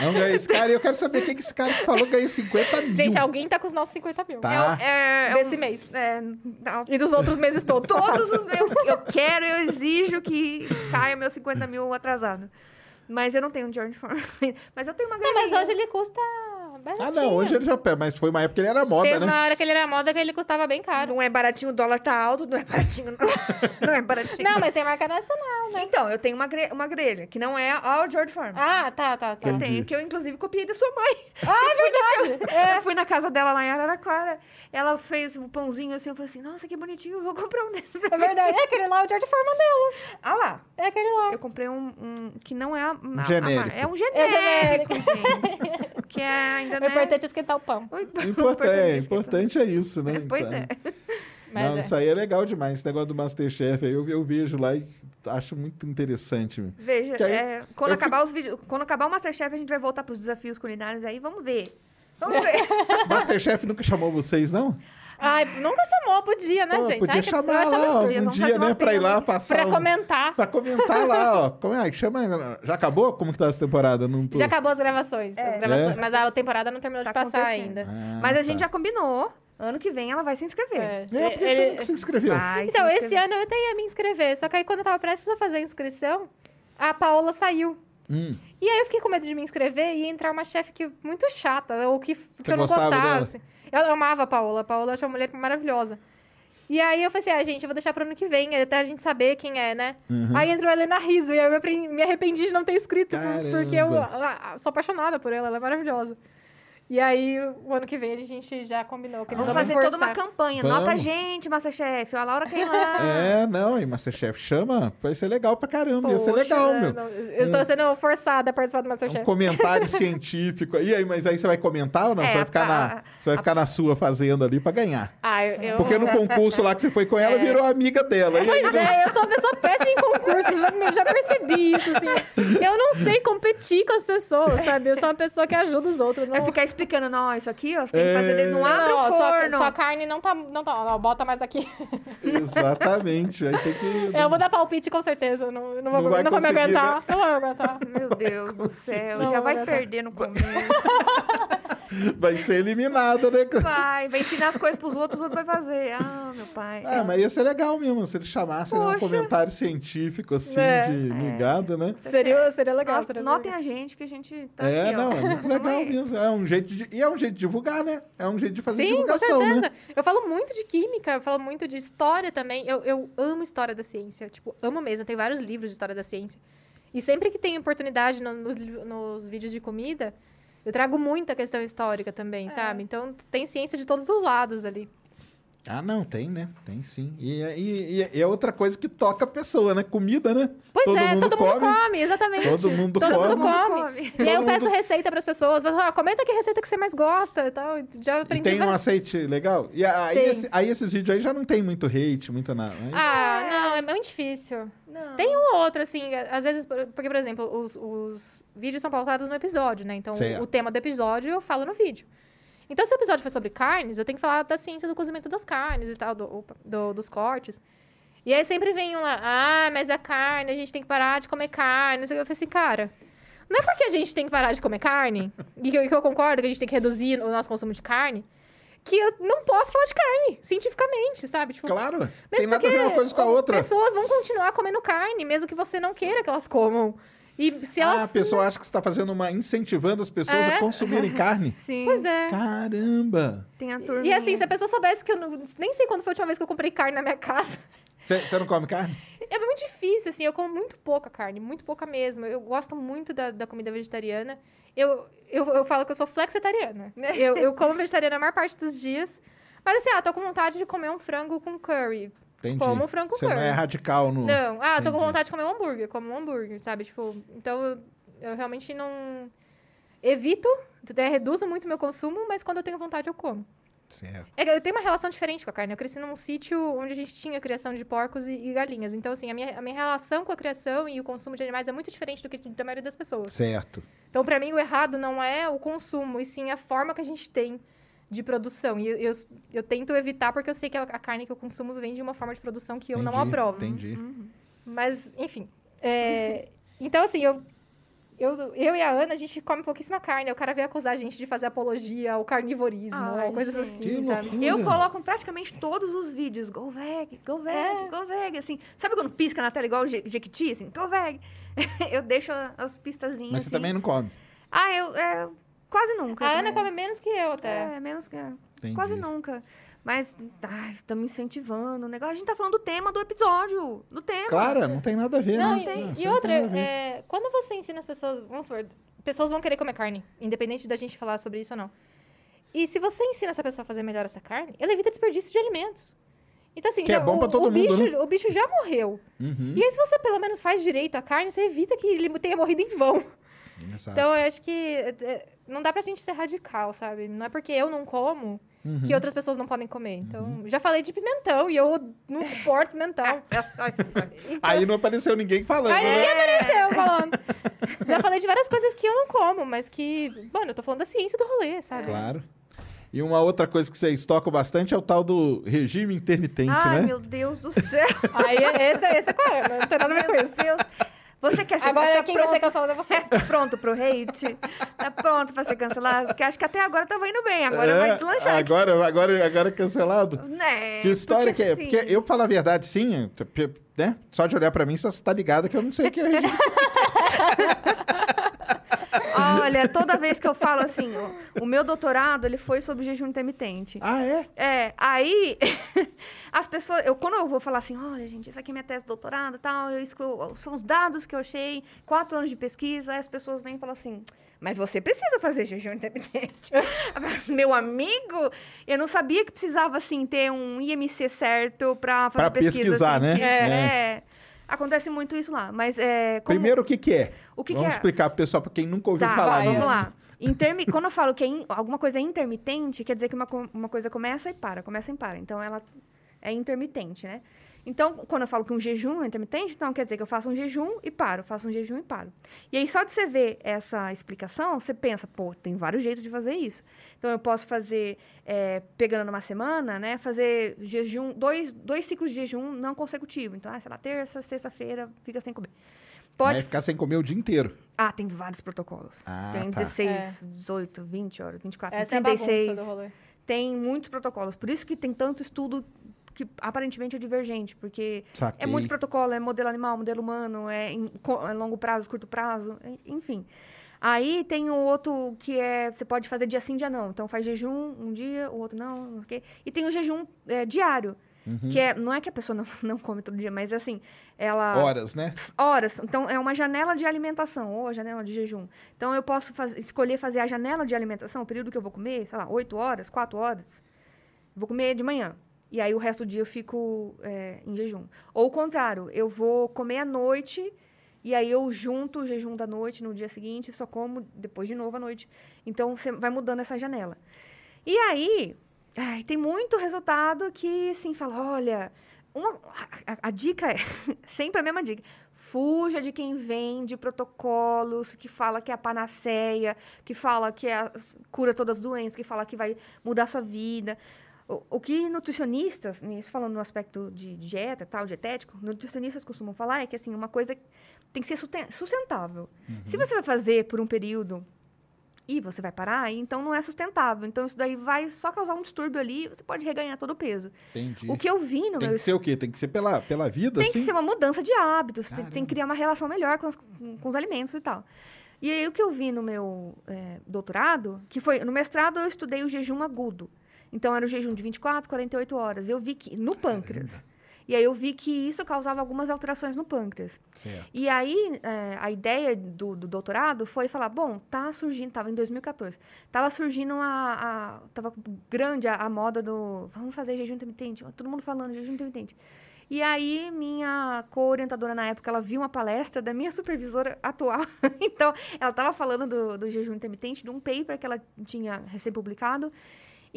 Não ganha esse cara. E eu quero saber quem que esse cara que falou ganha 50 mil. Gente, alguém tá com os nossos 50 mil. Tá. É, é Desse um- mês. É, não, E dos outros meses todos. todos os meus. Eu quero, eu exijo que caia meus 50 mil atrasado. Mas eu não tenho George Foreman. Mas eu tenho uma Não, mas hoje ele custa baratinho. Ah, não, hoje ele já pega, mas foi uma época que ele era moda, Teve né? uma hora que ele era moda que ele custava bem caro. Não é baratinho, o dólar tá alto, não é baratinho, não. Não é baratinho. Não, mas tem marca nacional, né? Então, eu tenho uma, gre- uma grelha, que não é ao George Foreman. Ah, tá, tá, tá. eu entendi. tenho, que eu inclusive copiei da sua mãe. Ah, é verdade. Eu fui na casa dela lá em Araraquara. Ela fez um pãozinho assim. Eu falei assim: Nossa, que bonitinho, eu vou comprar um desse pra É verdade. É aquele lá, o George Foreman dela. Ah lá. É aquele lá. Eu comprei um, um que não é a, a- a genérico. marca. É um É genérico, gente. Que é ainda O não é... importante é esquentar o pão. O imp- o Importante, é, é importante é isso, né? Pois Então, é. Mas não, é. isso aí é legal demais. Esse negócio do Masterchef aí eu, eu vejo lá e acho muito interessante. Veja, aí é, quando, acabar os vídeos, quando acabar o Masterchef, a gente vai voltar pros desafios culinários aí. Vamos ver. Vamos ver. Masterchef nunca chamou vocês, não? Ai, nunca chamou, podia, né, Pô, gente? podia Ai, que chamar lá algum Vamos fazer dia, né? Pra ir lá passar. Pra um- comentar. Pra comentar lá, ó. Como é? Chama. Já acabou? Como que tá essa temporada? Não tô... Já acabou as gravações. as É. gravações É? Mas a temporada não terminou Tá de passar ainda. Ah, Mas a gente tá. já combinou. Ano que vem ela vai se inscrever. É. É, por que Ele- você nunca se inscreveu? Vai Então, se esse ano eu até ia me inscrever. Só que aí, quando eu tava prestes a fazer a inscrição, a Paola saiu. Hum. E aí eu fiquei com medo de me inscrever e ia entrar uma chefe que muito chata, ou que, que eu não gostasse. Eu amava a Paola. A Paola eu acho uma mulher maravilhosa. E aí eu falei assim, ah, gente, eu vou deixar pro ano que vem, até a gente saber quem é, né? Uhum. Aí entrou a Helena Riso e eu me arrependi de não ter escrito, Caramba. porque eu ah, ah, sou apaixonada por ela, ela é maravilhosa. E aí, o ano que vem, a gente já combinou que eles Vamos vão fazer toda uma forçar. campanha. Vamos. Nota a gente, Masterchef. A Laura quem lá. É, não, e Masterchef chama, vai ser legal pra caramba, ia ser Poxa, legal, né, meu. não, eu estou sendo forçada a participar do Um Masterchef. comentário científico. E aí, mas aí você vai comentar ou não? É, você vai ficar, na, a- você vai ficar na sua fazendo ali pra ganhar. Ah, eu, eu- Porque no concurso lá que você foi com ela, virou amiga dela. E aí, Pois é, eu sou uma pessoa péssima em concursos, já, já percebi isso, assim. Eu não sei competir com as pessoas, sabe? Eu sou uma pessoa que ajuda os outros. Não... Vai ficar explicando, não, isso aqui, ó, você tem que fazer dentro. Não abre Não, o forno. só carne não tá, não tá, não, bota mais aqui. Exatamente. Aí tem que. Eu vou dar palpite com certeza, não, não vou, Não vai não vou me aguentar. né? Não vou me aguentar. Meu Deus do céu, Não, já vai perder no começo. Vai ser eliminada, né? Vai, vai ensinar as coisas pros outros, o outro vai fazer. Ah, meu pai. Ah, mas ia ser legal mesmo, se ele chamasse né, um comentário científico, assim, É. de ligado, né? Seria, seria legal. Nossa, seria notem legal. a gente que a gente tá É, aqui, ó. não, é muito legal mesmo. É um jeito de. E é um jeito de divulgar, né? É um jeito de fazer Sim, com divulgação, certeza. né? Eu falo muito de química, eu falo muito de história também. Eu, eu amo história da ciência. Tipo, amo mesmo. Tem vários livros de história da ciência. E sempre que tem oportunidade no- nos, nos vídeos de comida, eu trago muita questão histórica também, sabe? Então tem ciência de todos os lados ali. Ah, não, tem, né? Tem sim. E, e- e é outra coisa que toca a pessoa, né? Comida, né? Pois todo é, mundo todo come. mundo come, exatamente. Todo mundo Todo come. mundo come. E aí eu peço receita para as pessoas. Falo, ah, comenta que receita que você mais gosta e tal. Já E aprendi tem um aceite legal. E aí, Tem. esse- aí esses vídeos aí já não tem muito hate, muito nada. Aí- Ah, não, é muito difícil. Não. Tem um ou outro, assim, às vezes, por- porque, por exemplo, os, os vídeos são pautados no episódio, né? Então, Certo. o tema do episódio eu falo no vídeo. Então, se o episódio for sobre carnes, eu tenho que falar da ciência do cozimento das carnes e tal, do, do- dos cortes. E aí sempre vem um lá, ah, mas a carne, a gente tem que parar de comer carne. Eu falei assim, cara, não é porque a gente tem que parar de comer carne, e que eu, que eu concordo que a gente tem que reduzir o nosso consumo de carne, que eu não posso falar de carne, cientificamente, sabe? Tipo, Claro, mesmo tem nada a ver uma coisa com a outra. Pessoas vão continuar comendo carne, mesmo que você não queira que elas comam. E se elas. Ah, a pessoa acha que você está fazendo uma. incentivando as pessoas É. a consumirem carne. Sim, Pois é. Caramba! tem a turma. E assim, se a pessoa soubesse que eu não. Nem sei quando foi a última vez que eu comprei carne na minha casa. Você você não come carne? É muito difícil, assim. Eu como muito pouca carne, muito pouca mesmo. Eu gosto muito da, da comida vegetariana. Eu, eu, eu falo que eu sou flexitariana. eu, eu como vegetariana a maior parte dos dias. Mas assim, ah, tô com vontade de comer um frango com curry. Entendi. Como frango Você não é radical no. Não, ah, tô com Entendi. vontade de comer um hambúrguer, como um hambúrguer, sabe? Tipo, então eu, eu realmente não. Evito, até reduzo muito meu consumo, mas quando eu tenho vontade eu como. Certo. É eu tenho uma relação diferente com a carne. Eu cresci num sítio onde a gente tinha criação de porcos e, e galinhas. Então, assim, a minha, a minha relação com a criação e o consumo de animais é muito diferente do que da maioria das pessoas. Certo. Então, pra mim, o errado não é o consumo, e sim a forma que a gente tem de produção. E eu, eu, eu tento evitar porque eu sei que a, a carne que eu consumo vem de uma forma de produção que eu não aprovo. Entendi. Mas, enfim. é, Então, assim, eu, eu, eu e a Ana, a gente come pouquíssima carne. O cara veio acusar a gente de fazer apologia ao carnivorismo, Ai, ou coisas gente. assim, Que sabe? loucura. Eu coloco praticamente todos os vídeos. Go veg, go veg, É. go veg. Assim, sabe quando pisca na tela igual o Je- Jequiti? Assim, go veg. eu deixo as pistazinhas. Mas você assim. também não come. Ah, eu. É, quase nunca. A Ana também. come menos que eu, até. É, menos que. Entendi. Quase nunca. Mas, ai, estamos incentivando o negócio. A gente tá falando do tema do episódio. Do tema. Claro, não tem nada a ver, Não, né? e, Não, e outra, tem é, quando você ensina as pessoas, vamos supor, pessoas vão querer comer carne, independente da gente falar sobre isso ou não. E se você ensina essa pessoa a fazer melhor essa carne, ela evita desperdício de alimentos. Então, assim, Que é já- bom o, pra todo o mundo, bicho, né? o bicho já morreu. Uhum. E aí, se você pelo menos faz direito à carne, você evita que ele tenha morrido em vão. Exato. Então, eu acho que é, é, não dá pra gente ser radical, sabe? Não é porque eu não como Uhum. que outras pessoas não podem comer. Então, já falei de pimentão e eu não suporto pimentão. Aí não apareceu ninguém falando, Aí né? ninguém apareceu falando. Já falei de várias coisas que eu não como, mas que, mano, eu tô falando da ciência do rolê, sabe? Claro. E uma outra coisa que vocês tocam bastante é o tal do regime intermitente, Ai, né? meu Deus do céu. Aí esse, esse é a Ana, não tem nada a ver com isso. Deus. Você quer ser Agora tá quem vai ser pronto, cancelado é você. tá pronto pro hate? Tá pronto pra ser cancelado? Porque acho que até agora tava indo bem. Agora É, vai deslanchar. aqui. Agora, agora, agora é cancelado? Né? Que história porque, que é? assim, Porque eu falo a verdade, sim, é, né? Só de olhar pra mim, você tá ligada que eu não sei o que é. Olha, toda vez que eu falo assim, o, o meu doutorado, ele foi sobre jejum intermitente. Ah, é? É, aí as pessoas, eu quando eu vou falar assim, olha, gente, isso aqui é minha tese de doutorado, e tal, eu, isso são os dados que eu achei, quatro anos de pesquisa, aí as pessoas vêm e falam assim, mas você precisa fazer jejum intermitente. Falo, Meu amigo, eu não sabia que precisava assim ter um IMC certo para fazer Pra pesquisa pesquisar, né? científica. É. É. Acontece muito isso lá, mas é como- Primeiro, o que que é? O que que Vamos é? explicar pro pessoal, pra quem nunca ouviu Tá, falar vamos nisso. lá. Intermi- Quando eu falo que é in- alguma coisa é intermitente, quer dizer que uma, co- uma coisa começa e para, começa e para. Então, ela é intermitente, né? Então, quando eu falo que um jejum é intermitente, então quer dizer que eu faço um jejum e paro, faço um jejum e paro. E aí, só de você ver essa explicação, você pensa, pô, tem vários jeitos de fazer isso. Então, eu posso fazer, é, pegando numa semana, né? Fazer jejum, dois, dois ciclos de jejum não consecutivos. Então, ah, sei lá, terça, sexta-feira, fica sem comer. Pode Vai ficar sem comer o dia inteiro. ah, tem vários protocolos. Ah, tem tá. 16, 18, 20 horas, 24, Essa é a 36. do rolê. tem muitos protocolos. Por isso que tem tanto estudo que aparentemente é divergente, porque Saquei. é muito protocolo, é modelo animal, modelo humano, é em é longo prazo, curto prazo, enfim. Aí tem o outro que é, você pode fazer dia sim, dia não. Então faz jejum um dia, o outro não, não sei o quê. E tem o jejum é, diário, Uhum. que é, não é que a pessoa não, não come todo dia, mas assim, ela Horas, né? horas. Então, é uma janela de alimentação ou a janela de jejum. Então, eu posso faz- escolher fazer a janela de alimentação, o período que eu vou comer, sei lá, 8 horas, 4 horas. Vou comer de manhã. E aí, o resto do dia eu fico é, em jejum. Ou o contrário, eu vou comer à noite e aí eu junto o jejum da noite no dia seguinte, só como depois de novo à noite. Então, você vai mudando essa janela. E aí, ai, tem muito resultado que, assim, fala, olha... uma- a, a- dica é, sempre a mesma dica, fuja de quem vende protocolos, que fala que é a panaceia, que fala que é a, cura todas as doenças, que fala que vai mudar a sua vida. O, o que nutricionistas, né, isso falando no aspecto de dieta, tal, dietético, nutricionistas costumam falar é que, assim, uma coisa tem que ser sustentável. Se você vai fazer por um período e você vai parar, então não é sustentável. Então isso daí vai só causar um distúrbio ali e você pode reganhar todo o peso. Entendi. O que eu vi no Tem meu que ser o quê? Tem que ser pela, pela vida, tem assim? que ser uma mudança de hábitos, tem, que criar uma relação melhor com, as- com- com os alimentos e tal. E aí o que eu vi no meu é, doutorado, que foi, no mestrado eu estudei o jejum agudo. Então era o jejum de 24, 48 horas. Eu vi que, no pâncreas. E aí eu vi que isso causava algumas alterações no pâncreas. Certo. E aí, é, a ideia do, do doutorado foi falar, bom, tá surgindo, tava em 2014, tava surgindo a, a tava grande a, a moda do, vamos fazer jejum intermitente, todo mundo falando jejum intermitente. E aí, minha co-orientadora na época, ela viu uma palestra da minha supervisora atual. então, ela estava falando do, do jejum intermitente, de um paper que ela tinha recém-publicado.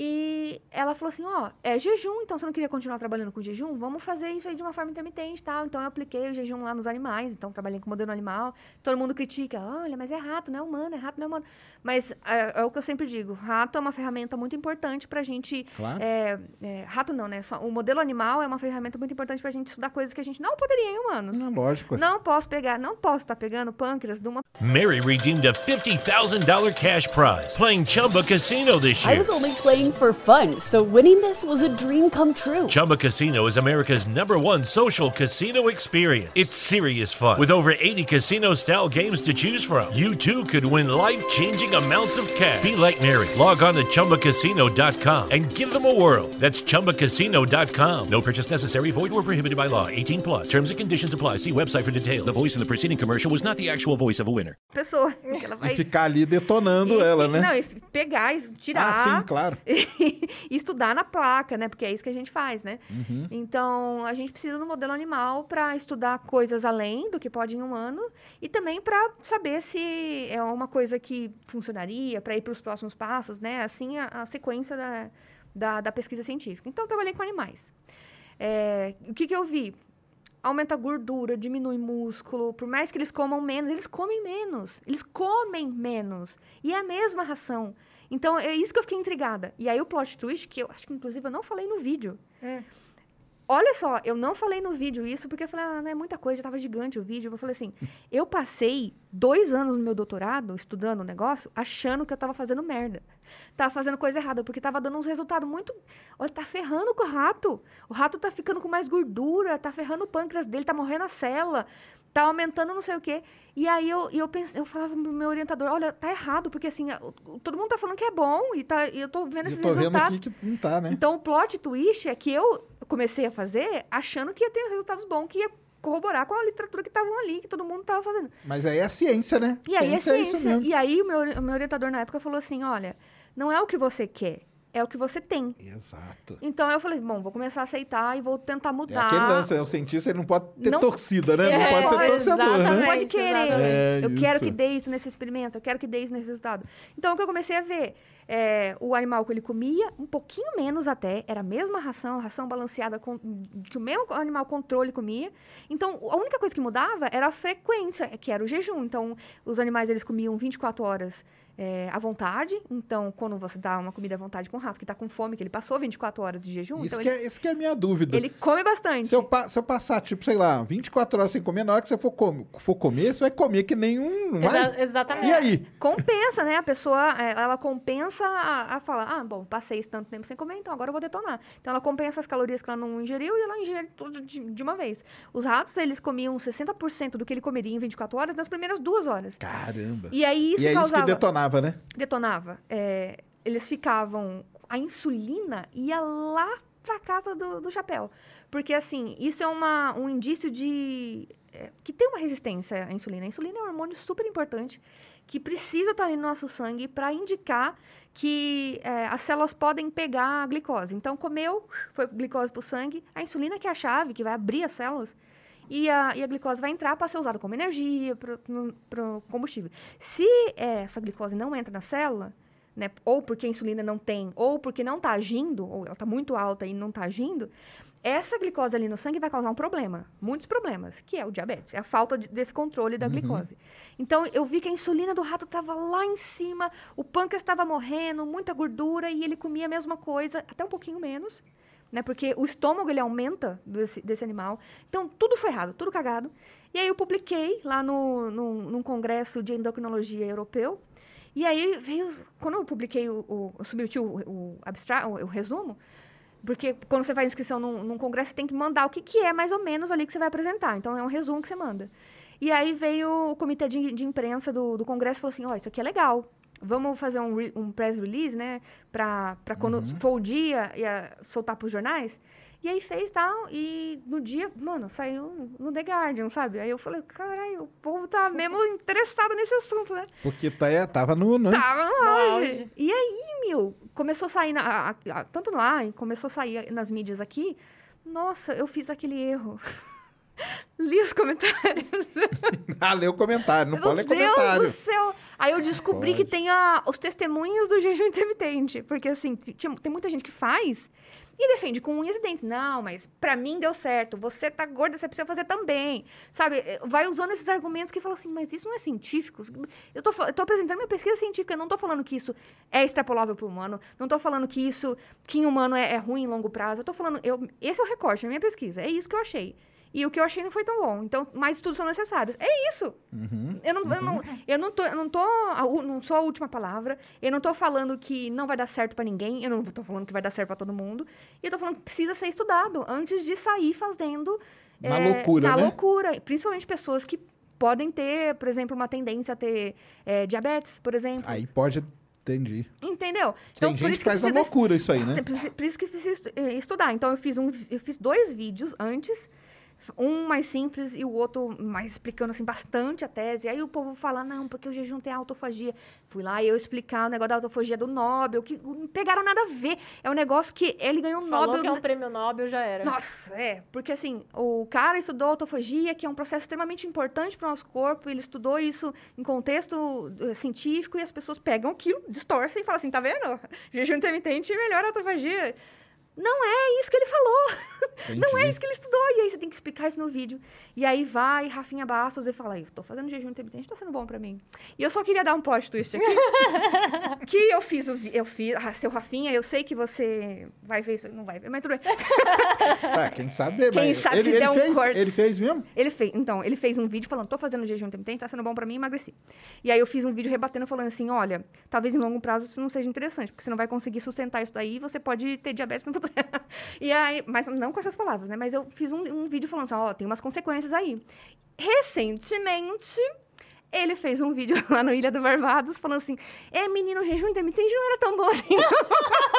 E ela falou assim, ó, é jejum, então você não queria continuar trabalhando com jejum? Vamos fazer isso aí de uma forma intermitente e tal. Então, eu apliquei o jejum lá nos animais, então trabalhei com modelo animal. Todo mundo critica, olha, mas é rato, não é humano, é rato, não é humano. Mas é, é o que eu sempre digo, rato é uma ferramenta muito importante pra gente... Claro. é, é, rato não, né? Só, o modelo animal é uma ferramenta muito importante pra gente estudar coisas que a gente não poderia em humanos. Não, lógico. Não posso pegar, não posso estar pegando pâncreas de uma Mary redeemed a $50,000 cash prize playing Chumba Casino this I year. was only playing for fun, so winning this was a dream come true. Chumba Casino is America's number one social casino experience. It's serious fun. With over 80 casino style games to choose from, you too could win life changing amounts of cash. Be like Mary. Log on to chumbacasino.com and give them a whirl. That's chumbacasino.com. No purchase necessary, void or prohibited by law. 18 plus. Terms and conditions apply. See website for details. The voice in the preceding commercial was not the actual voice of a winner. pessoa. que ela E vai- ficar ali detonando e- ela, e- né? Não, e f- pegar e tirar. Ah, sim, claro. e estudar na placa, né? Porque é isso que a gente faz, né? Uhum. Então, a gente precisa do modelo animal para estudar coisas além do que pode em humano e também para saber se é uma coisa que funcionaria para ir para os próximos passos, né? Assim, a, a sequência da, da, da pesquisa científica. Então, eu trabalhei com animais. É, o que, que eu vi? Aumenta a gordura, diminui músculo. Por mais que eles comam menos, eles comem menos. Eles comem menos. E é a mesma ração. Então, é isso que eu fiquei intrigada. E aí, o plot twist, que eu acho que, inclusive, eu não falei no vídeo. Olha só, eu não falei no vídeo isso, porque eu falei, ah, não é muita coisa, já tava gigante o vídeo. Eu falei assim, eu passei dois anos no meu doutorado, estudando o negócio, achando que eu tava fazendo merda. Tava fazendo coisa errada, porque tava dando uns resultados muito... Olha, tá ferrando com o rato. O rato tá ficando com mais gordura, tá ferrando o pâncreas dele, tá morrendo a célula. Tá aumentando não sei o quê. E aí eu, eu, pensei, eu falava pro meu orientador, olha, tá errado, porque assim, todo mundo tá falando que é bom e, tá, e eu tô vendo Eu esses tô vendo resultados. aqui que não tá, né? Então, o plot twist é que eu comecei a fazer achando que ia ter resultados bons, que ia corroborar com a literatura que estavam ali, que todo mundo tava fazendo. Mas aí é ciência, né? E aí é ciência é isso ciência. mesmo. E aí o meu, o meu orientador na época falou assim, olha, não é o que você quer, é o que você tem. Exato. Então eu falei, bom, vou começar a aceitar e vou tentar É mudar. aquele lance, é o cientista, ele não pode ter Não- torcida, né? Não É, pode ser torcedor, Não né? exatamente. pode querer. É, eu quero isso. que dê isso nesse experimento, eu quero que dê isso nesse resultado. Então, o que eu comecei a ver? é, o animal que ele comia, um pouquinho menos até, era a mesma ração, ração balanceada com, que o mesmo animal controle comia. Então, a única coisa que mudava era a frequência, que era o jejum. Então, os animais, eles comiam 24 horas é, à vontade. Então, quando você dá uma comida à vontade com um rato que está com fome, que ele passou 24 horas de jejum, Isso então que, ele, é, isso que é a minha dúvida. ele come bastante. Se eu, se eu passar, tipo, sei lá, 24 horas sem comer, na hora que você for, com- for comer, você vai comer que nenhum. Não vai? Exa- exatamente. E aí? Compensa, né? A pessoa, é, ela compensa a, a falar, ah, bom, passei esse tanto tempo sem comer, então agora eu vou detonar. Então ela compensa as calorias que ela não ingeriu e ela ingere tudo de, de uma vez. Os ratos, eles comiam 60% do que ele comeria em 24 horas nas primeiras duas horas. Caramba. E aí isso e é isso causava... que detonava, né? detonava. É, eles ficavam... A insulina ia lá pra casa do, do chapéu. Porque, assim, isso é uma, um indício de... é, que tem uma resistência à insulina. A insulina é um hormônio super importante que precisa estar ali no nosso sangue para indicar que é, as células podem pegar a glicose. Então, comeu, foi glicose para o sangue, a insulina que é a chave, que vai abrir as células, e a, e a glicose vai entrar para ser usada como energia, para o combustível. Se é, essa glicose não entra na célula, né, ou porque a insulina não tem, ou porque não está agindo, ou ela está muito alta e não está agindo, essa glicose ali no sangue vai causar um problema, muitos problemas, que é o diabetes, é a falta de- desse controle da glicose. Então, eu vi que a insulina do rato estava lá em cima, o pâncreas estava morrendo, muita gordura, e ele comia a mesma coisa, até um pouquinho menos, né? Porque o estômago, ele aumenta desse, desse animal. Então, tudo foi errado, tudo cagado. E aí, eu publiquei lá no, no, num congresso de endocrinologia europeu, e aí veio, quando eu publiquei o, o submeti o, o, o, o resumo, porque quando você faz inscrição num, num congresso, você tem que mandar o que, que é mais ou menos ali que você vai apresentar. Então, é um resumo que você manda. E aí veio o comitê de, de imprensa do, do congresso e falou assim, ó, isso aqui é legal. Vamos fazer um, re- um press release, né? Pra, pra quando for o dia, ia soltar pros jornais. E aí fez tal, e no dia, mano, saiu no The Guardian, sabe? Aí eu falei, caralho, o povo tá mesmo interessado nesse assunto, né? Porque tá, é, tava no. no Tava no No auge. auge. E aí, meu, começou a sair, na, a- a- tanto lá, e começou a sair nas mídias aqui. Nossa, eu fiz aquele erro. Li os comentários. Ah, lê o comentário, não Meu pode ler Deus comentário. do céu! Aí eu descobri que pode. tem a- os testemunhos do jejum intermitente. Porque, assim, tem muita gente que faz e defende com unhas e dentes. Não, mas pra mim deu certo. Você tá gorda, você precisa fazer também. Sabe? Eh, Vai usando esses argumentos que falam assim, mas isso não é científico. Eu tô, eu tô apresentando minha pesquisa científica. Eu não tô falando que isso é extrapolável pro humano. Não tô falando que isso, que em humano é, é ruim em longo prazo. Eu tô falando, eu, esse é o recorte da minha pesquisa. É isso que eu achei. E o que eu achei não foi tão bom. Então, mais estudos são necessários. É isso. Eu não, eu não, eu não tô, eu não tô, a não sou a última palavra. Eu não tô falando que não vai dar certo pra ninguém. Eu não tô falando que vai dar certo pra todo mundo. E eu tô falando que precisa ser estudado antes de sair fazendo Na é, loucura, na né? loucura. Principalmente pessoas que podem ter, por exemplo, uma tendência a ter é, diabetes, por exemplo. Aí pode. Entendi. Entendeu? Tem por gente isso que faz na precisa loucura isso aí, né? tem- Por por isso que precisa eh, estudar. Então, eu fiz, um, eu fiz dois vídeos antes. Um mais simples e o outro mais explicando assim bastante a tese. Aí o povo fala, não, porque o jejum tem autofagia. Fui lá e eu explicar o negócio da autofagia do Nobel, que não pegaram nada a ver. É um negócio que ele ganhou Falou Nobel. que é um prêmio Nobel, já era. Nossa, é. Porque assim, o cara estudou autofagia, que é um processo extremamente importante para o nosso corpo. Ele estudou isso em contexto eh, científico e as pessoas pegam aquilo, distorcem e falam assim: tá vendo? Jejum intermitente melhora a autofagia. Não é isso que ele falou. Não é Entendi. isso que ele estudou. E aí você tem que explicar isso no vídeo. E aí vai Rafinha Bastos e fala: Eu tô fazendo jejum intermitente, tá sendo bom pra mim. E eu só queria dar um plot twist aqui. que eu fiz o eu fiz, ah, seu Rafinha, eu sei que você vai ver isso, não vai ver, mas tudo bem. Ah, quem sabe, Quem mas sabe ele, se ele der um fez, corte. ele fez mesmo? Ele fez, então, ele fez um vídeo falando, tô fazendo jejum intermitente, tá sendo bom pra mim, emagreci. E aí eu fiz um vídeo rebatendo, falando assim, olha, talvez em longo prazo isso não seja interessante, porque você não vai conseguir sustentar isso daí, você pode ter diabetes no futuro. e aí, mas não com essas palavras, né? Mas eu fiz um, um vídeo falando assim, ó, tem umas consequências aí. Recentemente, ele fez um vídeo lá no Ilha do Barbados falando assim: É, menino, jejum intermitente não era tão bom assim.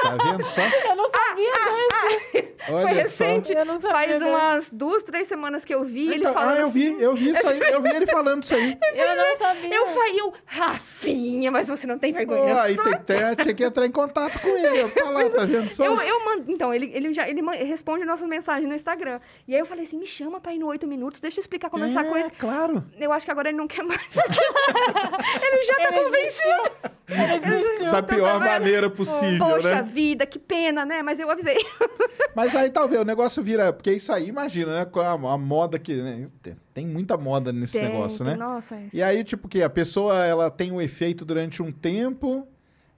Tá vendo só? Eu não sabia desse. Foi Olha só. recente. Eu não sabia Faz umas duas, três semanas que eu vi ele Então, falando. ah, eu vi, eu vi isso aí, eu vi ele falando isso aí. Eu não sabia. Eu falei, eu, Rafinha, mas você não tem vergonha. aí tem, tem, tinha que entrar em contato com ele. Eu falar, tá vendo só? Eu, eu mando. Então, ele, ele já ele responde nossas mensagens no Instagram. E aí eu falei assim: me chama pra ir no oito minutos, deixa eu explicar como é essa é, coisa. claro. Eu acho que agora ele não quer mais. ele já tá Ele convencido. Ele desistiu. Da pior tá vendo? maneira possível, Poxa né? vida, que pena, né? Mas eu avisei. Mas aí talvez o negócio vira. Porque isso aí, imagina, né? Com a, a moda que. né, tem- Tem muita moda nesse Tem, negócio, tem, né? Nossa, é. E aí, tipo, que a pessoa ela tem um efeito durante um tempo.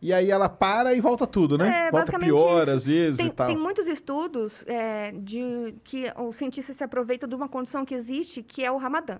E aí ela para e volta tudo, né? É, volta pior isso. às vezes Tem, e tal. tem muitos estudos é, de que os cientistas se aproveitam de uma condição que existe, que é o Ramadã.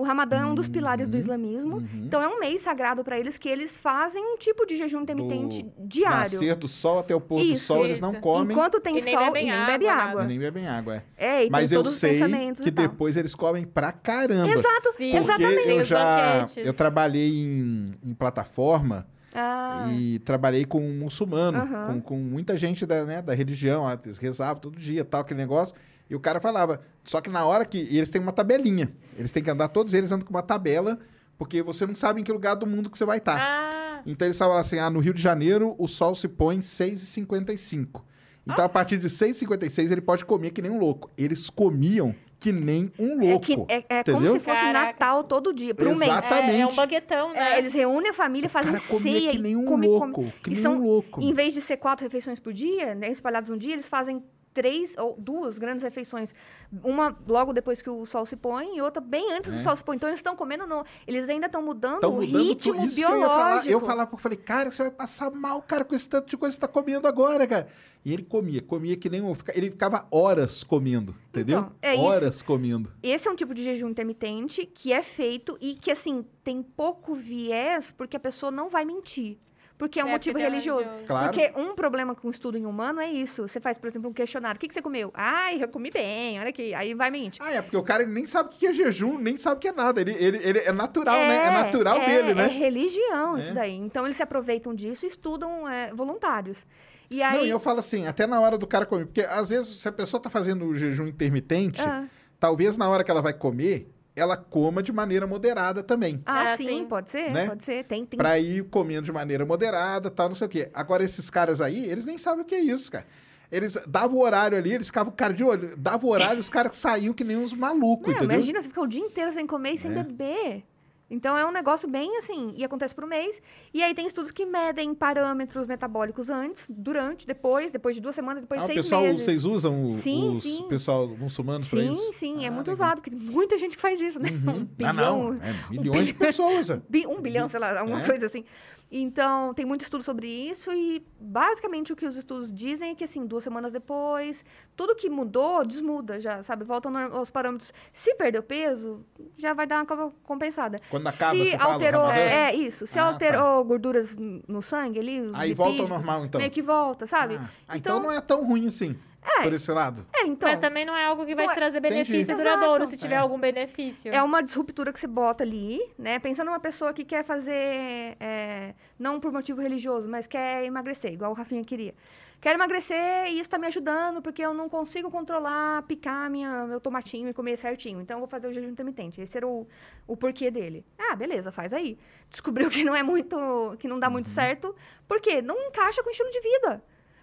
O Ramadã é um dos pilares Uhum. do islamismo. Então é um mês sagrado para eles que eles fazem um tipo de jejum intermitente Do diário. Nascer do sol até o pôr do Isso, sol, eles não isso. comem Enquanto tem E nem sol bebem e nem água, bebe nada. água. e nem bebem água. É. É, e Mas tem eu sei pensamentos que e depois eles comem pra caramba. Exato, Sim. Porque exatamente. eu já eu trabalhei em, em plataforma Ah, e trabalhei com um muçulmano, Aham. com, com muita gente da, né, da religião, eles rezavam todo dia, tal, aquele negócio. E o cara falava, só que na hora que. E eles têm uma tabelinha. Eles têm que andar, todos eles andam com uma tabela, porque você não sabe em que lugar do mundo que você vai estar. Ah, Então eles falavam assim: ah, no Rio de Janeiro o sol se põe 6h55. Então a partir de 6h56 ele pode comer que nem um louco. Eles comiam que nem um é, louco. que, é, é como se fosse Caraca. Natal todo dia, por um mês. Exato. é, é um Exatamente. banquetão, né? É, eles reúnem a família, fazem cara comia ceia que e nem um come, louco, come. que e nem são, um louco. Em vez de ser quatro refeições por dia, né, espalhados um dia, eles fazem três ou duas grandes refeições. Uma logo depois que o sol se põe e outra bem antes do sol se põe. Então eles estão comendo no... Eles ainda estão mudando o mudando ritmo. Isso biológico. eu ia falar. Eu falava, eu falei, cara, você vai passar mal, cara, com esse tanto de coisa que você tá comendo agora, cara. E ele comia, comia que nem um. Ele ficava horas comendo, entendeu? Então, é isso. horas comendo. Esse é um tipo de jejum intermitente que é feito e que, assim, tem pouco viés porque a pessoa não vai mentir. Porque é um É, motivo porque tem religioso. religioso. Claro. Porque um problema com o estudo em humano é isso. Você faz, por exemplo, um questionário. O que, que você comeu? Ai, eu comi bem, olha aqui. Aí vai mentir. Ah, é, porque o cara nem sabe o que é jejum, nem sabe o que é nada. Ele, ele, ele é natural, né? É natural é- dele, É né? religião É. isso daí. Então eles se aproveitam disso e estudam é, voluntários. E aí. Não, e eu falo assim, até na hora do cara comer. Porque às vezes, se a pessoa tá fazendo o jejum intermitente, Ah. talvez na hora que ela vai comer, ela coma de maneira moderada também. Ah, É sim, assim. pode ser, Né? pode ser. Tem, tem. Pra ir comendo de maneira moderada, tal, não sei o quê. Agora, esses caras aí, eles nem sabem o que é isso, cara. Eles davam o horário ali, eles ficavam, cara, de olho, dava o horário, os caras saíam que nem uns malucos, Não, entendeu? imagina você ficar o dia inteiro sem comer e sem É. beber. Então é um negócio bem assim, e acontece por um mês. E aí tem estudos que medem parâmetros metabólicos antes, durante, depois, depois de duas semanas, depois Ah, de o seis pessoal, meses. vocês usam o, Sim, os sim. pessoal muçulmanos pra Sim, isso? sim, é Ah, muito legal. usado, porque tem muita gente que faz isso, né? Um Ah, não, bilhão, é, milhões de pessoas. é. um bilhão, sei lá, alguma É. coisa assim. Então, tem muito estudo sobre isso e basicamente o que os estudos dizem é que, assim, duas semanas depois, tudo que mudou, desmuda já, sabe? Volta aos parâmetros. Se perdeu peso, já vai dar uma co- compensada. Quando acaba, Se você fala, alterou, Ramadã? é isso. Se Ah, alterou gorduras n- no sangue ali, os Aí volta ao normal, então. Meio que volta, sabe? Ah, ah, então, não é tão ruim assim, É. por esse lado. É, então. Mas também não é algo que vai te trazer benefício Exato. duradouro, se tiver É. algum benefício. É uma disruptura que você bota ali, né? Pensando numa pessoa que quer fazer, é, não por motivo religioso, mas quer emagrecer, igual o Rafinha queria. Quero emagrecer e isso está me ajudando porque eu não consigo controlar, picar minha, meu tomatinho e comer certinho. Então eu vou fazer o jejum intermitente. Esse era o, o porquê dele. Ah, beleza, faz aí. Descobriu que não é muito, que não dá muito Uhum. certo. Por quê? Não encaixa com o estilo de vida.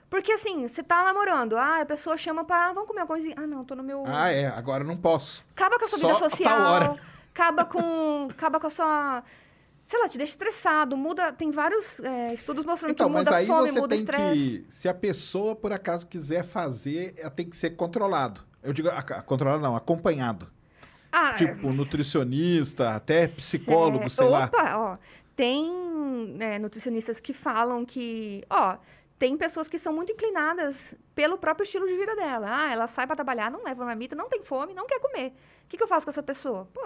Porque assim, você tá namorando, ah, a pessoa chama pra, vamos comer uma coisinha. Ah, não, tô no meu... Ah, é, agora não posso. Acaba com a sua Só vida a tal social. hora. Acaba com. Acaba com a sua. Sei lá, te deixa estressado, muda. Tem vários é, estudos mostrando Então, que mas muda aí fome, você muda tem estresse. que. Se a pessoa, por acaso, quiser fazer, ela tem que ser controlado. Eu digo, a- a- controlado não, acompanhado. Ah, Tipo, nutricionista, até psicólogo, é, sei lá. Opa, ó. Tem é, nutricionistas que falam que. Ó, tem pessoas que são muito inclinadas pelo próprio estilo de vida dela. Ah, ela sai pra trabalhar, não leva marmita, não tem fome, não quer comer. O que, que eu faço com essa pessoa? Pô,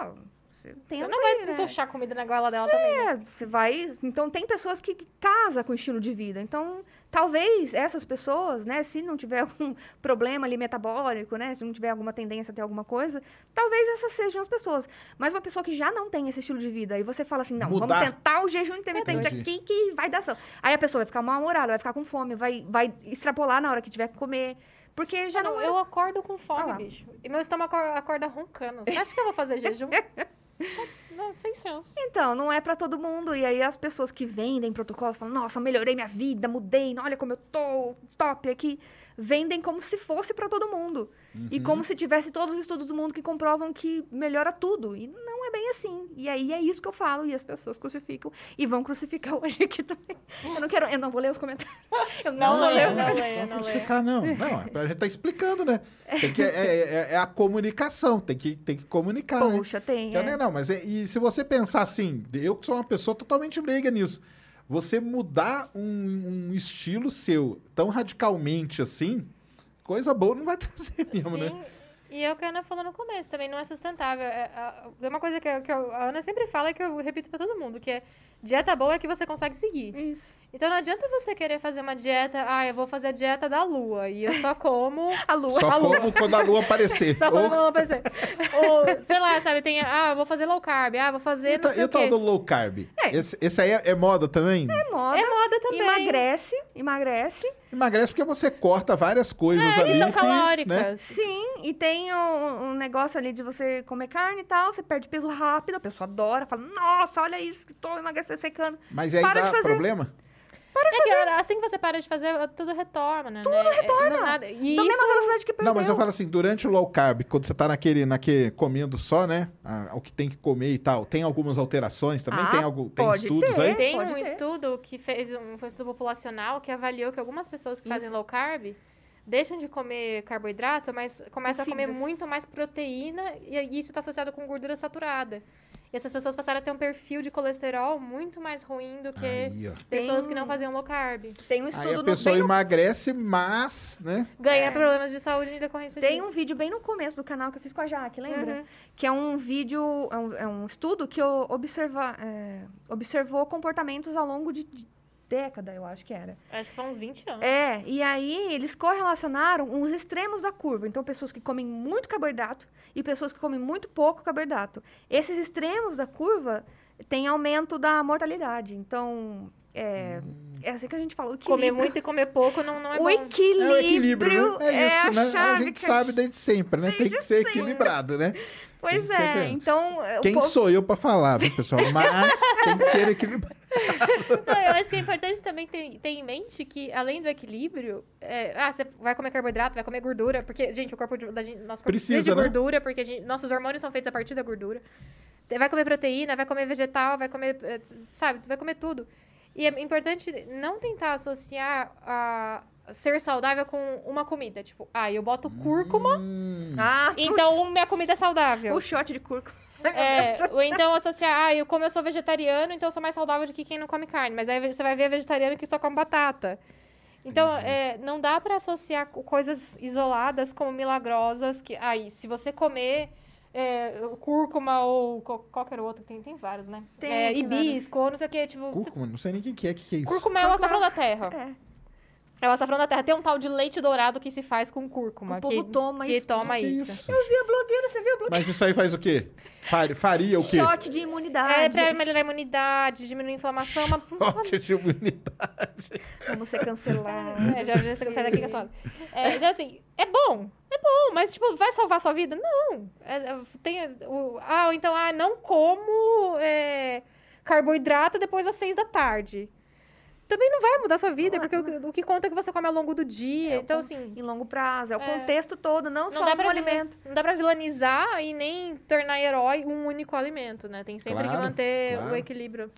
você tem Você a não vai né? entuchar comida na goela dela também. né? É, você vai. Então tem pessoas que casa com o estilo de vida. Então Talvez essas pessoas, né, se não tiver algum problema ali metabólico, né, se não tiver alguma tendência a ter alguma coisa, talvez essas sejam as pessoas. Mas uma pessoa que já não tem esse estilo de vida, e você fala assim, não, Mudar. vamos tentar o jejum intermitente Entendi. aqui que vai dar certo. Aí a pessoa vai ficar mal-humorada, vai ficar com fome, vai, vai extrapolar na hora que tiver que comer, porque já não... é eu acordo com Ah fome, lá. bicho. E meu estômago acor- acorda roncando. Você acha que eu vou fazer jejum? sem chance. Então, não é pra todo mundo. E aí as pessoas que vendem protocolos falam, nossa, melhorei minha vida, mudei, olha como eu tô top aqui. Vendem como se fosse pra todo mundo. E Uhum. como se tivesse todos os estudos do mundo que comprovam que melhora tudo. E não é bem assim. E aí é isso que eu falo. E as pessoas crucificam. E vão crucificar hoje aqui também. Eu não quero. Eu não vou ler os comentários. Eu não, vou ler os não comentários. não leia. Explicar, não. Não, a gente tá explicando, né? Tem que, é, é- é a comunicação, tem que, tem que comunicar, né? Poxa, tem. Que eu é. Não, mas é- e se você pensar assim, eu que sou uma pessoa totalmente leiga nisso, você mudar um, um estilo seu tão radicalmente assim, coisa boa não vai trazer mesmo, Sim. né? E é o que a Ana falou no começo, também não é sustentável. É, é uma coisa que, que a Ana sempre fala que eu repito pra todo mundo, que é dieta boa é que você consegue seguir. Isso. Então não adianta você querer fazer uma dieta, ah, eu vou fazer a dieta da lua e eu só como A lua. Só como quando a lua aparecer. Só quando Ou- eu aparecer. Ou, sei lá, sabe, tem, ah, eu vou fazer low carb, ah, vou fazer E, sei e o tal do low carb? É. Esse, esse aí é, é moda também? É moda. É moda também. Emagrece. Emagrece. Emagrece porque você corta várias coisas É, ali. e são que, né? calóricas. Sim, e tem um, um negócio ali de você comer carne e tal, você perde peso rápido, a pessoa adora, fala, nossa, olha isso, que tô emagrecendo secando. Mas aí Para de dá fazer. problema? É que a- assim que você para de fazer, tudo retorna, né? Tudo retorna. nada, e Da isso mesma velocidade que perdeu. Não, mas eu falo assim, durante o low carb, quando você tá naquele, naquele comendo só, né? a- o que tem que comer e tal, tem algumas alterações também? Ah, tem algo, tem pode estudos ter. aí? Tem Pode um ter. estudo que fez, um, foi um estudo populacional que avaliou que algumas pessoas que fazem Isso. low carb deixam de comer carboidrato, mas começam a comer muito mais proteína e isso está associado com gordura saturada. E essas pessoas passaram a ter um perfil de colesterol muito mais ruim do que Aí, pessoas Tem- que não faziam low carb. Tem um Aí estudo a no, pessoa no- emagrece, mas, né? Ganha É. problemas de saúde em decorrência Tem disso. um vídeo bem no começo do canal que eu fiz com a Jaque, lembra? Uhum. Que é um vídeo, é um, é um estudo que eu observa, é, observou comportamentos ao longo de, de década, eu acho que era. Acho que foi uns 20 anos. É, e aí eles correlacionaram os extremos da curva. Então, pessoas que comem muito carboidrato e pessoas que comem muito pouco carboidrato. Esses extremos da curva têm aumento da mortalidade. Então, é, é assim que a gente fala, Comer muito e comer pouco não, não é o bom. equilíbrio, É o equilíbrio, né? É isso, a né? A chave gente que sabe desde sempre, né? Tem que ser sempre. equilibrado, né? Pois é, que- então... é, o Quem povo- sou eu pra falar, viu, pessoal? Mas tem que ser equilibrado. Não, eu acho que é importante também ter, ter em mente que, além do equilíbrio, é, ah, você vai comer carboidrato, vai comer gordura, porque, gente, o corpo de- da gente, nosso corpo Precisa, precisa de né? gordura, porque a gente- nossos hormônios são feitos a partir da gordura. Vai comer proteína, vai comer vegetal, vai comer, eh, sabe, vai comer tudo. E é importante não tentar associar a ser saudável com uma comida. Tipo, ah, eu boto cúrcuma, Hum, Ah, então minha comida é saudável. o shot de curco. É, ou então associar, ah, eu como eu sou vegetariano, então eu sou mais saudável do que quem não come carne. Mas aí você vai ver vegetariano que só come batata. Então, é, não dá pra associar co- coisas isoladas como milagrosas, que aí, se você comer é, cúrcuma ou qualquer outro, tem, tem vários, né? Tem, é, tem hibisco, ou não sei o que, tipo... Cúrcuma, não sei nem o que é, o que que é isso. Cúrcuma é o açafrão da terra. É. É o açafrão da terra. Tem um tal de leite dourado que se faz com cúrcuma. O povo que, toma que isso. toma Que isso. isso? Eu vi a blogueira, você viu a blogueira? Mas isso aí faz o quê? Far- Faria o quê? Shot de imunidade. É pra melhorar a imunidade, diminuir a inflamação, mas... Shot de imunidade. Vamos ser cancelados. É, já, já sai daqui cancelado. É, então, assim, é bom. É bom, mas, tipo, vai salvar sua vida? Não. É, é, tem, o, ah, então, ah, não como é, carboidrato depois das seis da tarde. Também não vai mudar sua vida, Não porque o, o que conta é que você come ao longo do dia. É, então, assim, Em longo prazo. É o É. contexto todo, não, não só dá, um alimento. não dá pra vilanizar e nem tornar herói um único alimento, né? Tem sempre que Claro, manter claro. o equilíbrio.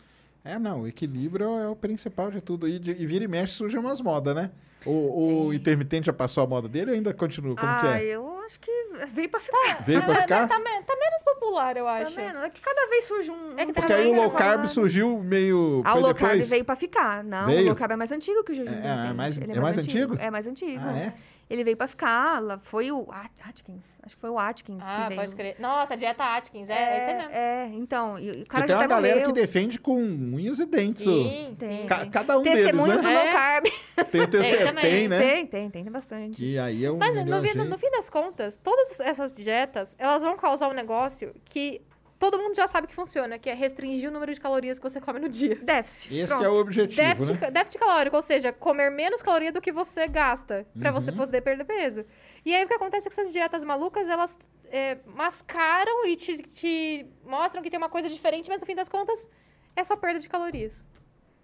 É, não, o equilíbrio é o principal de tudo. E, de- e vira e mexe surgem umas modas, né? O, o intermitente já passou a moda dele ou ainda continua? Como ah, que é? eu acho que veio pra ficar. Veio pra ficar? Tá, tá menos popular, eu Tá acho. vendo? É que cada vez surge um. É que um tá Porque aí o low carb falando. surgiu meio. Ah, o low carb veio pra ficar. Não, Veio? o low carb é mais antigo que o jejum É, é mais- Ele é mais antigo? É mais antigo. Ah, é? Ele veio pra ficar, lá foi o At- Atkins, acho que foi o Atkins Ah, que veio. pode crer. Nossa, dieta Atkins, é, é, esse aí mesmo. É, então, e, e o cara tem já uma galera morreu. que defende com unhas e dentes. Sim, Tem. sim. Ca- cada um deles, Testemunhos do né? low É. carb. Tem o testemunho. também. Tem, né? Tem, tem, tem, tem bastante. Que aí é um Mas no, no jeito. fim das contas, todas essas dietas, elas vão causar um negócio que todo mundo já sabe que funciona, que é restringir o número de calorias que você come no dia. Déficit. Esse Pronto. que é o objetivo, Déficit, né? déficit calórico, ou seja, comer menos caloria do que você gasta pra você Uhum. poder perder peso. E aí o que acontece é que essas dietas malucas, elas é, mascaram e te, te mostram que tem uma coisa diferente, mas no fim das contas é só perda de calorias.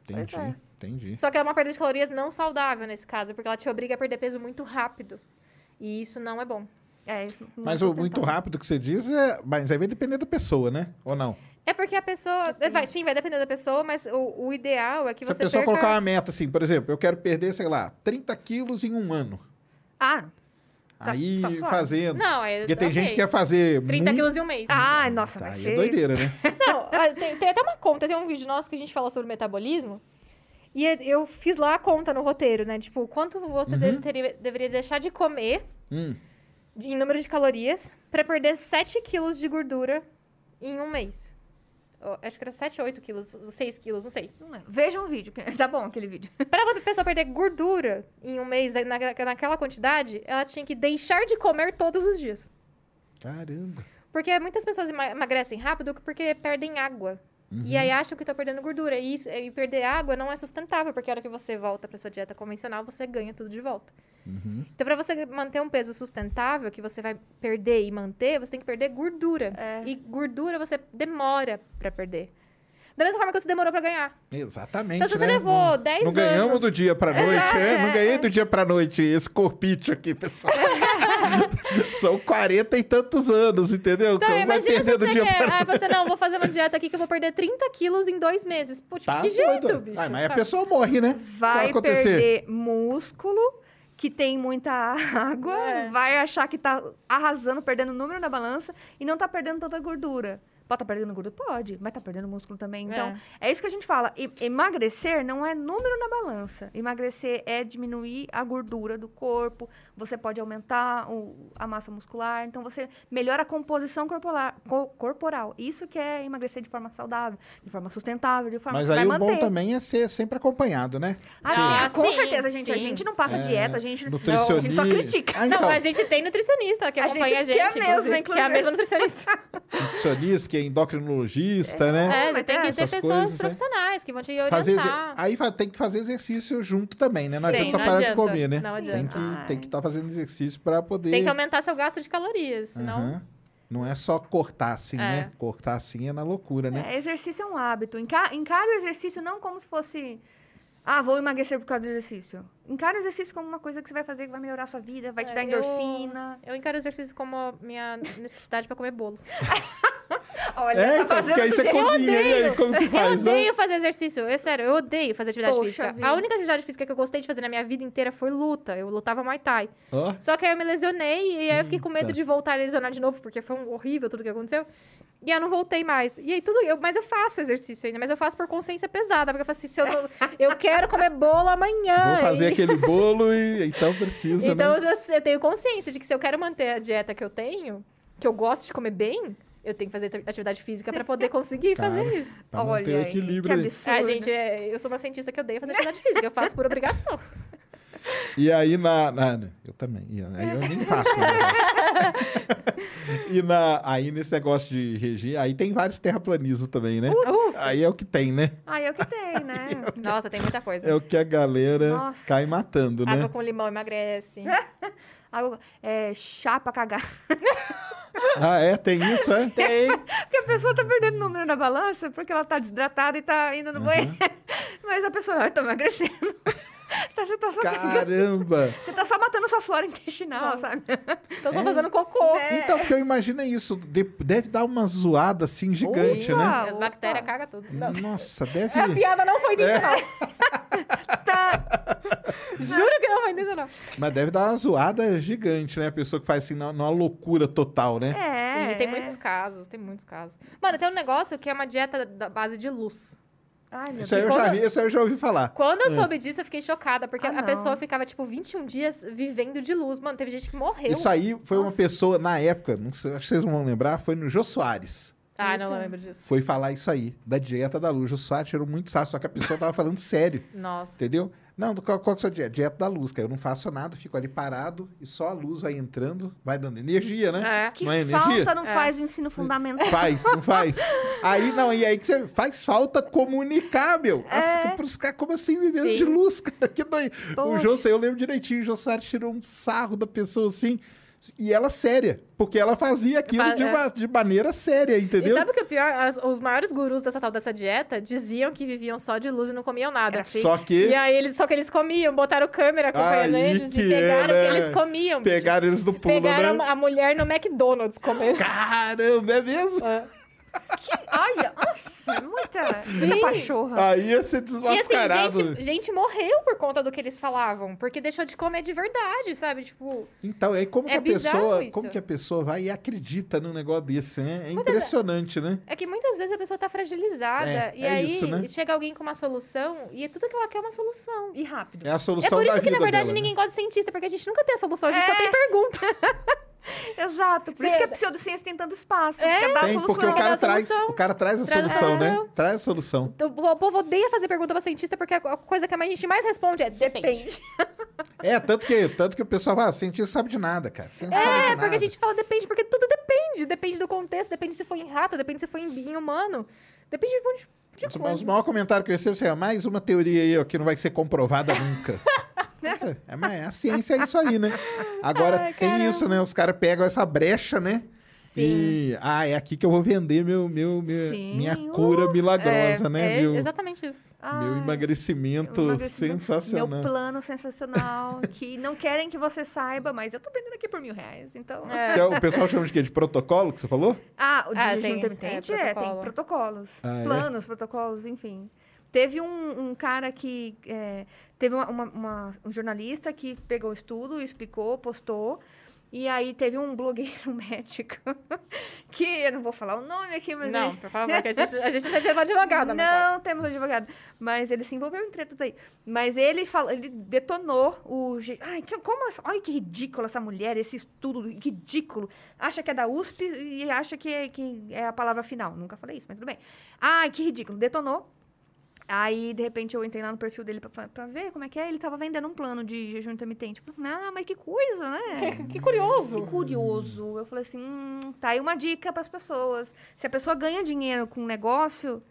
Entendi, é. entendi. Só que é uma perda de calorias não saudável nesse caso, porque ela te obriga a perder peso muito rápido. E isso não é bom. É, isso. Mas é o muito rápido que você diz é. Mas aí vai depender da pessoa, né? Ou não? É porque a pessoa. Vai, sim, vai depender da pessoa, mas o, o ideal é que Se a você pessoa perca... colocar uma meta assim, por exemplo, eu quero perder, sei lá, 30 quilos em um ano. Ah, Tá- aí tá fazendo. Não, é. Porque tem ok. gente que quer fazer. 30 muito... quilos em um mês. ah nossa, Tá, ser... é doideira, né? Não, ah, tem, tem até uma conta, tem um vídeo nosso que a gente fala sobre metabolismo. E é- eu fiz lá a conta no roteiro, né? Tipo, quanto você deve- teria- deveria deixar de comer Hum. De- em número de calorias pra perder 7 quilos de gordura em um mês. Ó, acho que era 7 ou 8 quilos, ou 6 quilos, não sei. Não lembro. Veja um vídeo, tá bom aquele vídeo. Pra a pessoa perder gordura em um mês na- naquela quantidade, ela tinha que deixar de comer todos os dias. Caramba. Porque muitas pessoas ema- emagrecem rápido porque perdem água. E aí acham que estão perdendo gordura. E, isso, e perder água não é sustentável, porque a hora que você volta para sua dieta convencional, você ganha tudo de volta. Então, para você manter um peso sustentável, que você vai perder e manter, você tem que perder gordura. É. E gordura você demora para perder. Da mesma forma que você demorou para ganhar. Exatamente. Então, se você né? levou Não- 10 Não ganhamos anos- do dia pra noite, Exato, é? Não é, ganhei é. do dia pra noite esse corpite aqui, pessoal. São 40 e tantos anos, entendeu? Então, Como vai perder do você dia quer. pra Ah, você não, vou fazer uma dieta aqui que eu vou perder 30 quilos em dois meses. Putz, Tá que jeito, doido. bicho. Ah, mas a pessoa morre, né? Vai acontecer? perder músculo, que tem muita água, É. vai achar que tá arrasando, perdendo o número na balança e não tá perdendo tanta gordura. Pode estar perdendo gordura? Pode, mas tá perdendo músculo também. Então, é, isso que a gente fala. E- emagrecer não é número na balança. Emagrecer é diminuir a gordura do corpo. Você pode aumentar o- a massa muscular. Então, você melhora a composição corporal. co- corporal. Isso que é emagrecer de forma saudável, de forma sustentável, de forma Mas que aí vai o bom manter. também é ser sempre acompanhado, né? Ah, sim, ah, com sim, certeza, gente. A gente não passa sim. dieta, a gente, não, a Nutricionista. gente só critica. Ah, então, Não, a gente tem nutricionista que A acompanha a gente gente. quer mesmo, inclusive, que é a mesma nutricionista. nutricionista, que é endocrinologista, né? É, mas você tem é, que ter essas pessoas coisas, né? profissionais que vão te orientar. Fazer, aí tem que fazer exercício junto também, né? Não Sim, adianta só não parar de adianta, comer, né? não tem adianta. que tem que estar fazendo exercício para poder. Tem que aumentar seu gasto de calorias, senão... Aham. Não é só cortar assim, É. né? Cortar assim é na loucura, né? É, exercício é um hábito. Enca- Encara o exercício não como se fosse. Ah, vou emagrecer por causa do exercício. Encara o exercício como uma coisa que você vai fazer que vai melhorar a sua vida, vai te É, dar eu- endorfina. Eu encaro o exercício como a minha necessidade pra comer bolo. Olha, É, tá então, fazendo porque aí você jeito- cozinha, e aí como que Eu faz? né? odeio fazer exercício. É sério, eu odeio fazer atividade Poxa física. vida. A única atividade física que eu gostei de fazer na minha vida inteira foi luta. Eu lutava Muay Thai. Ó, Só que aí eu me lesionei e aí eu fiquei com medo Eita. de voltar a lesionar de novo, porque foi um horrível tudo que aconteceu. E eu não voltei mais. E aí tudo. Eu, mas eu faço exercício ainda, mas eu faço por consciência pesada. Porque eu falo assim, se eu, não- eu quero comer bolo amanhã. vou fazer e- aquele bolo e então precisa, Então né? eu, eu tenho consciência de que se eu quero manter a dieta que eu tenho, que eu gosto de comer bem, eu tenho que fazer ati- atividade física pra poder conseguir Cara, fazer isso. Pra manter o equilíbrio que aí. absurdo. Ah, gente, é, eu sou uma cientista que odeia fazer atividade física. Eu faço por obrigação. E aí na, na- Eu também. Aí eu nem faço. né? e na, aí nesse negócio de regime, aí tem vários terraplanismos também, né? Uh! Aí é o que tem, né? Ah, é o que tem, né? Nossa, tem muita coisa. É o que a galera Nossa. cai matando, né? Água com limão emagrece. Água- é, chá pra cagar. Ah, é? Tem isso, é? Porque a pessoa tá perdendo número na balança porque ela tá desidratada e tá indo no banheiro. Mas a pessoa, ai, tô emagrecendo. Tá- você, tá só, Caramba! você tá só matando sua flora intestinal, sabe? Então só fazendo cocô. Então, porque eu imagino isso. de- Deve dar uma zoada assim gigante, Opa! né? As bactérias cagam tudo. Não. Nossa, deve. A piada não foi disso, não. Tá. Juro que não foi disso, não. Mas deve dar uma zoada gigante, né? A pessoa que faz assim, numa loucura total, né? É. Sim, tem muitos casos, tem muitos casos. Mano, tem um negócio que é uma dieta da base de luz. Ai, meu Isso aí eu já vi, isso aí eu já ouvi falar. Quando eu É. soube disso, eu fiquei chocada, porque Ah, a não. pessoa ficava, tipo, 21 dias vivendo de luz. Mano, teve gente que morreu. Isso aí foi uma pessoa, na época, não sei, acho que vocês não vão lembrar, foi no Jô Soares. Ah, não lembro disso. Foi falar isso aí, da dieta da luz. O Jô Soares tirou muito sarro, só que a pessoa tava falando sério. Nossa. Entendeu? Não, qual, qual que é a sua dieta? Dieta da luz, cara. Eu não faço nada, fico ali parado e só a luz vai entrando, vai dando energia, né? É. Que não é falta energia? não faz o ensino fundamental. Faz, não faz. Aí, não, e aí que você faz falta comunicar, meu. É. As, pros caras, como assim, vivendo Sim. de luz, cara? Que doido. O. Jô, eu lembro direitinho, o Jô Soares tirou um sarro da pessoa assim, e ela séria, porque ela fazia aquilo Fa- de, é. ma- de maneira séria, entendeu? E sabe o que é pior? As- os maiores gurus dessa tal dessa dieta diziam que viviam só de luz e não comiam nada. Fake. Só que E aí eles, só que eles comiam, botaram câmera acompanhando Aí eles que e pegaram é, que né? eles comiam. bicho. pegaram eles do pulo, Pegaram né? a mulher no McDonald's comendo. Caramba, é mesmo? Olha, nossa, muita, muita pachorra. Aí ia ser E assim, desmascarado. gente, gente morreu por conta do que eles falavam, porque deixou de comer de verdade, sabe? Tipo, Então, aí como É que a pessoa, isso. como que a pessoa vai e acredita num negócio desse, né? É impressionante, né? é que muitas vezes a pessoa tá fragilizada. É, e é aí isso, né? chega alguém com uma solução e é tudo que ela quer é uma solução. E rápido. É a É solução por da isso que, vida na verdade, dela, ninguém né? gosta de cientista, porque a gente nunca tem a solução, a gente É. só tem pergunta. Exato. Por Cê- isso que a pseudociência tem tanto espaço. É. Porque Tem, porque solução. o cara Dá a traz, solução. o cara traz a Traz a solução, né? solução. Traz a solução. Então, o povo odeia fazer pergunta pra cientista, porque a coisa que a gente mais responde é depende. É, tanto que, tanto que o pessoal fala, cientista sabe de nada, cara. É, nada. porque a gente fala depende, porque tudo depende. Depende do contexto, depende se foi em rato, depende se foi em, em humano. Depende de um monte de Os, coisa. os maiores comentários que eu recebo é mais uma teoria aí, ó, que não vai ser comprovada nunca. é, mas a ciência é isso aí, né? Agora Ai, tem isso, né? Os caras pegam essa brecha, né? Sim. E, ah, é aqui que eu vou vender meu, meu, minha uh, cura milagrosa, é, né? é meu, exatamente isso. meu Ai, emagrecimento, emagrecimento. sensacional. Meu plano sensacional, que não querem que você saiba, mas eu tô vendendo aqui por mil reais, então... É. Que é o pessoal chama de quê? De protocolo que você falou? Ah, o de Ah, tem, intermitente é, é, protocolo. tem protocolos. Ah, é? planos, protocolos, enfim. Teve um, um cara que... é, teve uma, uma- uma- um jornalista que pegou o estudo, explicou, postou. E aí teve um blogueiro médico que eu não vou falar o nome aqui, mas não, ele- por favor, que a gente, a gente não tem advogada, não, não temos advogado. Mas ele se envolveu em tretas aí. Mas ele falou, ele detonou o. Ai, que, como essa, ai, que ridículo essa mulher, esse estudo ridículo. Acha que é da USP e acha que é, que é a palavra final. Nunca falei isso, mas tudo bem. Ai, que ridículo. Detonou. Aí, de repente, eu entrei lá no perfil dele pra, pra ver como é que é. Ele tava vendendo um plano de jejum intermitente. Eu falei, ah, mas que coisa, né? Que, que curioso. Que curioso. Eu falei assim, hum, tá aí uma dica para as pessoas. Se a pessoa ganha dinheiro com um negócio,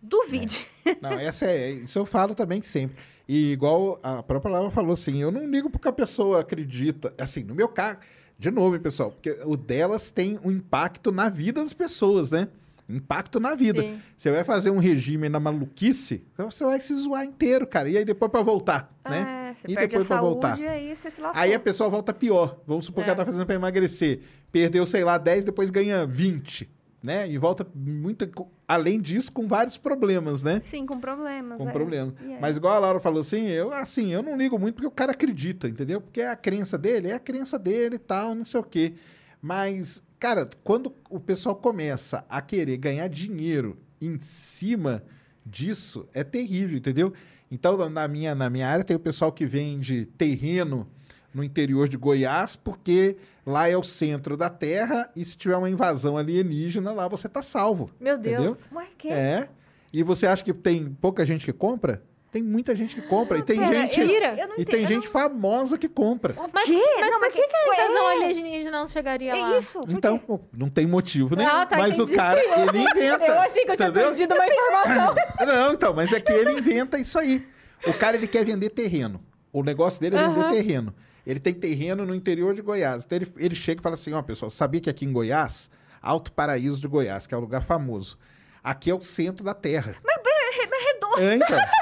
duvide. Não, essa é, isso eu falo também sempre. E igual a própria Laura falou assim, eu não ligo porque a pessoa acredita. Assim, no meu caso, de novo, pessoal, porque o delas tem um impacto na vida das pessoas, né? Impacto na vida. Sim. Você vai fazer um regime na maluquice, você vai se zoar inteiro, cara. E aí depois pra voltar, né? É, você E depois a pra saúde voltar. aí você se lascou. Aí a pessoa volta pior. Vamos supor que É. ela tá fazendo pra emagrecer. Perdeu, sei lá, 10, depois ganha 20, né? E volta muito, além disso, com vários problemas, né? Sim, com problemas. com é. problema. Aí? Mas igual a Laura falou assim, eu assim, eu não ligo muito porque o cara acredita, entendeu? Porque é a crença dele, é a crença dele e tal, não sei o quê. Mas, cara, quando o pessoal começa a querer ganhar dinheiro em cima disso, é terrível, entendeu? Então, na minha, na minha área tem o pessoal que vende terreno no interior de Goiás, porque lá é o centro da Terra e se tiver uma invasão alienígena, lá você tá salvo. Meu entendeu? Deus. Ué, que? É. E você acha que tem pouca gente que compra? Tem muita gente que compra. E tem Pera, gente. eu- Mentira. eu não E tem gente famosa que compra. Mas, quê? mas Não, por mas que, que a que- invasão é. alienígena não chegaria lá? É isso? por Então, não tem motivo, né? Ah, tá, mas o entendi. cara, Eu- ele inventa. Eu achei que eu tinha entendeu? perdido uma informação. Não, então, mas é que ele inventa isso aí. O cara, ele quer vender terreno. O negócio dele é vender Aham. terreno. Ele tem terreno no interior de Goiás. Então, ele, ele chega e fala assim, ó, pessoal, sabia que aqui em Goiás, Alto Paraíso de Goiás, que é um lugar famoso, aqui é o centro da Terra. Mas é redondo. É, então.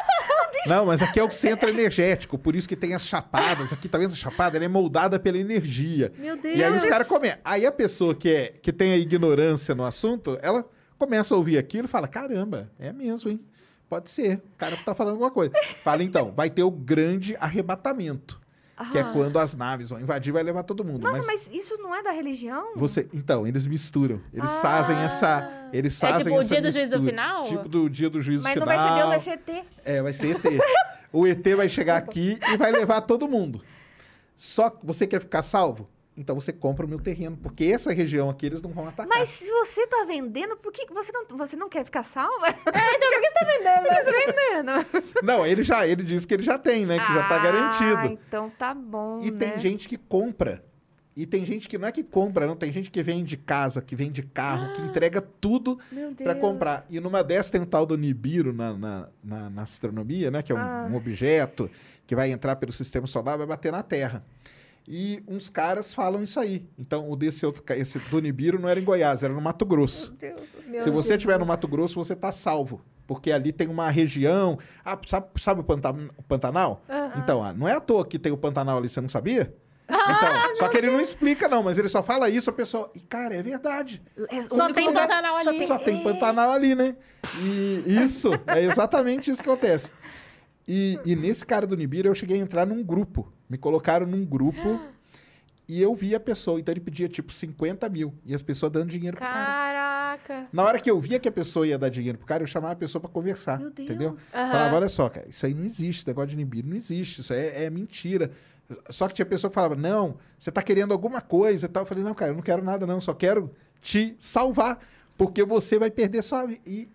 Não, mas aqui é o centro energético, por isso que tem as chapadas. Aqui, tá vendo a chapada? Ela é moldada pela energia. Meu Deus. E aí os caras comem. Aí a pessoa que, é, que tem a ignorância no assunto, ela começa a ouvir aquilo e fala: caramba, é mesmo, hein? Pode ser. O cara tá falando alguma coisa. Fala então, vai ter o grande arrebatamento. Que é Ah. quando as naves vão invadir, vai levar todo mundo. Nossa, mas mas isso não é da religião? você, então, eles misturam. Eles Ah. fazem essa, eles É fazem tipo o dia do juízo mistura. final? Tipo do dia do juízo Mas não final. vai ser Deus, vai ser ET. É, vai ser ET. o ET vai chegar aqui e vai levar todo mundo. Só que você quer ficar salvo? Então você compra o meu terreno, porque essa região aqui eles não vão atacar. Mas se você tá vendendo, por que você não, você não quer ficar salva? É, então por que você tá vendendo? Por que você tá vendendo? Não, ele já, ele disse que ele já tem, né? Que já tá Ah, garantido. então tá bom, E né? tem gente que compra. E tem gente que não é que compra, não. Tem gente que vende casa, que vende carro, que entrega tudo Deus. comprar. E numa dessas tem um tal do Nibiru na, na, na- na astronomia, né? Que é um, Ah. um objeto que vai entrar pelo sistema solar, vai bater na Terra. E uns caras falam isso aí. Então, o desse outro, esse do Nibiru não era em Goiás, era no Mato Grosso. Meu Deus. Meu Se você Deus. estiver no Mato Grosso, você tá salvo. Porque ali tem uma região. Ah, sabe, sabe o, Panta- o Pantanal? Então, ah, não é à toa que tem o Pantanal ali, você não sabia? Então, só que ele não explica, não, mas ele só fala isso, a pessoa. E, cara, é verdade. É Só tem lugar- Pantanal só ali. Só tem Pantanal ali, né? E isso, é exatamente isso que acontece. E, e nesse cara do Nibiru, eu cheguei a entrar num grupo. Me colocaram num grupo e eu vi a pessoa. Então ele pedia tipo 50 mil. E as pessoas dando dinheiro pro cara. Caraca. Na hora que eu via que a pessoa ia dar dinheiro pro cara, eu chamava a pessoa pra conversar. Meu Deus. Entendeu? Aham. Falava, olha só, cara, isso aí não existe, negócio de Nibiru não existe, isso é, é mentira. Só que tinha pessoa que falava, não, você tá querendo alguma coisa e tal. Eu falei, não, cara, eu não quero nada, não, só quero te salvar, porque você vai perder sua vida. E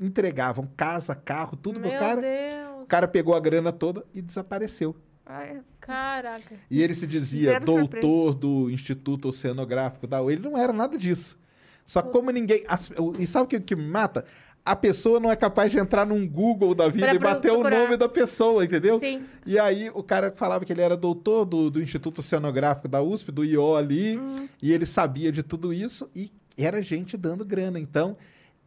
entregavam casa, carro, tudo Meu pro cara. Deus. O cara pegou a grana toda e desapareceu. Ai, Caraca. E ele se dizia Zero doutor do Instituto Oceanográfico da UEL. Ele não era nada disso. Só que como ninguém. o- e sabe o que, que me mata? A pessoa não é capaz de entrar num Google da vida Pra e bater o procurar. nome da pessoa, entendeu? Sim. E aí o cara falava que ele era doutor do, do Instituto Oceanográfico da USP, do IO ali, Hum. e ele sabia de tudo isso e era gente dando grana. Então,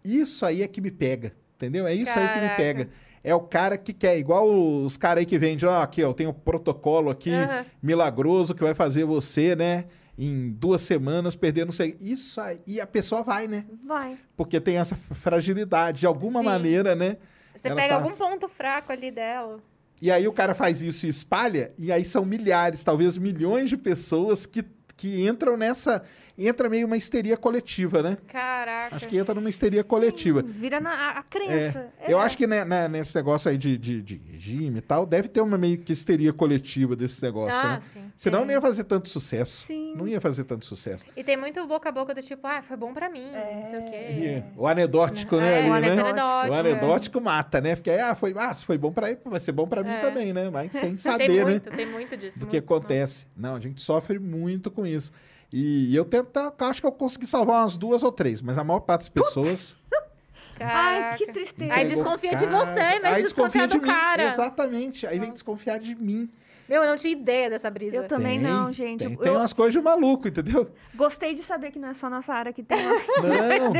isso aí é que me pega, entendeu? É isso aí que me Caraca. pega. É o cara que quer, igual os caras aí que vendem, ó, aqui, ó, eu tenho um protocolo aqui Aham. milagroso que vai fazer você, né, em duas semanas perder não sei. Isso aí. E a pessoa vai, né? vai. Porque tem essa fragilidade, de alguma Sim. maneira, né? Você pega tá- algum ponto fraco ali dela. E aí o cara faz isso e espalha, e aí são milhares, talvez milhões de pessoas que, que entram nessa. Entra meio uma histeria coletiva, né? Caraca. Acho que entra numa histeria coletiva. Vira na, a, a É, crença. Eu É. acho que né, né, nesse negócio aí de, de, de regime e tal, deve ter uma meio que histeria coletiva desse negócio, Ah, né? sim. Senão Tem. não ia fazer tanto sucesso. Sim. Não ia fazer tanto sucesso. E tem muito boca a boca do tipo, ah, foi bom pra mim, não sei o quê. E o anedótico, né? É, ali, o né? anedótico, O é. anedótico mata, né? Porque ah, foi, ah, se foi bom pra ele, vai ser bom pra mim É. também, né? Mas sem tem saber, né? muito, tem muito disso. do que muito, acontece. Não, a gente sofre muito com isso. E eu tento, acho que eu consegui salvar umas duas ou três, mas a maior parte das pessoas. Ai, que tristeza. Aí desconfia de casa, você, em vez aí de desconfiar do mim. cara. Exatamente. Aí vem desconfiar de mim. Meu, eu não tinha ideia dessa brisa. Eu também Tem, não, gente. Tem, Eu, tem umas coisas de maluco, entendeu? Gostei de saber que não é só nossa área que tem umas... Não.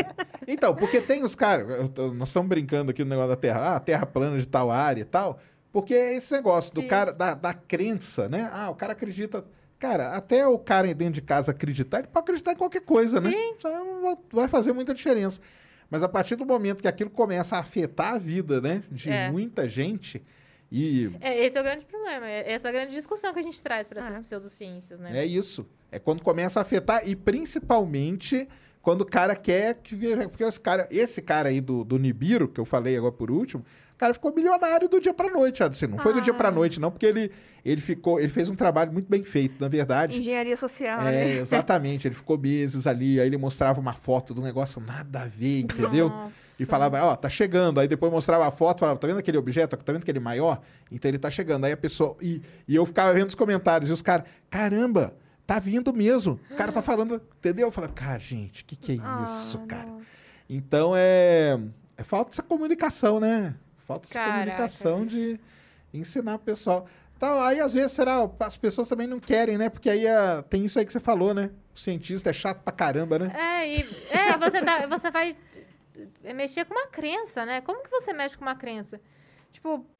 Então, porque tem os caras. Nós estamos brincando aqui no negócio da Terra. Ah, Terra plana de tal área e tal. Porque é esse negócio do Sim. cara, da, da crença, né? Ah, o cara acredita. Cara, até o cara dentro de casa acreditar, ele pode acreditar em qualquer coisa, né? Sim. Não vai- fazer muita diferença. Mas a partir do momento que aquilo começa a afetar a vida, né? De É. muita gente. E É, esse é o grande problema. é- Essa é a grande discussão que a gente traz para essas É. pseudociências, né? É isso. É quando começa a afetar, e principalmente quando o cara quer que. Porque esse cara, esse cara aí do, do Nibiru, que eu falei agora por último, o cara ficou milionário do dia pra noite. Assim, não foi do dia pra Ah. noite, não, porque ele, ele ficou. Ele fez um trabalho muito bem feito, na verdade. Engenharia social, É, né? exatamente. Ele ficou meses ali, aí ele mostrava uma foto do negócio nada a ver, entendeu? Nossa. E falava, ó, tá chegando. Aí depois mostrava a foto, falava, tá vendo aquele objeto? Tá vendo aquele maior? Então ele tá chegando. Aí a pessoa. E, e eu ficava vendo os comentários, e os caras, caramba, tá vindo mesmo. O cara tá falando, entendeu? Eu falava, cara, gente, que que é isso, Ah, cara? nossa. Então é. é falta essa comunicação, né? Falta essa Caraca. comunicação de ensinar o pessoal. Então, aí às vezes, será, as pessoas também não querem, né? Porque aí ah, tem isso aí que você falou, né? O cientista é chato pra caramba, né? É, e é, você, tá, você vai mexer com uma crença, né? Como que você mexe com uma crença? Tipo,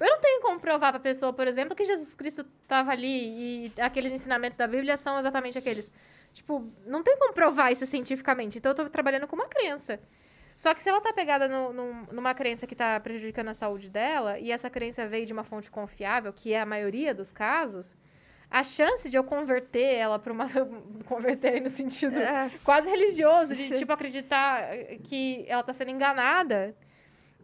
Eu não tenho como provar pra pessoa, por exemplo, que Jesus Cristo tava ali e aqueles ensinamentos da Bíblia são exatamente aqueles. Tipo, não tem como provar isso cientificamente. Então eu tô trabalhando com uma crença. Só que se ela tá pegada no- num- numa crença que tá prejudicando a saúde dela, e essa crença veio de uma fonte confiável, que é a maioria dos casos, a chance de eu converter ela pra uma. converter aí no sentido É. quase religioso, de tipo acreditar que ela tá sendo enganada,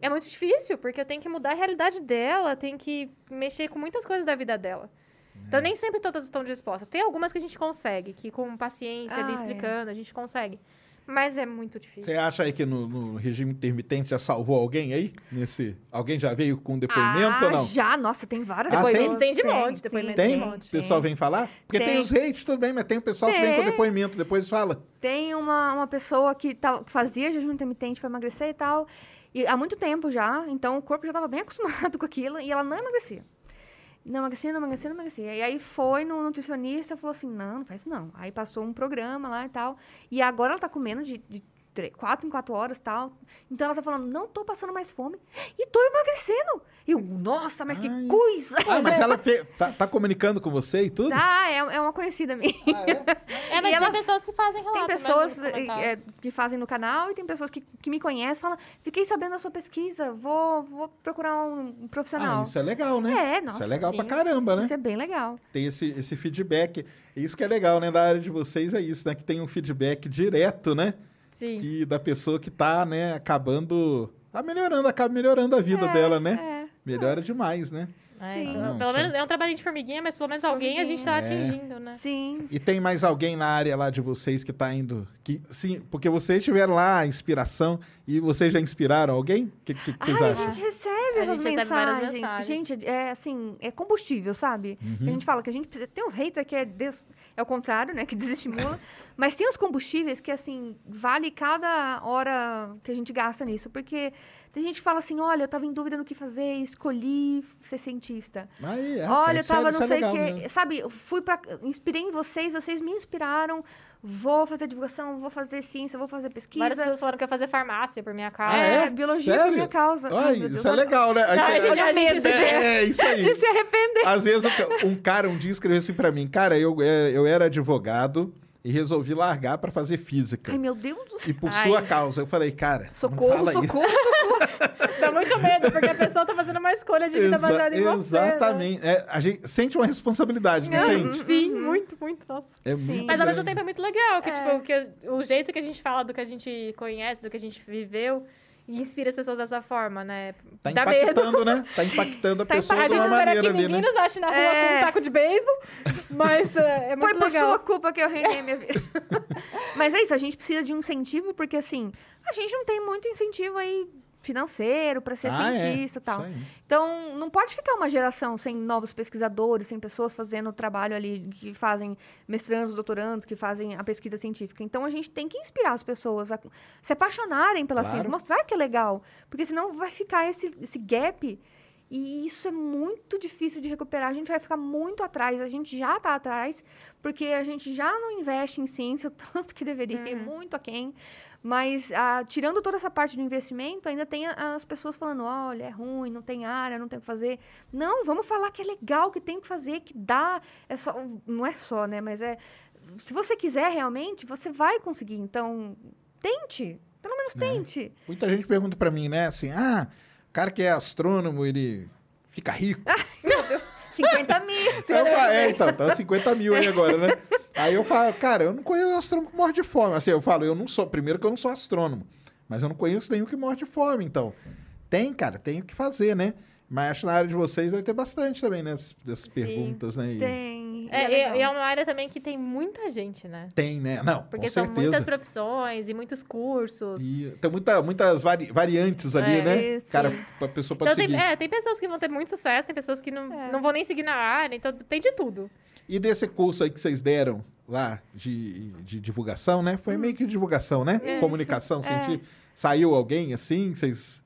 é muito difícil, porque eu tenho que mudar a realidade dela, tenho que mexer com muitas coisas da vida dela. Então, nem sempre todas estão dispostas. Tem algumas que a gente consegue, que com paciência, ali Ah, é. explicando, a gente consegue. Mas é muito difícil. Você acha aí que no, no regime intermitente já salvou alguém aí? Nesse... Alguém já veio com depoimento ah, ou não? já, nossa, tem várias Ah, Depoimento tem? tem de monte, depoimento Tem? de O monte. pessoal vem falar? Porque tem, Tem. os hates, tudo bem, mas tem o pessoal que vem com Tem. depoimento, depois fala. Tem uma, uma pessoa que, tá- que fazia jejum intermitente pra emagrecer e tal. E há muito tempo já, então o corpo já tava bem acostumado com aquilo e ela não emagrecia. Não emagrecia, não emagrecia, não emagrecia. E aí foi no nutricionista falou assim: não, não faz isso não. Aí passou um programa lá e tal. E agora ela tá comendo de, de tre- quatro em quatro horas e tal. Então ela tá falando: não tô passando mais fome e tô emagrecendo. E eu, nossa, mas que Ai. coisa! Ah, mas ela fe... tá, tá comunicando com você e tudo? Tá, é, é uma conhecida minha. É, mas E ela- tem pessoas que fazem Tem relato pessoas mesmo nos eh, comentários. eh, que fazem no canal e tem pessoas que, que me conhecem e falam: fiquei sabendo da sua pesquisa, vou, vou procurar um profissional. Ah, isso é legal, né? É, nossa. Isso é legal sim, pra caramba, né? Isso é bem legal. Tem esse, esse feedback. Isso que é legal, né? Da área de vocês é isso, né? Que tem um feedback direto, né? Sim. Que da pessoa que tá, né, acabando. Tá melhorando, acaba melhorando a vida dela, né? É. Melhora demais, né? É, Sim. Não, pelo isso menos é um trabalhinho de formiguinha, mas pelo menos alguém a gente tá É. atingindo, né? Sim. E tem mais alguém na área lá de vocês que tá indo. Que, sim, porque vocês tiveram lá a inspiração e vocês já inspiraram alguém? O que, que, que vocês Ai, acham? A gente recebe várias mensagens. mensagens. Gente, é assim, é combustível, sabe? Uhum. A gente fala que a gente precisa. Tem uns haters que é, des- é o contrário, né? Que desestimula. mas tem os combustíveis que, assim, vale cada hora que a gente gasta nisso. Porque tem gente que fala assim: olha, eu tava em dúvida no que fazer, escolhi ser cientista. Aí, é, Olha, eu é- tava isso não é sei o quê. mesmo. Sabe, eu fui pra. Inspirei em vocês, vocês me inspiraram. Vou fazer divulgação, vou fazer ciência, vou fazer pesquisa. Várias pessoas falaram que ia fazer farmácia por minha causa. Ah, é, é? biologia por Sério? minha causa. Ai, Ai, Deus, isso é legal, né? Aí Não, você- a gente- a gente- é, é, isso aí. De se arrepender. Às vezes um cara um dia escreveu assim pra mim, cara, eu, é, eu era advogado e resolvi largar pra fazer física. Ai, meu Deus do E céu. por Ai. sua causa. Eu falei, cara, não Socorro, fala isso. socorro. Muito medo, porque a pessoa tá fazendo uma escolha de vida Exa- baseada em você. né? Exatamente. É, a gente sente uma responsabilidade, não sente? Sim, muito, muito, nossa. É muito Mas ao mesmo tempo é muito legal, que, É. tipo, que o jeito que a gente fala do que a gente conhece, do que a gente viveu, e inspira as pessoas dessa forma, né? Tá Dá medo. impactando, né? Tá impactando a Tá pessoa A de gente espera que ali, ninguém né? nos ache na rua É. com um taco de beisebol, mas é, é muito Foi por legal. sua culpa que eu reinei minha vida. Mas é isso, a gente precisa de um incentivo, porque assim, a gente não tem muito incentivo aí financeiro para ser Ah, é. cientista e tal. Isso aí. Então, não pode ficar uma geração sem novos pesquisadores, sem pessoas fazendo o trabalho ali, que fazem mestrandos, doutorandos, que fazem a pesquisa científica. Então, a gente tem que inspirar as pessoas a se apaixonarem pela Claro. ciência, mostrar que é legal. Porque senão vai ficar esse, esse gap e isso é muito difícil de recuperar. A gente vai ficar muito atrás. A gente já está atrás, porque a gente já não investe em ciência o tanto que deveria, muito aquém. Mas, ah, tirando toda essa parte do investimento, ainda tem a- as pessoas falando: olha, é ruim, não tem área, não tem o que fazer. Não, vamos falar que é legal, que tem o que fazer, que dá. É só, não é só, né? Mas é. Se você quiser realmente, você vai conseguir. Então, tente. Pelo menos tente. Muita gente pergunta pra mim, né? Assim, ah, o cara que é astrônomo, ele fica rico. 50 mil. Aí eu falo, é, então, tá 50 mil aí agora, né? Aí eu falo, cara, eu não conheço astrônomo que morre de fome. Assim, eu falo, eu não sou, primeiro que eu não sou astrônomo, mas eu não conheço nenhum que morre de fome, então. Tem, cara, tem o que fazer, né? Mas acho que na área de vocês deve ter bastante também, né? Dessas, dessas perguntas, né? E- Tem. E É, é e- e é uma área também que tem muita gente, né? Tem, né? Não, Porque com são certeza. muitas profissões e muitos cursos. E tem muita, muitas vari- variantes ali, É, né? isso. Cara, a pessoa pode Então, tem, seguir. é, tem pessoas que vão ter muito sucesso, tem pessoas que não, É. não vão nem seguir na área, então tem de tudo. E desse curso aí que vocês deram lá de, de divulgação, né? Foi meio que divulgação, né? Isso, Comunicação é. científica. Saiu alguém assim? Vocês.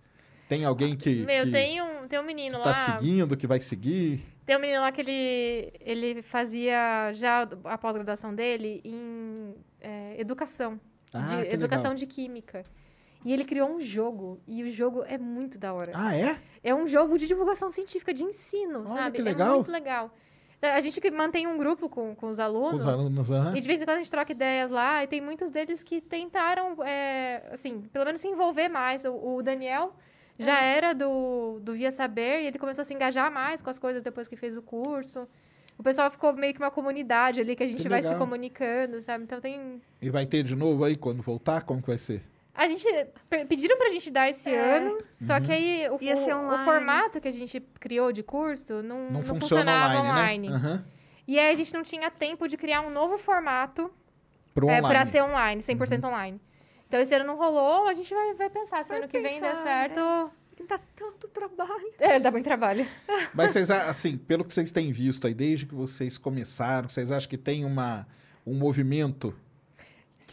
Tem alguém que. Meu, que tem um, tem um menino tá lá. seguindo, que vai seguir? Tem um menino lá que ele, ele fazia já a pós-graduação dele em é, educação. Ah, de, que educação legal. de química. E ele criou um jogo, e o jogo é muito da hora. Ah, é? É um jogo de divulgação científica, de ensino, Olha sabe? que legal. É muito legal. Então, A gente que mantém um grupo com, com os Com alunos. os alunos, aham. E de vez em quando a gente troca ideias lá, e tem muitos deles que tentaram, é, assim, pelo menos se envolver mais. O, o Daniel já era do, do Via Saber, e ele começou a se engajar mais com as coisas depois que fez o curso. O pessoal ficou meio que uma comunidade ali, que a gente Que vai se comunicando, sabe? Então tem... E vai ter de novo aí quando voltar? Como que vai ser? A gente... pe- Pediram pra gente dar esse É. ano, só Uhum. que aí o, Ia ser o- formato que a gente criou de curso não, Não, não funciona funcionava online, online. né? Aham. E aí a gente não tinha tempo de criar um novo formato Pro é, online. Uhum. pra ser online, 100% online. Então esse ano não rolou, a gente vai, vai pensar se Vai ano que vem der pensar, certo. Dá tanto trabalho. É, dá muito trabalho. Mas vocês, assim, pelo que vocês têm visto aí, desde que vocês começaram, vocês acham que tem uma, um movimento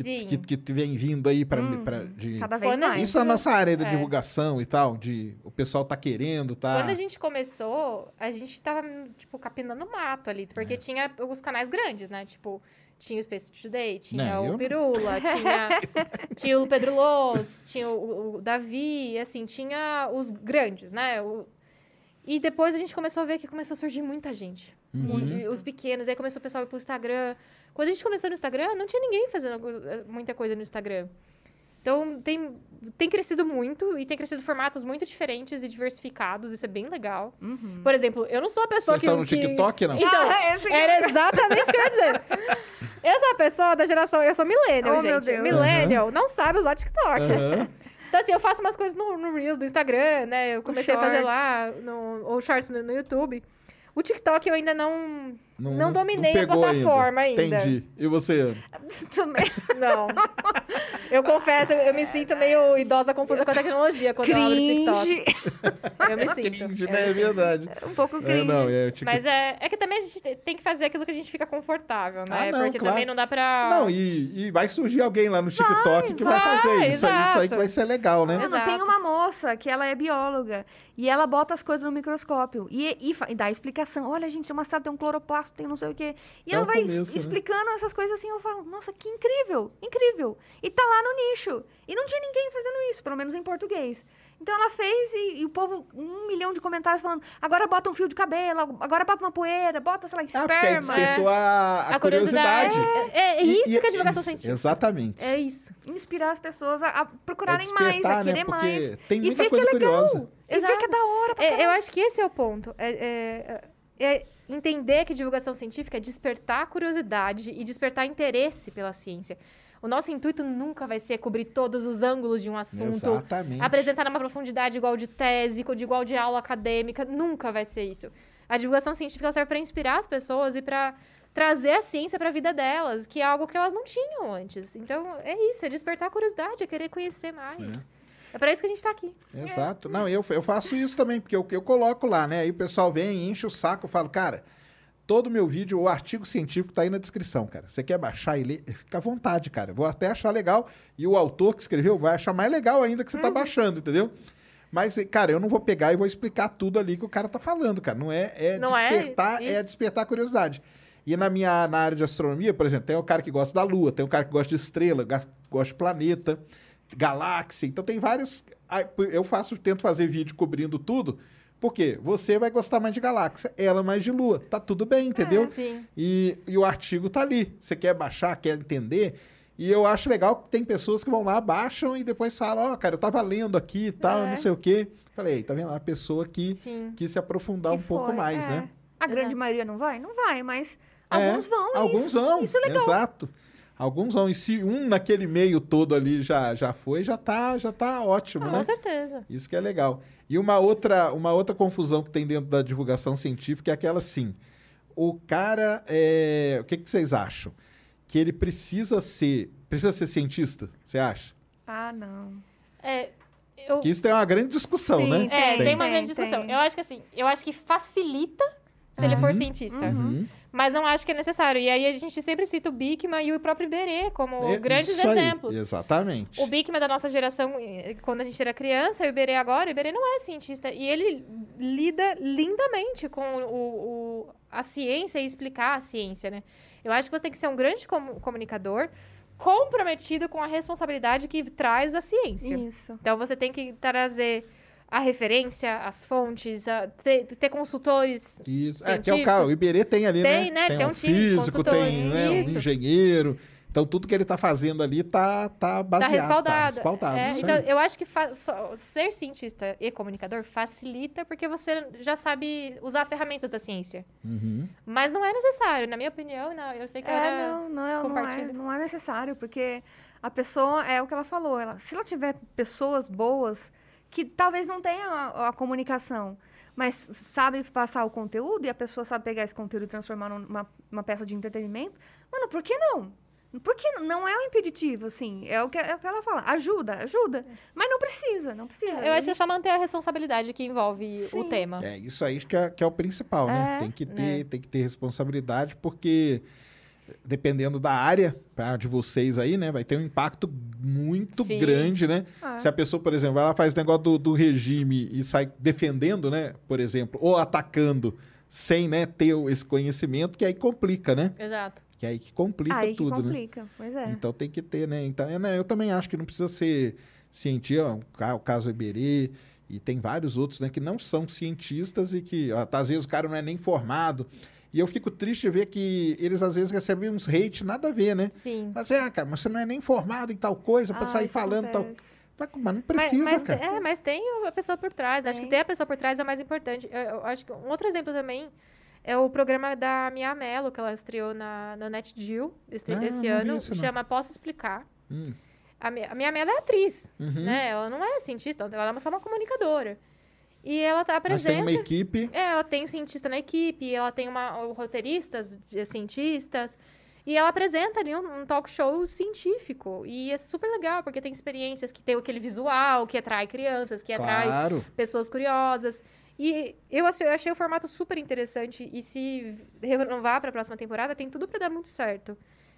que, que, que vem vindo aí para Hum, de... Cada vez mais. Isso na nossa área da É. divulgação e tal, de o pessoal tá querendo, tá... Quando a gente começou, a gente tava, tipo, capinando mato ali, porque É. tinha os canais grandes, né? Tipo, tinha o Space Today, tinha Não, o Pirula, tinha, tinha o Pedro Loz, tinha o, o Davi, assim, tinha os grandes, né? O- E depois a gente começou a ver que começou a surgir muita gente. Uhum. E- e os pequenos, aí começou o pessoal a ir pro Instagram. Quando a gente começou no Instagram, não tinha ninguém fazendo co- muita coisa no Instagram. Então, tem, tem crescido muito e tem crescido formatos muito diferentes e diversificados. Isso é bem legal. Uhum. Por exemplo, eu não sou a pessoa Vocês que... estão no que- TikTok, não? Então, Ah, esse que- era exatamente o que eu ia dizer. Eu sou a pessoa da geração... Eu sou millennial, Oh, meu gente. Deus. Millennial não sabe usar TikTok. Aham. Então, assim, eu faço umas coisas no, no Reels do Instagram, né? Eu comecei a fazer lá, no, ou shorts no, no YouTube. O TikTok eu ainda não... Não, Não dominei a pegou plataforma ainda. Entendi. E você. Não. Eu confesso, eu, eu me sinto meio idosa, confusa com a tecnologia quando eu abro o TikTok. Cringe. Eu me sinto. Cringe, né? É verdade. Um pouco É, cringe. não, é o TikTok. Mas é, é que também a gente te- tem que fazer aquilo que a gente fica confortável, né? Ah, não, Porque claro. também não dá pra. Não, e, e vai surgir alguém lá no TikTok que vai, vai, fazer isso. aí, Isso aí que exato. vai ser legal, né? Mano, Exato. tem uma moça que ela é bióloga e ela bota as coisas no microscópio e, e, e dá explicação. Olha, gente, tem uma célula, tem um cloroplasto, tem não sei o quê. E É ela vai começo, né? explicando essas coisas assim. Eu falo, nossa, que incrível, incrível. E tá lá no nicho. E não tinha ninguém fazendo isso, pelo menos em português. Então ela fez e, e o povo, um milhão de comentários falando: agora bota um fio de cabelo, agora bota uma poeira, bota, sei lá, Ah, porque esperma. despertou a, a A curiosidade. curiosidade. É, é E- isso e- que é divulgação isso, científica. Exatamente. É isso. Inspirar as pessoas a, a procurarem É mais, a né? querer Porque mais. tem e muita ver coisa que é legal. curiosa. E ver que é da hora pra É, eu acho que esse é o ponto. É, é- é entender que divulgação científica é despertar curiosidade e despertar interesse pela ciência. O nosso intuito nunca vai ser cobrir todos os ângulos de um assunto, Exatamente. apresentar numa profundidade igual de tese, de igual de aula acadêmica. Nunca vai ser isso. A divulgação científica serve para inspirar as pessoas e para trazer a ciência para a vida delas, que é algo que elas não tinham antes. Então, é isso, é despertar a curiosidade, é querer conhecer mais. É, para isso que a gente está aqui. Exato. Não, eu, eu faço isso também, porque eu, eu coloco lá, né? Aí o pessoal vem, enche o saco, eu falo, cara, todo meu vídeo, o artigo científico tá aí na descrição, cara. Você quer baixar e ler? Fica à vontade, cara. Vou até achar legal. E o autor que escreveu vai achar mais legal ainda que você Uhum. tá baixando, entendeu? Mas, cara, eu não vou pegar e vou explicar tudo ali que o cara tá falando, cara. Não é, é Não é despertar, é, isso. despertar a curiosidade. E na minha na área de astronomia, por exemplo, tem o cara que gosta da Lua, tem o cara que gosta de estrela, gosta de planeta, galáxia. Então tem vários. Eu faço, tento fazer vídeo cobrindo tudo. Porque você vai gostar mais de galáxia, ela mais de lua. Tá tudo bem, entendeu? É, sim. E, e o artigo tá ali. Você quer baixar, quer entender. E eu acho legal que tem pessoas que vão lá, baixam e depois falam, ó, cara, eu tava lendo aqui e tal, É. não sei o quê. Falei, tá vendo? Uma pessoa que Sim. quis se aprofundar Que um pouco foi, mais, é. né? A grande Exato. maioria não vai? Não vai, mas É, alguns vão. Alguns isso, vão. Isso é legal. Exato. Alguns vão. E se um naquele meio todo ali já, já foi, já tá, já tá ótimo, Ah, né? Com certeza. Isso que é legal. E uma outra, uma outra confusão que tem dentro da divulgação científica é aquela assim. o cara, é, o que, que vocês acham? Que ele precisa ser, precisa ser cientista, você acha? Ah, não. É, eu, Que isso tem uma grande discussão, Sim, né? é, tem, uma Tem, grande discussão. tem. Eu acho que assim, eu acho que facilita se ele for cientista. Uhum. Mas não acho que é necessário. E aí a gente sempre cita o Bikman e o próprio Iberê como É, grandes isso aí, exemplos. Exatamente. O Bikman da nossa geração, eh, quando a gente era criança, e o Iberê agora, o Iberê não é cientista. E ele lida lindamente com o, o- a ciência e explicar a ciência, né? Eu acho que você tem que ser um grande comu- comunicador comprometido com a responsabilidade que traz a ciência. Isso. Então você tem que trazer a referência, as fontes, a- ter, ter consultores. Isso. É, que é o cara, o Iberê tem ali, Tem, né? né? Tem um um time de físico, tem consultores, né, um engenheiro. Então, tudo que ele tá fazendo ali tá, tá baseado. respaldado. Tá respaldado. É, então, eu acho que só- ser cientista e comunicador facilita porque você já sabe usar as ferramentas da ciência. Uhum. Mas não é necessário, na minha opinião, não. Eu sei que É, era não, não, é- não, é, compartilha. não é necessário, porque a pessoa, é o que ela falou, ela, se ela tiver pessoas boas, que talvez não tenham a, a comunicação, mas sabe passar o conteúdo e a pessoa sabe pegar esse conteúdo e transformar numa uma peça de entretenimento, mano, por que não? Por que não? é um impeditivo, assim, é o que, é o que ela fala, ajuda, ajuda, mas não precisa, não precisa. Eu acho que é só manter a responsabilidade que envolve o Sim. tema. É isso aí que é, que é o principal, né? É, Tem que, ter, né? tem que ter responsabilidade, porque dependendo da área tá, de vocês aí, né? Vai ter um impacto muito Sim. grande, né? É. Se a pessoa, por exemplo, ela faz o negócio do, do regime e sai defendendo, né? Por exemplo, ou atacando sem né, ter esse conhecimento, que aí complica, né? Exato. Que aí que complica Aí que tudo, né? complica, pois é. Então tem que ter, né? Então, é, né, eu também acho que não precisa ser cientista, o caso Iberê, e tem vários outros, né, que não são cientistas e que, ó, tá, às vezes, o cara não é nem formado. E eu fico triste de ver que eles, às vezes, recebem uns hate nada a ver, né? Sim. Mas é, cara, mas você não é nem formado em tal coisa pra Ah, sair falando tal. acontece. Vai, Mas não Mas- precisa, mas, cara. É, mas tem a pessoa por trás. Acho que Tem. ter a pessoa por trás é mais importante. Eu, eu acho que um outro exemplo também é o programa da Mia Mello, que ela estreou na, na NetGill esse, Ah, esse não ano. isso, não. chama Posso Explicar. Hum. A, Mi- a Mia Mello é atriz, Uhum. né? Ela não é cientista, ela é só uma comunicadora. E ela tá Mas apresenta... tem uma equipe. É, ela tem um cientista na equipe, ela tem uma, roteiristas, cientistas, e ela apresenta ali um, um talk show científico. E é super legal, porque tem experiências que tem aquele visual, que atrai crianças, que atrai Claro. pessoas curiosas. E eu achei, eu achei o formato super interessante, e se renovar para a próxima temporada, tem tudo para dar muito certo.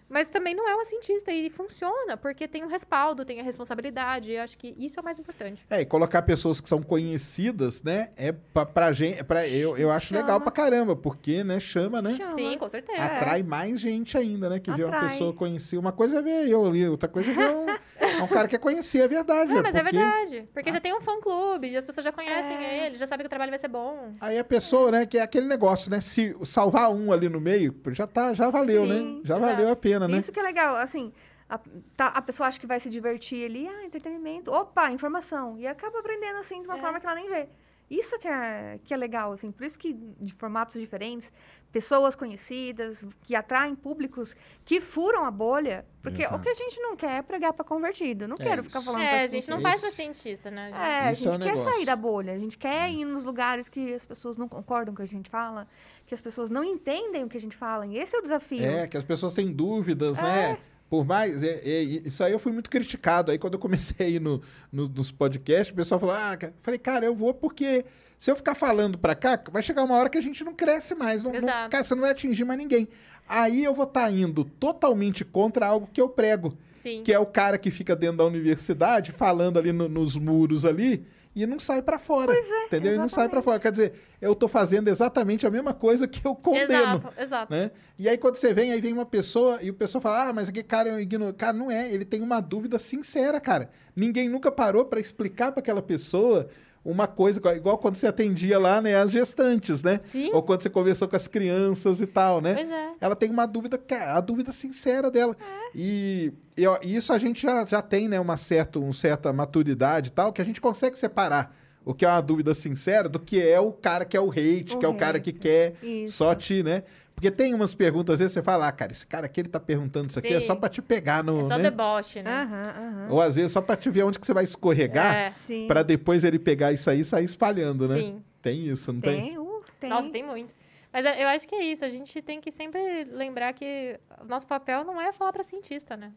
Mas também não é uma cientista e funciona, porque tem um respaldo, tem a responsabilidade, e eu acho que isso é o mais importante. É, e colocar pessoas que são conhecidas, né? É pra, pra gente. É pra, eu, eu acho Chama. legal pra caramba, porque, né, chama, né? Chama. Sim, com certeza. Atrai mais gente ainda, né? Que vê uma Atrai. pessoa conhecida. Uma coisa é ver eu ali, outra coisa é ver um, é um cara que é conhecer, é verdade. É, mas é porque verdade. Porque já tem um fã-clube, as pessoas já conhecem ele, já sabem que o trabalho vai ser bom. Aí a pessoa, né, que é aquele negócio, né? Se salvar um ali no meio, já tá, já valeu, né? Sim, Já exato. valeu a pena, né? Isso que é legal, assim, a, tá- a pessoa acha que vai se divertir ali, ah, entretenimento, opa, informação, e acaba aprendendo, assim, de uma É. forma que ela nem vê. Isso que é, que é legal, assim, por isso que de formatos diferentes, pessoas conhecidas, que atraem públicos que furam a bolha, porque Exato. o que a gente não quer é pregar para convertido, não É quero ficar isso. falando É, pra a gente não faz pra cientista, né? gente? É, a Isso é gente o quer negócio. sair da bolha, a gente quer ir nos lugares que as pessoas não concordam com o que a gente fala, que as pessoas não entendem o que a gente fala, e esse é o desafio. É, que as pessoas têm dúvidas, né? Por mais. é- é- isso aí eu fui muito criticado. Aí quando eu comecei a ir no, no- nos podcasts, o pessoal falou: ah, cara, falei, cara, eu vou porque se eu ficar falando pra cá, vai chegar uma hora que a gente não cresce mais. Não, não- cara, você não vai atingir mais ninguém. Aí eu vou estar indo totalmente contra algo que eu prego. Sim. Que é o cara que fica dentro da universidade, falando ali no- nos muros ali, e não sai pra fora. Pois é. Entendeu? E não sai pra exatamente. fora. Quer dizer, eu tô fazendo exatamente a mesma coisa que eu condeno Exato, exato. né? E aí quando você vem, aí vem uma pessoa e o pessoal fala: "Ah, mas aquele cara é um ignorante". Cara, não é, ele tem uma dúvida sincera, cara. Ninguém nunca parou para explicar para aquela pessoa uma coisa igual quando você atendia lá, né, as gestantes, né? Sim. Ou quando você conversou com as crianças e tal, né? Pois é. Ela tem uma dúvida, a dúvida sincera dela. E, e, ó, isso a gente já, já tem, né, uma certa, uma certa maturidade e tal, que a gente consegue separar o que é uma dúvida sincera do que é o cara que é o hate, O que é o cara que quer Isso. só te, né? Porque tem umas perguntas, às vezes você fala, ah, cara, esse cara aqui ele tá perguntando isso aqui é só pra te pegar no. É só né? deboche, né? Aham, aham. Ou às vezes só pra te ver onde que você vai escorregar É. Pra depois ele pegar isso aí e sair espalhando, né? Sim. Tem isso, não tem? Tem, uh, tem. Nossa, tem muito. Mas eu acho que é isso. A gente tem que sempre lembrar que o nosso papel não é falar para cientista, né?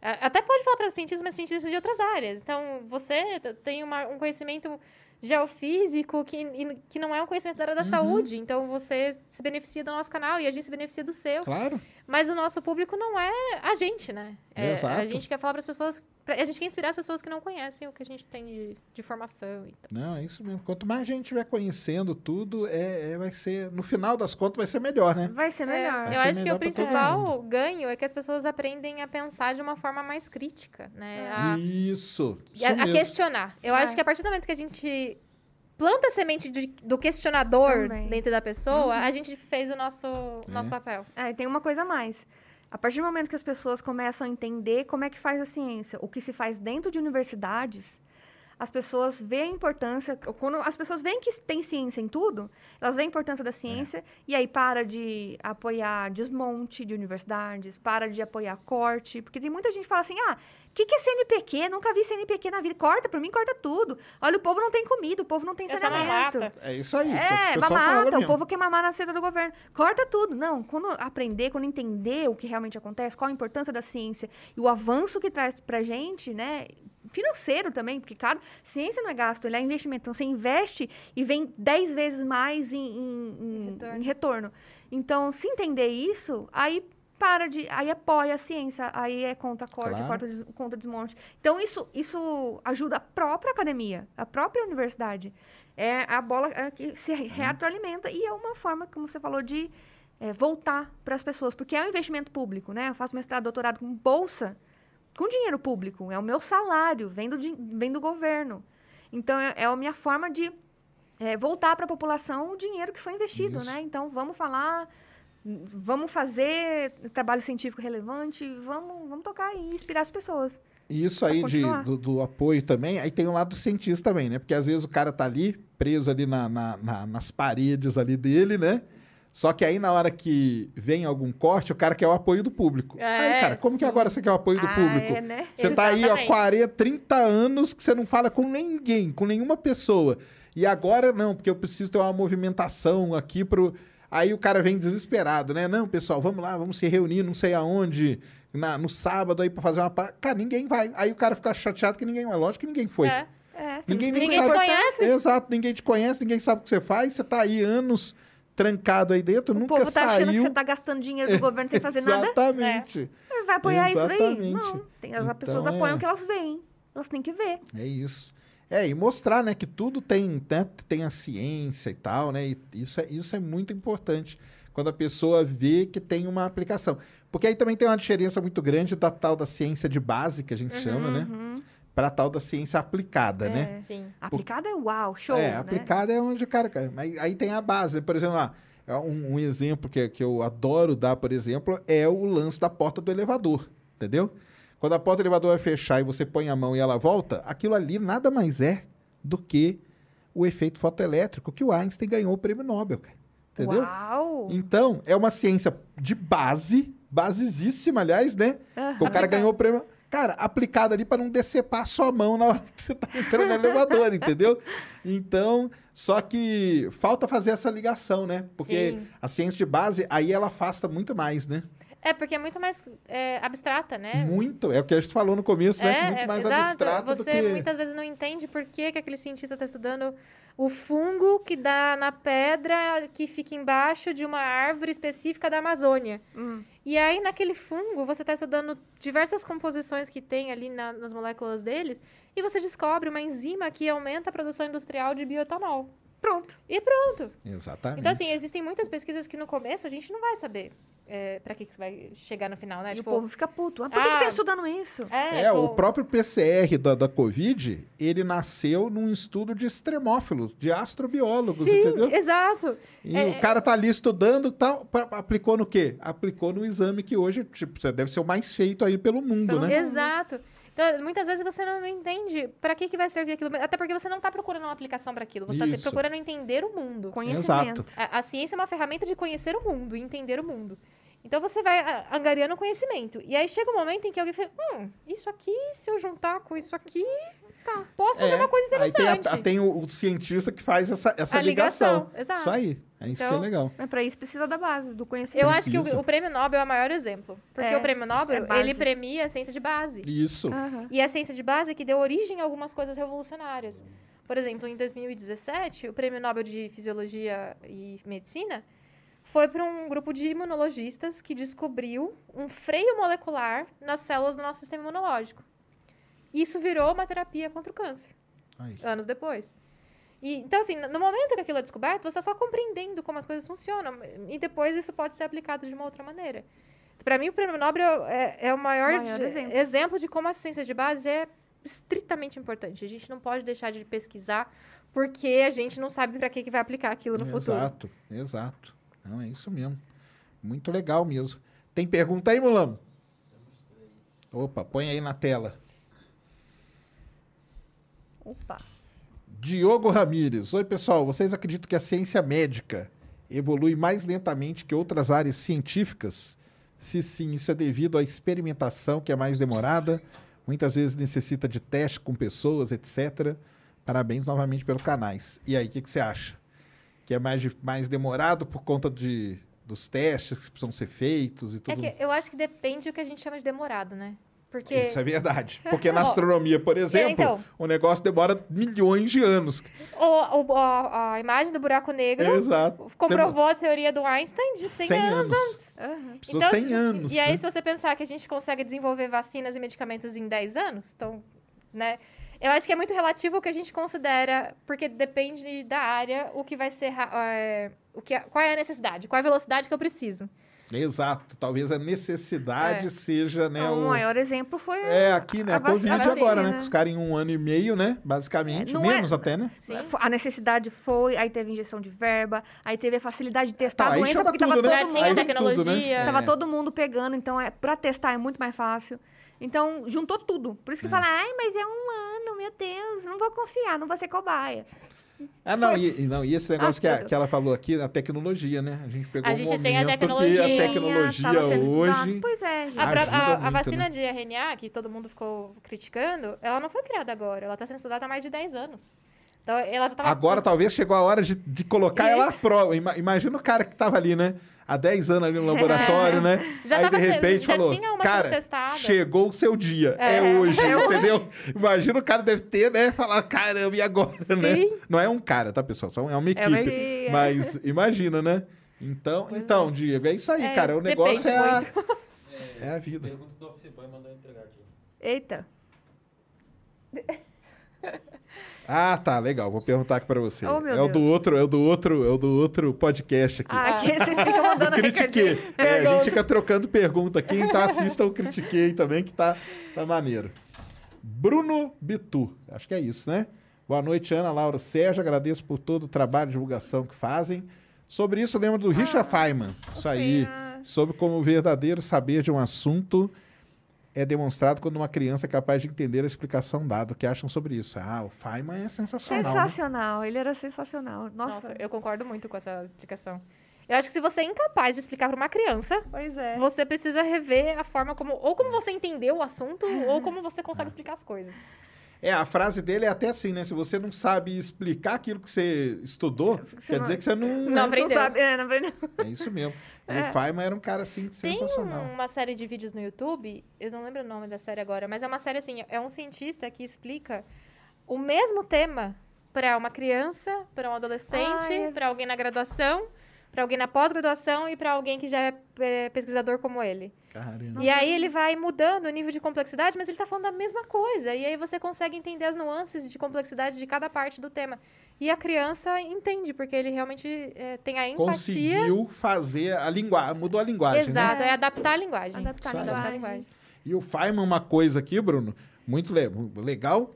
Até pode falar para cientistas, mas cientistas de outras áreas. Então, você tem uma- um conhecimento geofísico que, e- que não é um conhecimento da área da Uhum. saúde. Então, você se beneficia do nosso canal e a gente se beneficia do seu. Claro. Mas o nosso público não é a gente, né? É, Exato. A gente quer falar para as pessoas... pra- A gente quer inspirar as pessoas que não conhecem o que a gente tem de, de formação. e tal. Não, é isso mesmo. Quanto mais a gente estiver conhecendo tudo, é, é- vai ser. No final das contas, vai ser melhor, né? Vai ser melhor. Vai Eu ser acho que o principal ganho é que as pessoas aprendem a pensar de uma forma mais crítica, né? A, Isso. e isso a- a questionar. Eu acho que a partir do momento que a gente planta a semente de- do questionador Também. dentro da pessoa, a gente fez o nosso, nosso É. papel. É, e tem uma coisa a mais. A partir do momento que as pessoas começam a entender como é que faz a ciência, o que se faz dentro de universidades, as pessoas veem a importância. Quando as pessoas veem que tem ciência em tudo, elas veem a importância da ciência e aí para de apoiar desmonte de universidades, para de apoiar corte. Porque tem muita gente que fala assim: ah, o que, que é CNPq? Nunca vi CNPq na vida. Corta, por mim, corta tudo. Olha, o povo não tem comida, o povo não tem Essa saneamento. mamata. É isso aí. É, mamata, o povo quer mamar na seda do governo. Corta tudo. Não, quando aprender, quando entender o que realmente acontece, qual a importância da ciência e o avanço que traz pra gente, né? Financeiro também, porque, cara, ciência não é gasto, ele é investimento. Então, você investe e vem 10 vezes mais em, em- em- retorno. em retorno. Então, se entender isso, aí para de. Aí apoia a ciência, aí é contra corte, Claro. contra, des- contra desmonte. Então, isso, isso ajuda a própria academia, a própria universidade. É a bola é, que se Uhum. retroalimenta e é uma forma, como você falou, de é, voltar para as pessoas, porque é um investimento público, né? Eu faço mestrado, doutorado com bolsa, com dinheiro público, é o meu salário, vem do, vem do governo. Então, é, é a minha forma de é, voltar para a população o dinheiro que foi investido, Isso. né? Então, vamos falar, vamos fazer trabalho científico relevante, vamos, vamos tocar e inspirar as pessoas. E Isso aí de, do, do apoio também, aí tem o lado do cientista também, né? Porque às vezes o cara tá ali, preso ali na, na- na- nas paredes ali dele, né? Só que aí na hora que vem algum corte, o cara quer o apoio do público. É, aí, cara, como que sim. agora você quer o apoio do Ah, público? é, né? Você tá aí, ó, Exatamente. 40, 30 anos que você não fala com ninguém, com nenhuma pessoa. E agora não, porque eu preciso ter uma movimentação aqui pro. Aí o cara vem desesperado, né? Não, pessoal, vamos lá, vamos se reunir, não sei aonde, na- no sábado aí pra fazer uma. Cara, ninguém vai. Aí o cara fica chateado que ninguém vai. Lógico que ninguém foi. É. É, Ninguém a sabe. importância. Exato, ninguém te conhece, ninguém sabe o que você faz. Você tá aí anos trancado aí dentro, O nunca povo tá saiu. achando que você tá gastando dinheiro do governo sem fazer nada. Exatamente. Vai apoiar isso daí? Exatamente. Não. Tem, as Então, pessoas é. apoiam o que elas veem. Elas têm que ver. É isso. É, e mostrar, né, que tudo tem, né, tem a ciência e tal, né? E isso é, isso é muito importante quando a pessoa vê que tem uma aplicação. Porque aí também tem uma diferença muito grande da tal da ciência de base, que a gente chama, né? Para a tal da ciência aplicada, né? Sim. Aplicada é uau, show. é, né? aplicada é onde o cara. Mas aí tem a base? Por exemplo, lá, é um, um exemplo que, que eu adoro dar, por exemplo, é o lance da porta do elevador. Entendeu? Quando a porta do elevador vai fechar e você põe a mão e ela volta, aquilo ali nada mais é do que o efeito fotoelétrico que o Einstein ganhou o prêmio Nobel, cara. Entendeu? Uau! Então, é uma ciência de base, basisíssima, aliás, né? Que o cara ganhou o prêmio. Cara, aplicada ali para não decepar a sua mão na hora que você tá entrando no elevador, entendeu? Então, só que falta fazer essa ligação, né? Porque Sim. a ciência de base, aí ela afasta muito mais, né? É, porque é muito mais é, abstrata, né? Muito. É o que a gente falou no começo, né? Que muito mais exato. abstrato do Você que. muitas vezes não entende por que, que aquele cientista está estudando o fungo que dá na pedra que fica embaixo de uma árvore específica da Amazônia. Hum. E aí, naquele fungo, você está estudando diversas composições que tem ali na- nas moléculas dele e você descobre uma enzima que aumenta a produção industrial de bioetanol. Pronto. E pronto. Exatamente. Então, assim, existem muitas pesquisas que no começo a gente não vai saber é, para que, que você vai chegar no final, né? E Tipo, o povo fica puto. Ah, por que, ah, que tá estudando isso? É, É, tipo, o próprio PCR da, da Covid, ele nasceu num estudo de extremófilos, de astrobiólogos, Sim, entendeu? exato. E É, o cara tá ali estudando tal, pra- aplicou no quê? Aplicou no exame que hoje, tipo, deve ser o mais feito aí pelo mundo, Pelo né? Exato. Então, muitas vezes você não entende para que, que vai servir aquilo. Até porque você não está procurando uma aplicação para aquilo. Você está procurando entender o mundo. Conhecimento. Exato. A, a ciência é uma ferramenta de conhecer o mundo e entender o mundo. Então você vai a- angariando conhecimento. E aí chega um momento em que alguém fala: hum, isso aqui, se eu juntar com isso aqui, Tá. Posso fazer É, uma coisa Aí tem, a- interessante. tem o, o cientista que faz essa, essa A ligação. ligação, exato. Isso aí. É isso que é Então, legal. Mas pra isso precisa da base, do conhecimento. Eu acho que o, o prêmio Nobel é o maior exemplo. Porque É, o prêmio Nobel, é ele premia a ciência de base. Isso. Aham. E a ciência de base que deu origem a algumas coisas revolucionárias. Por exemplo, em 2017, o Prêmio Nobel de Fisiologia e Medicina foi para um grupo de imunologistas que descobriu um freio molecular nas células do nosso sistema imunológico. Isso virou uma terapia contra o câncer, Aí. anos depois. E, então, assim, no momento que aquilo é descoberto, você está só compreendendo como as coisas funcionam. E depois isso pode ser aplicado de uma outra maneira. Para mim, o Prêmio Nobel é, é o maior, Maior de- exemplo. exemplo de como a ciência de base é estritamente importante. A gente não pode deixar de pesquisar porque a gente não sabe para que, que vai aplicar aquilo no futuro. Exato, exato. Não, é isso mesmo. Muito legal mesmo. Tem pergunta aí, Mulano? Opa, põe aí na tela. Opa. Diogo Ramires. Oi, pessoal. Vocês acreditam que a ciência médica evolui mais lentamente que outras áreas científicas? Se sim, isso é devido à experimentação, que é mais demorada, muitas vezes necessita de teste com pessoas, etc. Parabéns novamente pelo canais. E aí, o que, que você acha? Que é mais, mais demorado por conta de, dos testes que precisam ser feitos e É tudo? que eu acho que depende do que a gente chama de demorado, né? Porque Isso é verdade. Porque na astronomia, por exemplo, então. o negócio demora milhões de anos. o- o- a, a imagem do buraco negro Exato. comprovou a teoria do Einstein de 100, 100 anos, anos. Precisou Então, 100 se- anos. E aí, né? se você pensar que a gente consegue desenvolver vacinas e medicamentos em 10 anos, então, né? Eu acho que é muito relativo o que a gente considera, porque depende da área, o que vai ser, é, o que, é- qual é a necessidade, qual é a velocidade que eu preciso. Exato. Talvez a necessidade É. seja, né? o o... maior exemplo foi É, aqui, né? A, a Covid vacina, agora, né? né? Que os caras em um ano e meio, né? Basicamente. É, não é- Menos até, né? Sim. A necessidade foi, aí teve injeção de verba, aí teve a facilidade de testar Tá, a aí doença, porque tava tudo, né? todo Já mundo, Aí vem tudo, né? tecnologia. tava É. todo mundo pegando, então é, pra testar é muito mais fácil. Então, juntou tudo. Por isso É. que fala, ai, mas é um ano, meu Deus, não vou confiar, não vou ser cobaia. Ah, não, e, e não, e esse negócio Ah, que, a- que ela falou aqui, a tecnologia, né? A gente pegou A um gente tem a tecnologia. que a tecnologia Tava hoje... Pois é, gente. A, a- a muito, vacina né? de RNA, que todo mundo ficou criticando, ela não foi criada agora, ela está sendo estudada há mais de 10 anos. Então, ela já estava... Agora talvez chegou a hora de, de colocar ela à Isso. prova. Ima- imagina o cara que tava ali, né? Há 10 anos ali no laboratório, né? É. Já Aí tava de repente já falou, tinha uma cara, sendo testada." chegou o seu dia. É, É, hoje, é hoje. entendeu? Imagina o cara deve ter, né? Falar, caramba, e agora, né? Sim. Não é um cara, tá, pessoal? Só é uma equipe. uma equipe. Mas imagina, né? Então, então, Diego, é isso aí, É, cara. O negócio é a, é a vida. Pergunta do Office Boy mandou entregar aqui. Eita. Ah, tá, legal. Vou perguntar aqui pra você. Oh, é o do outro, é o do outro, é o do outro podcast aqui. Ah, aqui vocês ficam mandando Critiquei. É, a gente fica trocando pergunta aqui, então assista o Critiquei também, que tá, tá maneiro. Bruno Bitu, acho que é isso, né? Boa noite, Ana, Laura, Sérgio, agradeço por todo o trabalho de divulgação que fazem. Sobre isso, lembro do Richard Feynman, isso aí, ah. sobre como o verdadeiro saber de um assunto é demonstrado quando uma criança é capaz de entender a explicação dada. O que acham sobre isso? Ah, o Feynman é sensacional. né? Sensacional, ele era sensacional. Nossa, Nossa, eu concordo muito com essa explicação. Eu acho que se você é incapaz de explicar para uma criança, pois é. você precisa rever a forma como... Ou como você entendeu o assunto, ou como você consegue explicar as coisas. É, a frase dele é até assim, né? Se você não sabe explicar aquilo que você estudou, quer não- dizer que você não... Não né? aprendeu. sabe, é, não aprendeu. É isso mesmo. E o Feynman era um cara, assim, Tem sensacional. um- uma série de vídeos no YouTube, eu não lembro o nome da série agora, mas é uma série assim, é um cientista que explica o mesmo tema para uma criança, para um adolescente, é. para alguém na graduação, para alguém na pós-graduação e para alguém que já é é, pesquisador como ele. Caramba. E aí ele vai mudando o nível de complexidade, mas ele tá falando da mesma coisa. E aí você consegue entender as nuances de complexidade de cada parte do tema. E a criança entende, porque ele realmente é, tem a empatia. Conseguiu fazer a linguagem, mudou a linguagem, né? Exato, é adaptar a linguagem. Adaptar a Isso aí. linguagem. E o Feynman, uma coisa aqui, Bruno, muito le- legal,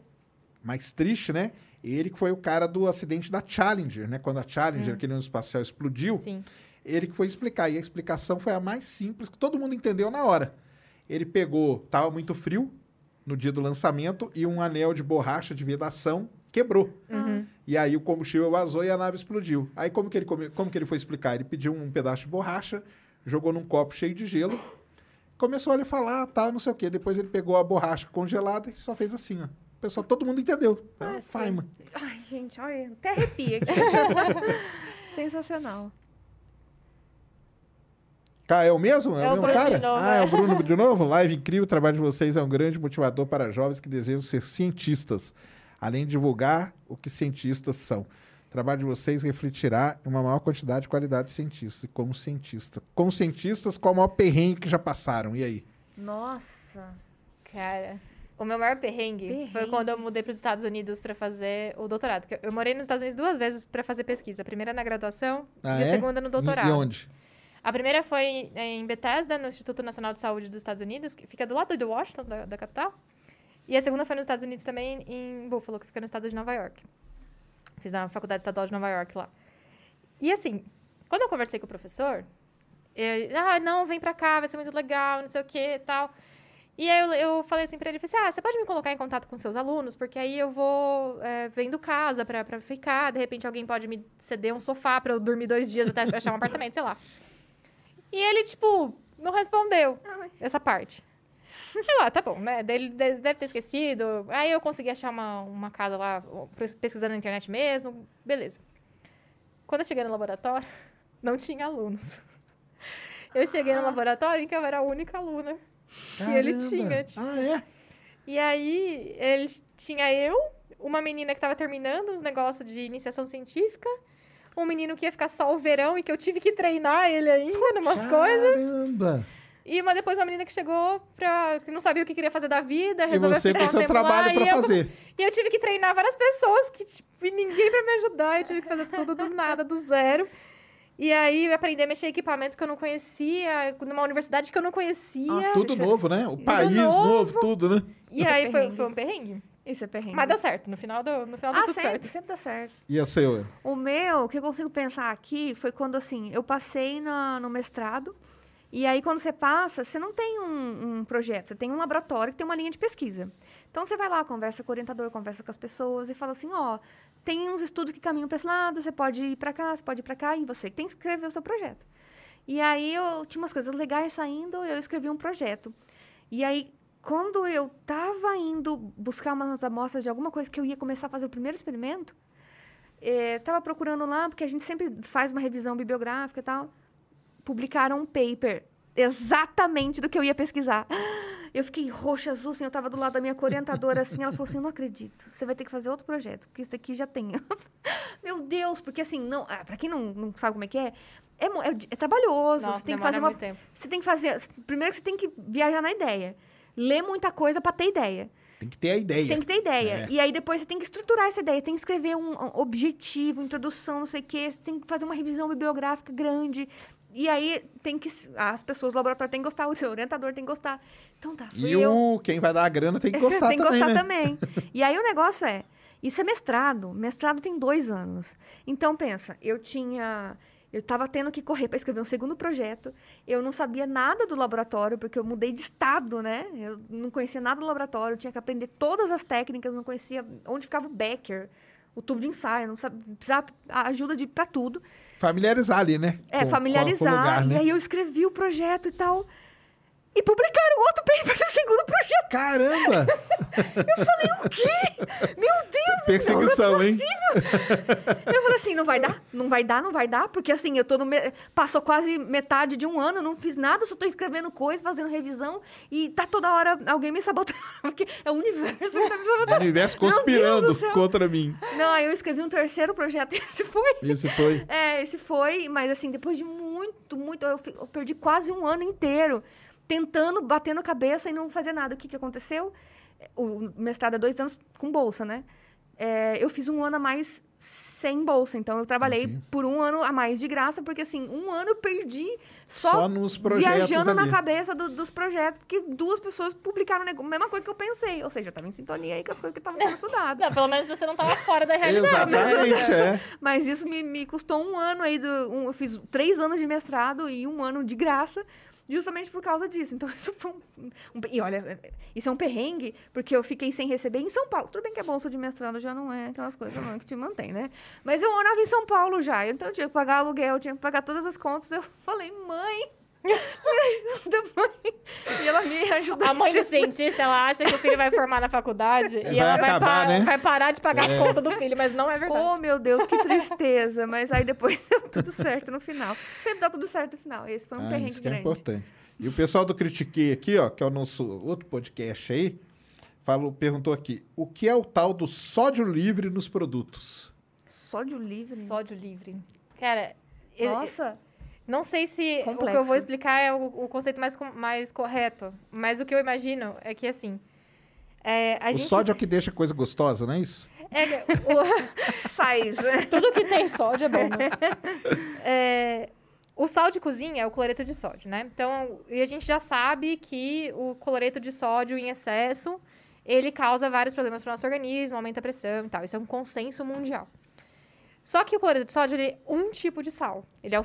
mas triste, né? Ele que foi o cara do acidente da Challenger, né? Quando a Challenger, aquele ônibus espacial, explodiu, Sim. ele que foi explicar. E a explicação foi a mais simples, que todo mundo entendeu na hora. Ele pegou, tava muito frio no dia do lançamento, e um anel de borracha de vedação quebrou. Uhum. E aí o combustível vazou e a nave explodiu. Aí como que ele, como que ele foi explicar? Ele pediu um pedaço de borracha, jogou num copo cheio de gelo, começou a ele falar, tá, não sei o quê. Depois ele pegou a borracha congelada e só fez assim, ó. Pessoal, todo mundo entendeu. É Ah, o sim. Feynman. Ai, gente, olha, até arrepia aqui. Sensacional. Cara, é o mesmo? É, É o mesmo Bruno cara? novo, ah, é é. o Bruno de novo? Live incrível, o trabalho de vocês é um grande motivador para jovens que desejam ser cientistas, além de divulgar o que cientistas são. O trabalho de vocês refletirá em uma maior quantidade de qualidade de cientistas, e como cientista. Como cientistas, qual o maior perrengue que já passaram? E aí? Nossa. Cara, o meu maior perrengue, foi Perrengue. quando eu mudei para os Estados Unidos para fazer o doutorado. Eu morei nos Estados Unidos duas vezes para fazer pesquisa. A primeira na graduação Ah, e a é? segunda no doutorado. E onde? A primeira foi em Bethesda, no Instituto Nacional de Saúde dos Estados Unidos, que fica do lado de Washington, da, da capital. E a segunda foi nos Estados Unidos também, em Buffalo, que fica no estado de Nova York. Fiz na Faculdade Estadual de Nova York lá. E assim, quando eu conversei com o professor, ele, ah, não, vem pra cá, vai ser muito legal, não sei o que e tal. E aí eu, eu falei assim pra ele, falei assim, ah, você pode me colocar em contato com seus alunos, porque aí eu vou é, vendo casa pra, pra ficar, de repente alguém pode me ceder um sofá pra eu dormir dois dias até achar um apartamento, sei lá. E ele, tipo, não respondeu Ai. essa parte. Eu, ah, tá bom, né? Ele de- deve ter esquecido. Aí eu consegui achar uma, uma casa lá, pes- pesquisando na internet mesmo. Beleza. Quando eu cheguei no laboratório, não tinha alunos. Eu cheguei no laboratório em que eu era a única aluna. Que ele Caramba! tinha. tipo. Ah, é? E aí, ele tinha eu, uma menina que tava terminando uns negócios de iniciação científica, um menino que ia ficar só o verão e que eu tive que treinar ele ainda numas coisas. Caramba! E uma, depois uma menina que chegou pra. que não sabia o que queria fazer da vida, E resolveu você ficar com um seu trabalho lá, pra e eu- fazer. e eu tive que treinar várias pessoas que, tipo, e ninguém pra me ajudar. Eu tive que fazer tudo do nada, do zero. E aí, aprender a mexer em equipamento que eu não conhecia, numa universidade que eu não conhecia. Tudo novo, né? O país novo. novo, tudo, né? E Isso é aí, foi, perrengue. foi um perrengue. Isso é perrengue. Mas deu certo. No final, deu, no final deu Ah, tudo sempre, certo. sempre dá certo. E o seu? O meu, o que eu consigo pensar aqui, foi quando, assim, eu passei na- no mestrado. E aí, quando você passa, você não tem um, um projeto, você tem um laboratório que tem uma linha de pesquisa. Então, você vai lá, conversa com o orientador, conversa com as pessoas e fala assim, ó, tem uns estudos que caminham para esse lado, você pode ir para cá, você pode ir para cá, e você tem que escrever o seu projeto. E aí, eu tinha umas coisas legais saindo, eu escrevi um projeto. E aí, quando eu tava indo buscar umas amostras de alguma coisa que eu ia começar a fazer o primeiro experimento, eh, tava procurando lá, porque a gente sempre faz uma revisão bibliográfica e tal. Publicaram um paper exatamente do que eu ia pesquisar. Eu fiquei roxa, azul, assim, eu tava do lado da minha orientadora, assim, ela falou assim, eu não acredito, você vai ter que fazer outro projeto, porque isso aqui já tem. Meu Deus, porque assim, não, ah, pra quem não, não sabe como é que é, é, é, é trabalhoso, Nossa, você tem que fazer uma... tempo. Você tem que fazer... Primeiro que você tem que viajar na ideia. Ler muita coisa pra ter ideia. Tem que ter a ideia. Tem que ter ideia. É. E aí depois você tem que estruturar essa ideia. Tem que escrever um, um objetivo, introdução, não sei o quê. Você tem que fazer uma revisão bibliográfica grande. E aí tem que... As pessoas do laboratório têm que gostar, o seu orientador tem que gostar. Então tá, E eu. o, quem vai dar a grana tem que gostar tem que também, gostar né? também. E aí o negócio é, isso é mestrado. Mestrado tem dois anos. Então pensa, eu tinha, eu estava tendo que correr para escrever um segundo projeto. Eu não sabia nada do laboratório porque eu mudei de estado, né? Eu não conhecia nada do laboratório. Eu tinha que aprender todas as técnicas. Não conhecia onde ficava o Becker, o tubo de ensaio. Não sabia, precisava ajuda de para tudo. Familiarizar ali, né? É, Com- familiarizar. com lugar, né? E aí eu escrevi o projeto e tal. E publicaram outro paper do segundo projeto. Caramba! Eu falei, o quê? Meu Deus, Perseguição, não, é hein? possível. Eu falei assim, não vai dar, não vai dar, não vai dar, porque assim, eu tô no me- passou quase metade de um ano, não fiz nada, só tô escrevendo coisa, fazendo revisão e tá toda hora alguém me sabotando, porque é o universo que tá me O sabotando. universo Meu Deus conspirando contra mim. Não, aí eu escrevi um terceiro projeto e esse foi. Esse foi. É, esse foi, mas assim, depois de muito, muito, eu, eu perdi quase um ano inteiro tentando, batendo cabeça e não fazer nada. O que, que aconteceu? O mestrado é dois anos com bolsa, né? É, eu fiz um ano a mais sem bolsa, então eu trabalhei Entendi. por um ano a mais de graça, porque assim, um ano eu perdi só, Só nos projetos viajando na ali. cabeça do- dos projetos, porque duas pessoas publicaram a mesma coisa que eu pensei. Ou seja, eu estava em sintonia aí com as coisas que estavam sendo estudadas. Não, pelo menos você não tava fora da realidade. Exatamente, é. Mas isso me, me custou um ano aí. Do, um- eu fiz três anos de mestrado e um ano de graça, justamente por causa disso. Então, isso foi um, um- E olha, isso é um perrengue, porque eu fiquei sem receber em São Paulo. Tudo bem que a bolsa de mestrado já não é aquelas coisas não, que te mantém, né? Mas eu morava em São Paulo já. Então, eu tinha que pagar aluguel, eu tinha que pagar todas as contas. Eu falei, mãe. Da mãe. E ela me ajudou. A mãe do cientista, ela acha que o filho vai formar na faculdade e Vai ela vai, acabar, pa- né? vai parar de pagar É. as contas do filho, mas não é verdade. Oh, meu Deus, que tristeza. Mas aí depois deu tudo certo no final. Sempre dá tudo certo no final. Esse foi um Ah, perrengue isso que é grande. importante. E o pessoal do Critiquei aqui, ó, que é o nosso outro podcast aí, falou, perguntou aqui, o que é o tal do sódio livre nos produtos? Sódio livre. Sódio livre. Cara, eu- Nossa. Não sei se o que eu Complexo. vou explicar é o, o conceito mais, mais correto, mas o que eu imagino é que, assim, é, a o gente... sódio é o que deixa coisa gostosa, não é isso? É, o- Sais. tudo que tem sódio é bom, né? É, o sal de cozinha é o cloreto de sódio, né? Então, e a gente já sabe que o cloreto de sódio em excesso, ele causa vários problemas para o nosso organismo, aumenta a pressão e tal. Isso é um consenso mundial. Só que o cloreto de sódio, ele é um tipo de sal. Ele é o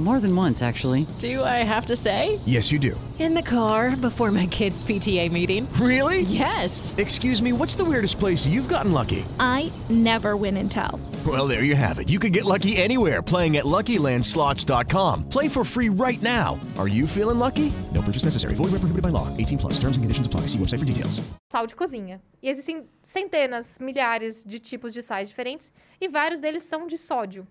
More than once, actually. Do I have to say? Yes, you do. In the car before my kids' PTA meeting. Really? Yes. Excuse me, what's the weirdest place you've gotten lucky? I never win and tell. Well, there you have it. You can get lucky anywhere playing at LuckyLandSlots.com. Play for free right now. Are you feeling lucky? No purchase necessary. Void where prohibited by law. 18 plus. Terms and conditions apply. See website for details. sal de cozinha. E existem centenas, milhares de tipos de sais diferentes e vários deles são de sódio.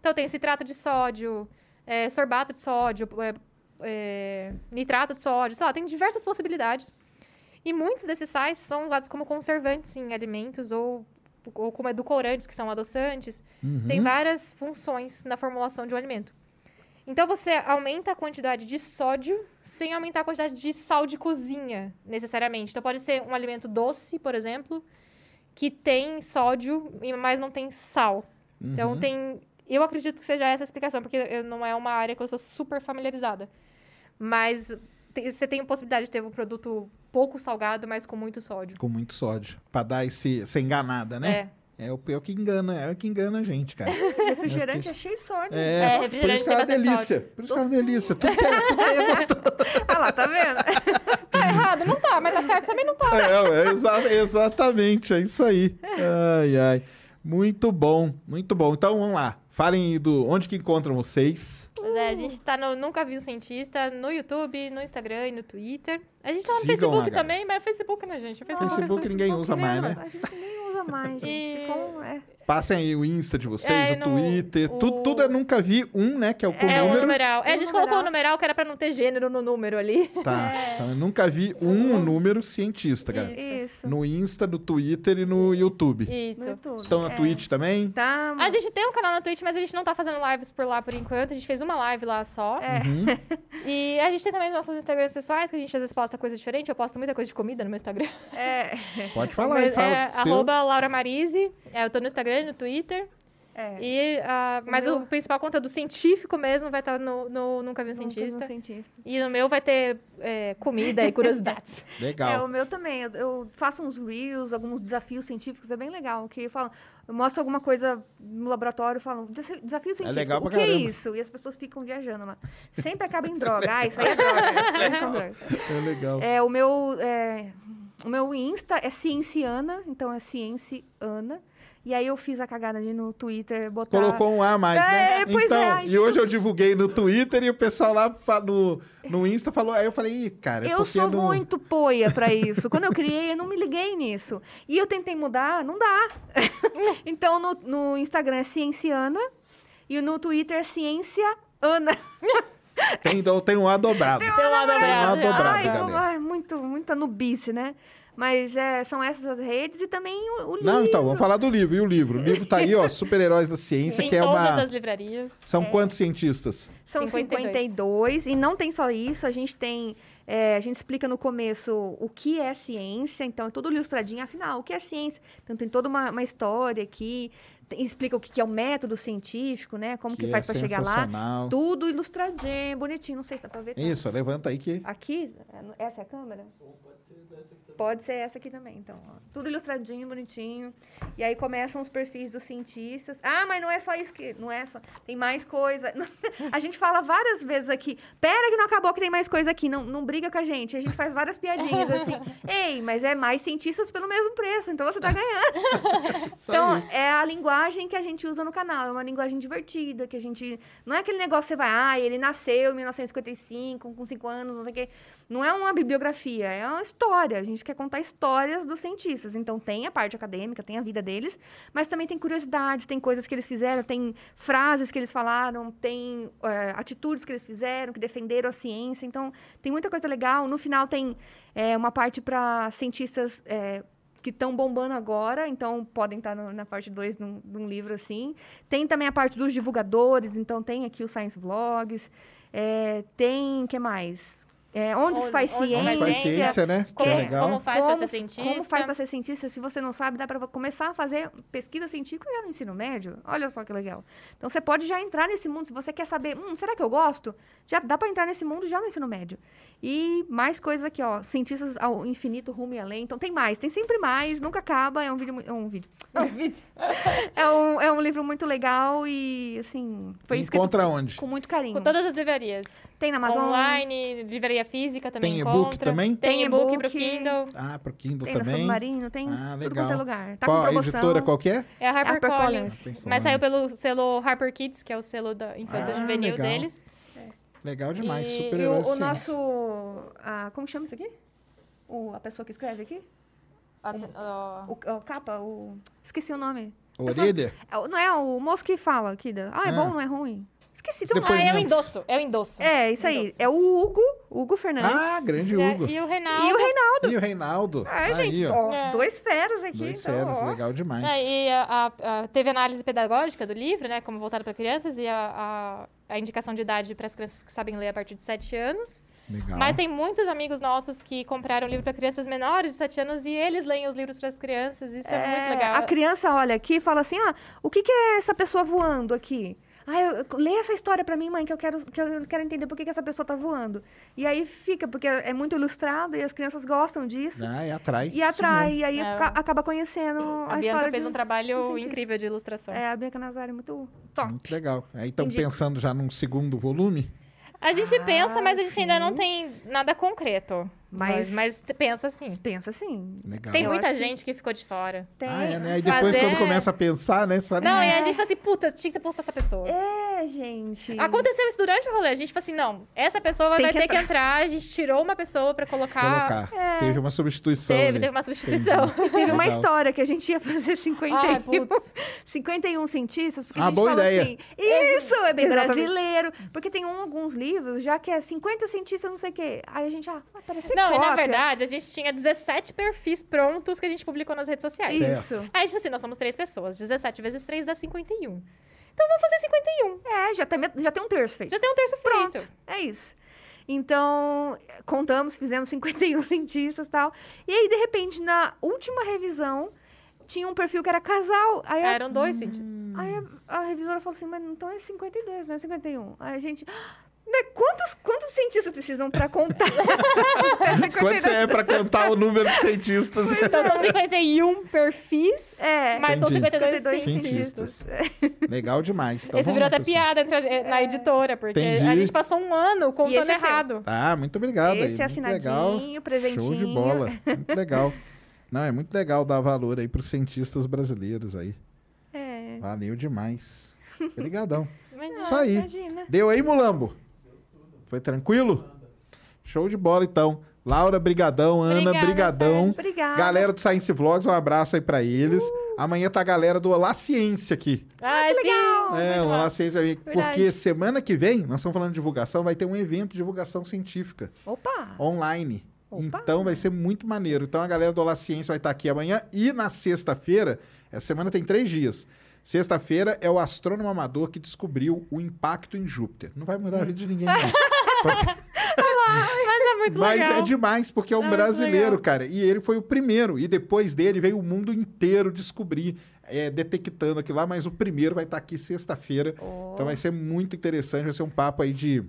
Então tem citrato de sódio, é, sorbato de sódio, é, é, nitrato de sódio, sei lá, tem diversas possibilidades. E muitos desses sais são usados como conservantes em alimentos ou, ou como edulcorantes, que são adoçantes. Tem várias funções na formulação de um alimento. Então você aumenta a quantidade de sódio sem aumentar a quantidade de sal de cozinha, necessariamente. Então pode ser um alimento doce, por exemplo, que tem sódio, mas não tem sal. Então tem. Eu acredito que seja essa a explicação, porque eu, não é uma área que eu sou super familiarizada. Mas você tem a possibilidade de ter um produto pouco salgado, mas com muito sódio. Com muito sódio. Pra dar esse, essa enganada, né? É. o pior que engana, é o que engana a gente, cara. Refrigerante é cheio de sódio. É, É, por refrigerante isso que é delícia. sódio. Por isso que é uma delícia. Tudo que é, tudo que é gostoso. Ah lá, tá vendo? Tá errado? Não tá, mas tá certo também não tá. É, é exa- exatamente, é isso aí. Ai, ai. Muito bom, muito bom. Então vamos lá. Falem do onde que encontram vocês. Pois é, a gente tá no Nunca Vi um Cientista, no YouTube, no Instagram e no Twitter. A gente tá no Sigam Facebook lá, também, mas é Facebook, né, gente? É Facebook. Facebook ninguém usa mais, né? A gente nem usa mais, gente. E- Ficou, é. Passem aí o Insta de vocês, É, o no- Twitter. o- Tudo, tudo eu nunca vi um, né? Que é o com É, o número. numeral. É, a O gente numeral. colocou o numeral que era pra não ter gênero no número ali. Tá. Então, eu nunca vi um número cientista, cara. Isso. No Insta, no Twitter e no YouTube. Isso. No YouTube. Estão na é. Twitch também? Tá. A gente tem um canal na Twitch, mas a gente não tá fazendo lives por lá por enquanto. A gente fez uma live lá só. É. Uhum. E a gente tem também os nossos Instagrams pessoais, que a gente às vezes posta coisa diferente. Eu posto muita coisa de comida no meu Instagram. É. Pode falar aí, Mas fala. é arroba Laura Marise. É, eu tô no Instagram e no Twitter. É. E, ah, mas meu- o principal conteúdo científico mesmo vai estar no, no Nunca Vi um vi um Cientista. E no meu vai ter é, comida e curiosidades. É, Legal. o meu também. Eu, eu faço uns reels, alguns desafios científicos, é bem legal. Que eu falo, eu mostro alguma coisa no laboratório, falo, "Desa- desafio científico. legal o pra que é caramba. isso? E as pessoas ficam viajando lá. Sempre acaba em droga. Ah, isso aí é droga. Drogas. É legal. É, o meu. é, o meu Insta é Cienciana, então é Cienciana. E aí eu fiz a cagada ali no Twitter, botar. Colocou um A a mais, né? É, pois então, é, ai, e gente, hoje eu- divulguei no Twitter e o pessoal lá no, no Insta falou. Aí eu falei, Ih, cara, é Eu sou não... muito poia pra isso. Quando eu criei, eu não me liguei nisso. E eu tentei mudar, não dá. então no, no Instagram é Cienciana e no Twitter é Ciência Ana. Tem, então, tem um A dobrado. Tem lá Tem um A dobrado. dobrado, Ai, galera. ai, muito, muita nubice, né? Mas é, são essas as redes e também o, o livro. Não, então, vamos falar do livro. E o livro? O livro tá aí, ó, Super-Heróis da Ciência, em que é todas uma... as livrarias. São quantos cientistas? São 52. 52. E não tem só isso, a gente tem. é, a gente explica no começo o que é ciência, então é tudo ilustradinho, afinal, o que é ciência? Então tem toda uma, uma história aqui, tem- explica o que que é o método científico, né? Como que, Que faz é para chegar lá. Tudo ilustradinho, bonitinho. Não sei se dá pra ver. tá? Isso, levanta aí que. Aqui, essa é a câmera? Pode ser essa aqui também, então. ó. Tudo ilustradinho, bonitinho. E aí começam os perfis dos cientistas. Ah, mas não é só isso que. Não é só. Tem mais coisa. A gente fala várias vezes aqui. Pera que não acabou que tem mais coisa aqui. Não, não briga com a gente. A gente faz várias piadinhas assim. Ei, mas é mais cientistas pelo mesmo preço, então você tá ganhando. Então, é a linguagem que a gente usa no canal. É uma linguagem divertida, que a gente... Não é aquele negócio que você vai... Ah, ele nasceu em 1955, com 5 anos, não sei o quê. Não é uma bibliografia, é uma história. A gente quer contar histórias dos cientistas. Então, tem a parte acadêmica, tem a vida deles, mas também tem curiosidades, tem coisas que eles fizeram, tem frases que eles falaram, tem eh, atitudes que eles fizeram, que defenderam a ciência. Então, tem muita coisa legal. No final, tem eh, uma parte para cientistas... eh, que estão bombando agora, então podem estar no- na parte 2 de, um- livro assim. Tem também a parte dos divulgadores, então tem aqui os Science Vlogs. É, tem, que mais? É, onde, se faz onde se ciência. Onde faz ciência, né? Que é Como- legal. como faz pra Como- ser cientista? Como faz para ser cientista? Se você não sabe, dá para começar a fazer pesquisa científica já no ensino médio. Olha só que legal. Então você pode já entrar nesse mundo. Se você quer saber, hum, será que eu gosto? Já dá para entrar nesse mundo já no ensino médio. E mais coisas aqui, ó. Cientistas ao infinito, rumo e além. Então tem mais, tem sempre mais, nunca acaba. É um vídeo. É um vídeo. É um vídeo. é, um, é um livro muito legal e, assim, foi escrito Encontra onde? com muito carinho. Com todas as livrarias. Tem na Amazon. Online, livraria física também Tem e-book encontra. também? Tem Tem e-book e-book. pro Kindle. Ah, pro Kindle Tem no também. Submarino, tem Ah, tudo legal. quanto é lugar. Tá Qual com a promoção. editora qual que é? É a HarperCollins. HarperCollins. Mas saiu pelo selo Harper Kids, que é o selo da infância Ah, juvenil legal. deles. Legal demais. E- Super E o, herói o ciência. nosso. ah, como chama isso aqui? O, a pessoa que escreve aqui? Assim, ó, O, o capa? O, esqueci o nome. Orelha? É o- não é o moço que fala aqui. Da, ah, é Ah. bom, não é ruim? Esqueci do nome. Ah, é o endosso. É o endosso. É, isso aí. Endosso. É o Hugo, Hugo Fernandes. Ah, grande a- Hugo. E o Reinaldo. e o Reinaldo. E o Reinaldo. Ai, Aí, gente, ó. É. dois feras aqui. Dois então, séries, ó. legal demais. É, e a, a- a- teve análise pedagógica do livro, né? Como voltado para crianças, e a, a, a indicação de idade para as crianças que sabem ler a partir de 7 anos. Legal. Mas tem muitos amigos nossos que compraram livro para crianças menores de 7 anos e eles leem os livros para as crianças. Isso é, muito legal. A criança olha aqui e fala assim: ah, o que, que é essa pessoa voando aqui? Ah, eu, lê essa história pra mim, mãe, que eu quero, que eu quero entender por que, que essa pessoa tá voando. E aí fica, porque é muito ilustrado e as crianças gostam disso. Ah, e atrai. E atrai, e aí É. aca- acaba conhecendo a, A Bianca história fez de- um trabalho incrível de ilustração. É, a Bianca Nazari é muito top. Muito legal. Aí estão Indico. pensando já num segundo volume? A gente pensa, mas a gente ainda não tem nada concreto. Mas, Mas- mas pensa assim. Pensa assim. Legal. Tem Eu muita acho que- gente que... ficou de fora. Tem. Ah, é, né? Aí Fazer- depois, quando começa a pensar, né? Só Não, e a gente fala assim, puta, tinha que ter posto essa pessoa. É, gente. Aconteceu isso durante o rolê. A gente falou assim, não, essa pessoa Tem vai que ter que entrar. A gente tirou uma pessoa pra colocar. colocar. Teve uma substituição. Teve, ali. teve uma substituição. Entendi. Teve uma história que a gente ia fazer 51, Ai, putz. 51 cientistas, porque Ah, a gente boa falou ideia. assim, isso é bem Exatamente. brasileiro, porque tem um- alguns livros já que é 50 cientistas, não sei o quê. Aí a gente, ah, vai parecer Não, e na cópia. verdade, a gente tinha 17 perfis prontos que a gente publicou nas redes sociais. Isso. Aí a gente assim, nós somos três pessoas. 17 vezes 3 dá 51. Então vamos fazer 51. É, já tem, já tem um terço feito. Já tem um terço Pronto. feito. É isso. Então, contamos, fizemos 51 cientistas e tal. E aí, de repente, na última revisão, tinha um perfil que era casal. Aí a, Eram dois cientistas. aí a, a revisora falou assim, mas então é 52, não é 51. Aí a gente... "Né, Quantos, quantos cientistas precisam pra contar? É 52. Quanto você é pra contar o número de cientistas? Então são 51 perfis, É. mas são Entendi. 52 52 cientistas. Legal demais. Então, Esse vamos virou até piada entre a- na editora, porque Entendi. a gente passou um ano contando é seu. errado. Ah, muito obrigado. Esse aí. Muito legal. assinadinho, presentinho. Show de bola. Muito legal. Não, é muito legal dar valor aí pros cientistas brasileiros aí. É. Valeu demais. Obrigadão. Imagina. Isso aí. Imagina. Deu aí, Mulambo? Foi tranquilo? Show de bola, então. Laura, brigadão. Ana, Obrigada, brigadão. Obrigada. Galera do Science Vlogs, um abraço aí pra eles. Uh! Amanhã tá a galera do Olá Ciência aqui. Ah, que legal! É, o Olá Ciência. Verdade. Porque semana que vem, nós estamos falando de divulgação, vai ter um evento de divulgação científica Opa! online. Opa. Então vai ser muito maneiro. Então a galera do Olá Ciência vai estar aqui amanhã. E na sexta-feira, essa semana tem três dias. Sexta-feira é o astrônomo amador que descobriu o impacto em Júpiter. Não vai mudar a vida de ninguém, não. Mas é muito Mas legal. é demais, porque é um É brasileiro, cara. E ele foi o primeiro. E depois dele veio o mundo inteiro descobrir, é, detectando aquilo lá. Mas o primeiro vai estar aqui sexta-feira. Então vai ser muito interessante. Vai ser um papo aí de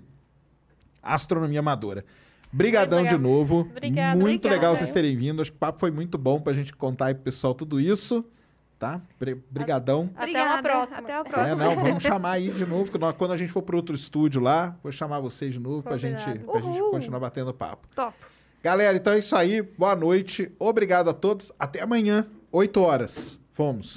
astronomia amadora. Brigadão de novo. Obrigada, muito obrigada. legal vocês terem vindo. Acho que o papo foi muito bom pra gente contar aí pro pessoal tudo isso. Tá? Bri- Brigadão. Até Obrigada. uma próxima. Até a É, próxima. não, vamos chamar aí de novo, quando a gente for pro outro estúdio lá, vou chamar vocês de novo pra gente, pra gente continuar batendo papo. Top. Galera, então é isso aí. Boa noite. Obrigado a todos. Até amanhã, 8 horas. Fomos.